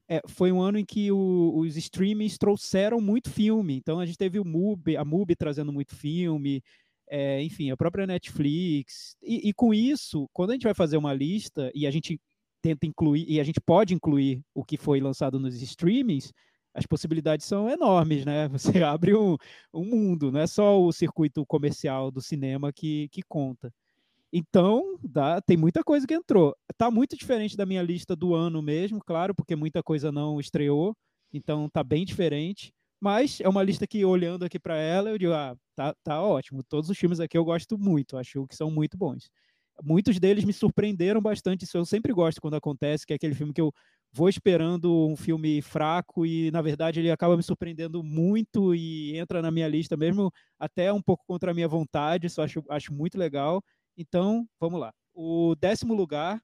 é, foi um ano em que o- os streamings trouxeram muito filme. Então a gente teve o MUBI, a MUBI trazendo muito filme, é, enfim, a própria Netflix. E, e com isso, quando a gente vai fazer uma lista e a gente tenta incluir, e a gente pode incluir o que foi lançado nos streamings, as possibilidades são enormes, né? Você abre um, um mundo, não é só o circuito comercial do cinema que, que conta. Então, dá, tem muita coisa que entrou. Tá muito diferente da minha lista do ano mesmo, claro, porque muita coisa não estreou, então tá bem diferente. Mas é uma lista que, olhando aqui para ela, eu digo, ah, tá, tá ótimo. Todos os filmes aqui eu gosto muito, acho que são muito bons. Muitos deles me surpreenderam bastante, isso eu sempre gosto quando acontece, que é aquele filme que eu vou esperando um filme fraco e, na verdade, ele acaba me surpreendendo muito e entra na minha lista mesmo, até um pouco contra a minha vontade, isso acho, acho muito legal. Então, vamos lá. O décimo lugar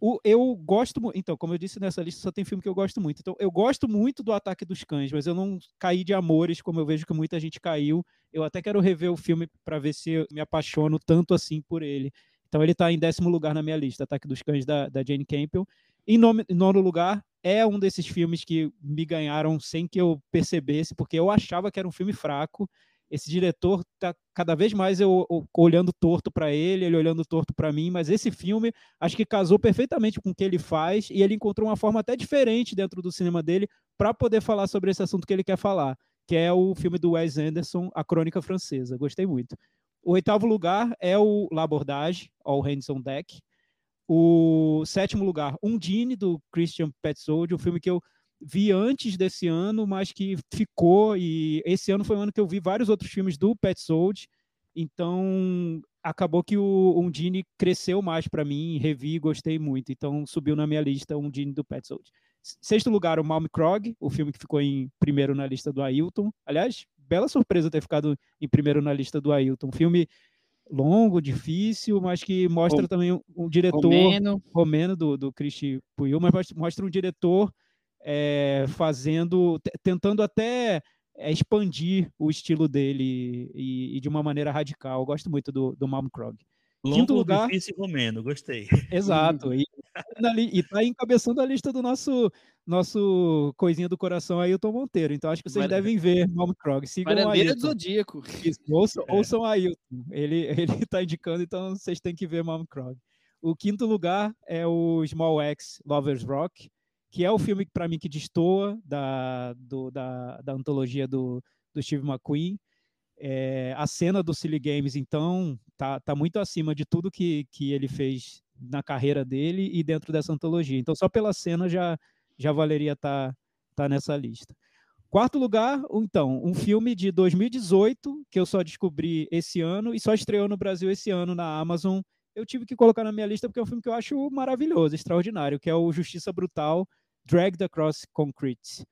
O, eu gosto muito. Então, como eu disse nessa lista, só tem filme que eu gosto muito. Então, eu gosto muito do Ataque dos Cães, mas eu não caí de amores, como eu vejo que muita gente caiu. Eu até quero rever o filme para ver se eu me apaixono tanto assim por ele. Então, ele está em décimo lugar na minha lista, Ataque dos Cães da, da Jane Campbell. Em, nome, em nono lugar, é um desses filmes que me ganharam sem que eu percebesse, porque eu achava que era um filme fraco esse diretor tá cada vez mais eu, eu olhando torto para ele, ele olhando torto para mim, mas esse filme acho que casou perfeitamente com o que ele faz e ele encontrou uma forma até diferente dentro do cinema dele para poder falar sobre esse assunto que ele quer falar, que é o filme do Wes Anderson, A Crônica Francesa. Gostei muito. O oitavo lugar é o L'Abordage, All Hands on Deck. O sétimo lugar, Undine, do Christian Petzold, um filme que eu vi antes desse ano, mas que ficou. E esse ano foi um ano que eu vi vários outros filmes do Pet Sold. Então acabou que o Undine cresceu mais para mim, revi e gostei muito. Então subiu na minha lista o Undine do Pet Sold. Sexto lugar, o Malm Krog, o filme que ficou em primeiro na lista do Ailton. Aliás, bela surpresa ter ficado em primeiro na lista do Ailton. Um filme longo, difícil, mas que mostra também um, diretor romeno, romeno do, do Christy Puyol, mas mostra um diretor é, fazendo, tentando até é, expandir o estilo dele e, e, de uma maneira radical. Eu gosto muito do, do Malm Krog. Longo, Quinto lugar, difícil romeno, gostei. Exato. E, e tá encabeçando a lista do nosso nosso coisinha do coração Ailton Monteiro. Então acho que vocês devem ver Malm Krog. Sigam o Ailton. do Zodíaco. Isso, ouçam, é. ouçam Ailton. Ele, ele tá indicando, então vocês têm que ver Malm Krog. O quinto lugar é o Small X Lovers Rock que é o filme para mim que destoa da, do, da, da antologia do, do Steve McQueen. É, a cena do Silly Games, então, tá, tá muito acima de tudo que, que ele fez na carreira dele e dentro dessa antologia. Então, só pela cena já, já valeria estar tá, tá nessa lista. Quarto lugar, então, um filme de 2018 que eu só descobri esse ano e só estreou no Brasil esse ano na Amazon. Eu tive que colocar na minha lista porque é um filme que eu acho maravilhoso, extraordinário, que é o Justiça Brutal, Dragged Across Concrete.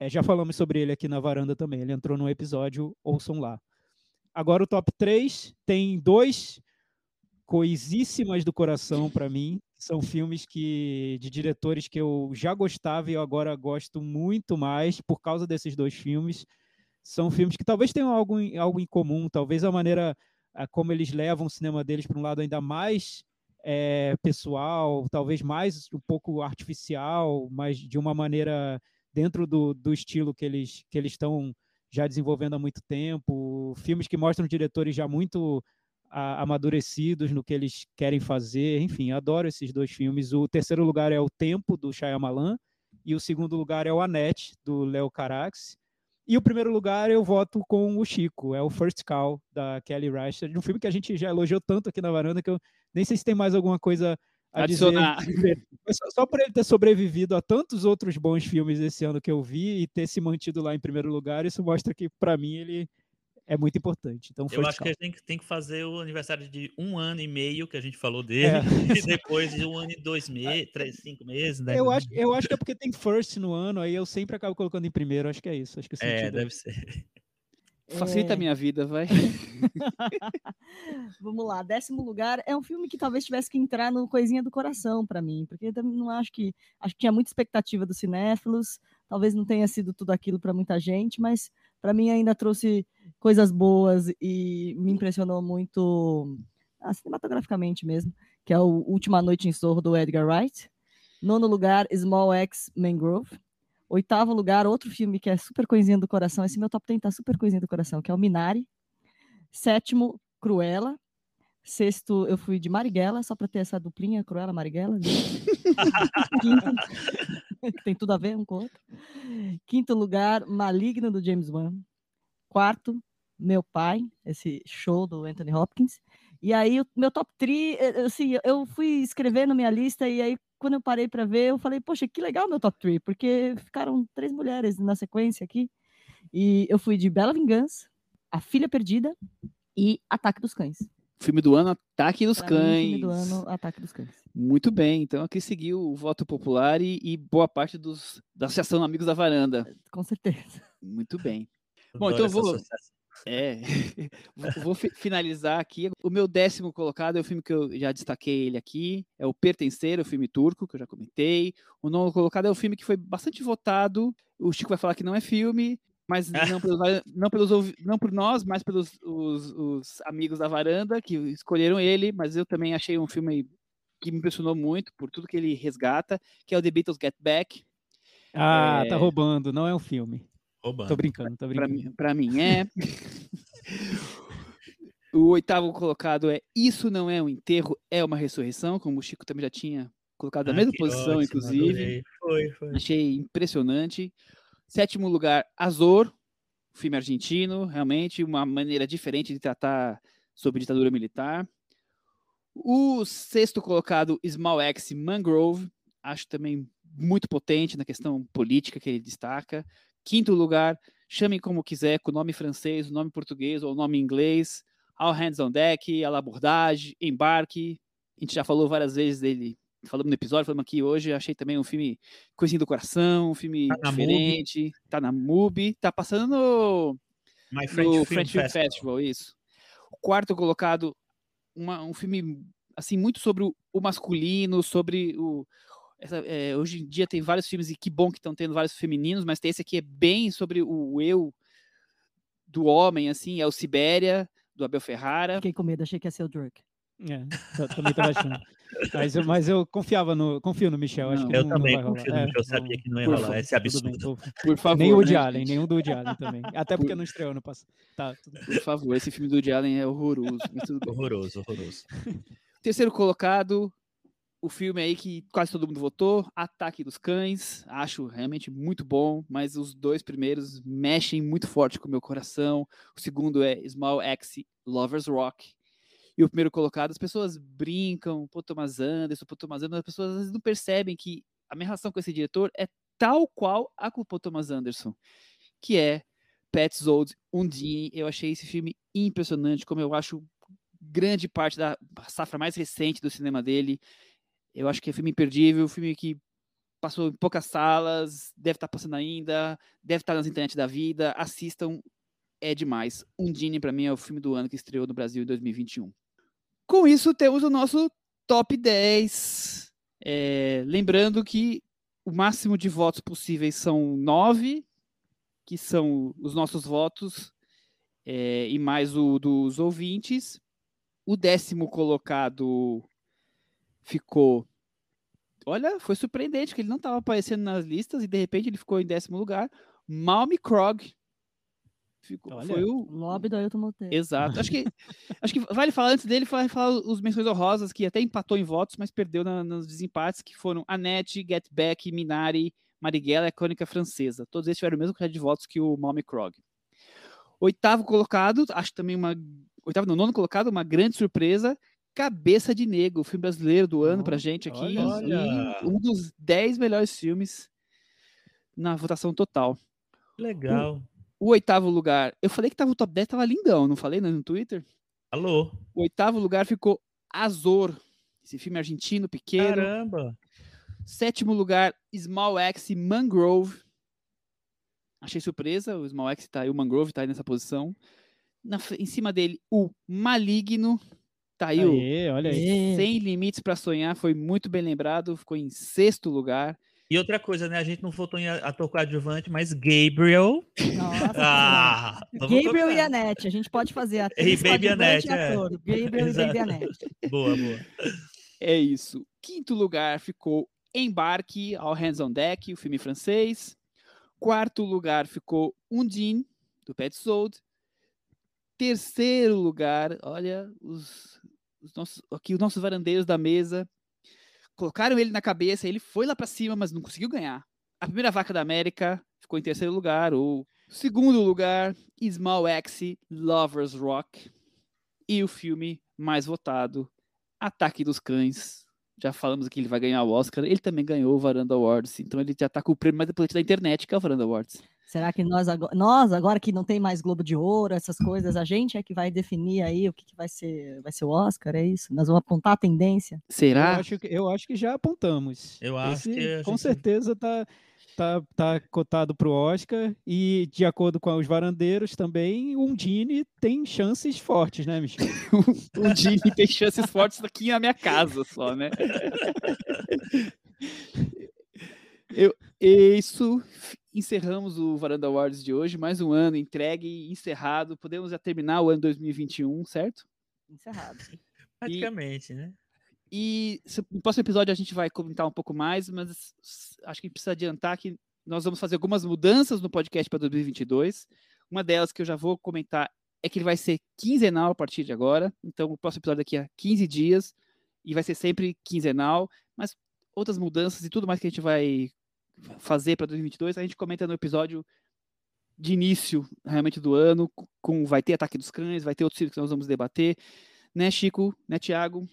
É, já falamos sobre ele aqui na varanda também. Ele entrou no episódio, ouçam lá. Agora o top 3 tem dois coisíssimas do coração para mim. São filmes que de diretores que eu já gostava e eu agora gosto muito mais por causa desses dois filmes. São filmes que talvez tenham algo algo em comum, talvez a maneira como eles levam o cinema deles para um lado ainda mais é, pessoal, talvez mais um pouco artificial, mas de uma maneira dentro do, do estilo que eles que eles estão já desenvolvendo há muito tempo, filmes que mostram diretores já muito a, amadurecidos no que eles querem fazer, enfim, adoro esses dois filmes. O terceiro lugar é O Tempo, do Shyamalan, e o segundo lugar é o Annette, do Léo Carax. E o primeiro lugar eu voto com o Chico, é o First Call, da Kelly Reichardt, um filme que a gente já elogiou tanto aqui na varanda que eu nem sei se tem mais alguma coisa a Adicionar. dizer. Só, só por ele ter sobrevivido a tantos outros bons filmes esse ano que eu vi e ter se mantido lá em primeiro lugar, isso mostra que, para mim, ele é muito importante. Então, eu acho que a gente tem que fazer o aniversário de um ano e meio que a gente falou dele, é. e depois de um ano e dois meses, três, cinco meses. Né? Eu, acho, eu acho que é porque tem first no ano, aí eu sempre acabo colocando em primeiro, acho que é isso. Acho que é, deve ser. Facilita é... a minha vida, vai. Vamos lá, décimo lugar é um filme que talvez tivesse que entrar no coisinha do coração para mim, porque eu não acho que acho que tinha muita expectativa dos cinéfilos, talvez não tenha sido tudo aquilo para muita gente, mas para mim ainda trouxe coisas boas e me impressionou muito ah, cinematograficamente mesmo, que é o Última Noite em Sorro do Edgar Wright. Nono lugar, Small X Mangrove. Oitavo lugar, outro filme que é super coisinha do coração. Esse meu top 10 tá super coisinha do coração, que é o Minari. Sétimo, Cruella. Sexto, eu fui de Marighella, só para ter essa duplinha, Cruella, Marighella. Quinto, tem tudo a ver um com o outro. Quinto lugar, Maligno, do James Wan. Quarto, Meu Pai, esse show do Anthony Hopkins. E aí, o meu top 3, eh, assim, eu fui escrevendo minha lista e aí quando eu parei para ver, eu falei, poxa, que legal meu top 3, porque ficaram três mulheres na sequência aqui. E eu fui de Bela Vingança, A Filha Perdida e Ataque dos Cães. Filme do ano, Ataque dos pra Cães. Mim, filme do ano, Ataque dos Cães. Muito bem, então aqui seguiu o voto popular e, e boa parte dos, da Associação Amigos da Varanda. Com certeza. Muito bem. Bom, então eu vou. É. Vou- Vou fi- finalizar aqui. O meu décimo colocado é o filme que eu já destaquei ele aqui. É o Pertencer, o filme turco, que eu já comentei. O nono colocado é o filme que foi bastante votado. O Chico vai falar que não é filme, mas não, pelos, não, pelos, não por nós, mas pelos os, os amigos da varanda que escolheram ele. Mas eu também achei um filme que me impressionou muito por tudo que ele resgata, que é o The Beatles Get Back. Ah, É. tá roubando, não é um filme. Roubando. Tô brincando, tô Pra brincando. mim, pra mim é. o oitavo colocado é Isso Não É um Enterro, é uma Ressurreição, como o Chico também já tinha colocado na Ah, mesma posição, ótimo, inclusive. Foi, foi. Achei impressionante. Sétimo lugar, Azor, filme argentino, realmente uma maneira diferente de tratar sobre ditadura militar. O sexto colocado, Small X Mangrove, acho também muito potente na questão política que ele destaca. Quinto lugar, Chame Como Quiser, com nome francês, o nome português ou o nome inglês. All Hands on Deck, A l'Abordage, Embarque. A gente já falou várias vezes dele, falamos no episódio, falamos aqui hoje. Achei também um filme coisinha do coração, um filme Tá diferente. Tá na MUBI, tá passando no, My French no Film French Film Festival. Festival, isso. O quarto colocado, uma- um filme assim muito sobre o, o masculino, sobre o essa- é, hoje em dia tem vários filmes e que bom que estão tendo vários femininos, mas tem esse aqui é bem sobre o eu do homem, assim, é o Sibéria do Abel Ferrara. Fiquei com medo, achei que ia ser o Drake. É, eu também tava achando. Mas eu, mas eu confiava no, confio no Michel. Acho Não. que Eu não, não também rolar. confio no É, Michel, eu sabia que não ia por rolar favor, esse absurdo. bem, Por favor, nem o Woody né, Allen, o do Woody Allen também. Até porque Por- não estreou no passado. Tá, tudo. Por favor, esse filme do Woody Allen é horroroso, mas tudo bem. Horroroso, horroroso. Terceiro colocado, o filme aí que quase todo mundo votou, Ataque dos Cães. Acho realmente muito bom, mas os dois primeiros mexem muito forte com o meu coração. O segundo é Small X Lovers Rock. E o primeiro colocado, as pessoas brincam, pô, Thomas Anderson, pô, Thomas Anderson, as pessoas às vezes não percebem que a minha relação com esse diretor é tal qual a com o Thomas Anderson, que é Pets Old Undine. Eu achei esse filme impressionante, como eu acho grande parte da safra mais recente do cinema dele. Eu acho que é filme imperdível, filme que passou em poucas salas, deve estar passando ainda, deve estar nas internet da vida. Assistam, é demais. Undine, para mim, é o filme do ano que estreou no Brasil em 2021. Com isso, temos o nosso top 10. É, lembrando que o máximo de votos possíveis são nove, que são os nossos votos, é, e mais o dos ouvintes. O décimo colocado ficou. Olha, foi surpreendente que ele não estava aparecendo nas listas e de repente ele ficou em décimo lugar. Malmy Krog. Ficou, Olha. foi o, Lobby do Ailton Monteiro. Exato. Acho que, acho que vale falar antes dele, vale falar os menções honrosas, que até empatou em votos, mas perdeu na- nos desempates, que foram Annette, Get Back, Minari, Marighella e a Crônica Francesa. Todos eles tiveram o mesmo quantidade de votos que o Malmy Krog. Oitavo colocado, acho também uma. Oitavo, não, nono colocado, uma grande surpresa. Cabeça de Negro, o filme brasileiro do ano pra gente aqui. olha. E um dos 10 melhores filmes na votação total. Legal. O oitavo lugar, eu falei que tava o top 10, tava lindão, não falei no no Twitter? Alô? O oitavo lugar ficou Azor, esse filme argentino pequeno. Caramba. Sétimo lugar, Small X Mangrove. Achei surpresa, o Small X tá aí, o Mangrove tá aí nessa posição. Na em cima dele, o Maligno. Tá aí Aê, olha aí. É. Sem Limites para Sonhar, foi muito bem lembrado, ficou em sexto lugar. E outra coisa, né? A gente não votou em ator coadjuvante, mas Gabriel. Nossa, Ah, Gabriel e. Anete, a gente pode fazer E atriz, Baby coadjuvante Annette, e é. Gabriel e Baby Exato. Anete. Boa, boa. É isso. Quinto lugar ficou Embarque, All Hands on Deck, o filme francês. Quarto lugar ficou Undine, do Pet Sold. Terceiro lugar, olha, os, os nossos, aqui os nossos varandeiros da mesa colocaram ele na cabeça, ele foi lá para cima, mas não conseguiu ganhar. A primeira vaca da América ficou em terceiro lugar. O segundo lugar, Small X, Lovers Rock. E o filme mais votado, Ataque dos Cães. Já falamos que ele vai ganhar o Oscar. Ele também ganhou o Varanda Awards. Então ele já tá com o prêmio mais importante da internet, que é o Varanda Awards. Será que nós agora, nós, agora que não tem mais Globo de Ouro, essas coisas, a gente é que vai definir aí o que, que vai ser, vai ser o Oscar, é isso? Nós vamos apontar a tendência? Eu Será? acho, que, eu acho que já apontamos. Eu acho Esse, que com gente- certeza tá. tá, tá cotado para o Oscar e, de acordo com os varandeiros, também o Undine tem chances fortes, né, Michel? o Undine tem chances fortes aqui na minha casa só, né? Eu, isso encerramos o Varanda Awards de hoje, mais um ano entregue, encerrado. Podemos já terminar o ano 2021, certo? Encerrado. Praticamente, e, né? E no próximo episódio a gente vai comentar um pouco mais, mas acho que a gente precisa adiantar que nós vamos fazer algumas mudanças no podcast para 2022. Uma delas que eu já vou comentar é que ele vai ser quinzenal a partir de agora. Então, o próximo episódio daqui a 15 dias e vai ser sempre quinzenal. Mas outras mudanças e tudo mais que a gente vai fazer para 2022, a gente comenta no episódio de início realmente do ano, com vai ter ataque dos cães, vai ter outros filmes que nós vamos debater, né, Chico, né, Tiago?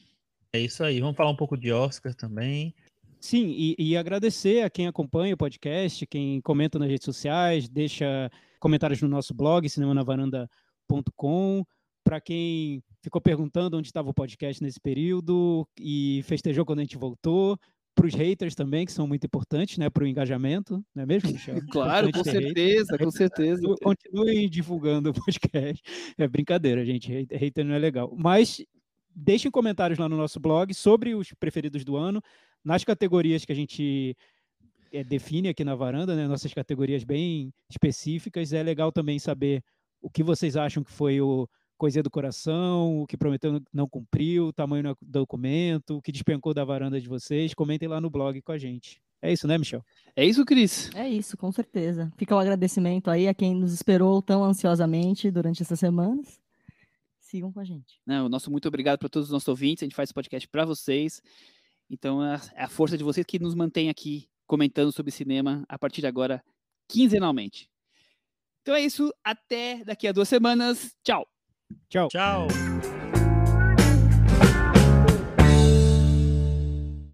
É isso aí, vamos falar um pouco de Oscar também. Sim, e, e, agradecer a quem acompanha o podcast, quem comenta nas redes sociais, deixa comentários no nosso blog, cinemanavaranda.com. Para quem ficou perguntando onde estava o podcast nesse período e festejou quando a gente voltou, para os haters também, que são muito importantes, né, para o engajamento, não é mesmo, Michel? claro, com certeza, com certeza. Continuem divulgando o podcast. É brincadeira, gente, hater não é legal. Mas deixem comentários lá no nosso blog sobre os preferidos do ano, nas categorias que a gente é, define aqui na varanda, né, nossas categorias bem específicas. É legal também saber o que vocês acham que foi o coisinha do coração, o que prometeu não cumpriu, o tamanho do documento, o que despencou da varanda de vocês. Comentem lá no blog com a gente. É isso, né, Michel? É isso, Cris? É isso, com certeza. Fica o agradecimento aí a quem nos esperou tão ansiosamente durante essas semanas. Sigam com a gente. Não, nosso muito obrigado para todos os nossos ouvintes. A gente faz esse podcast para vocês. Então, é, é a força de vocês que nos mantém aqui comentando sobre cinema a partir de agora, quinzenalmente. Então é isso. Até daqui a duas semanas. Tchau. Tchau. Tchau.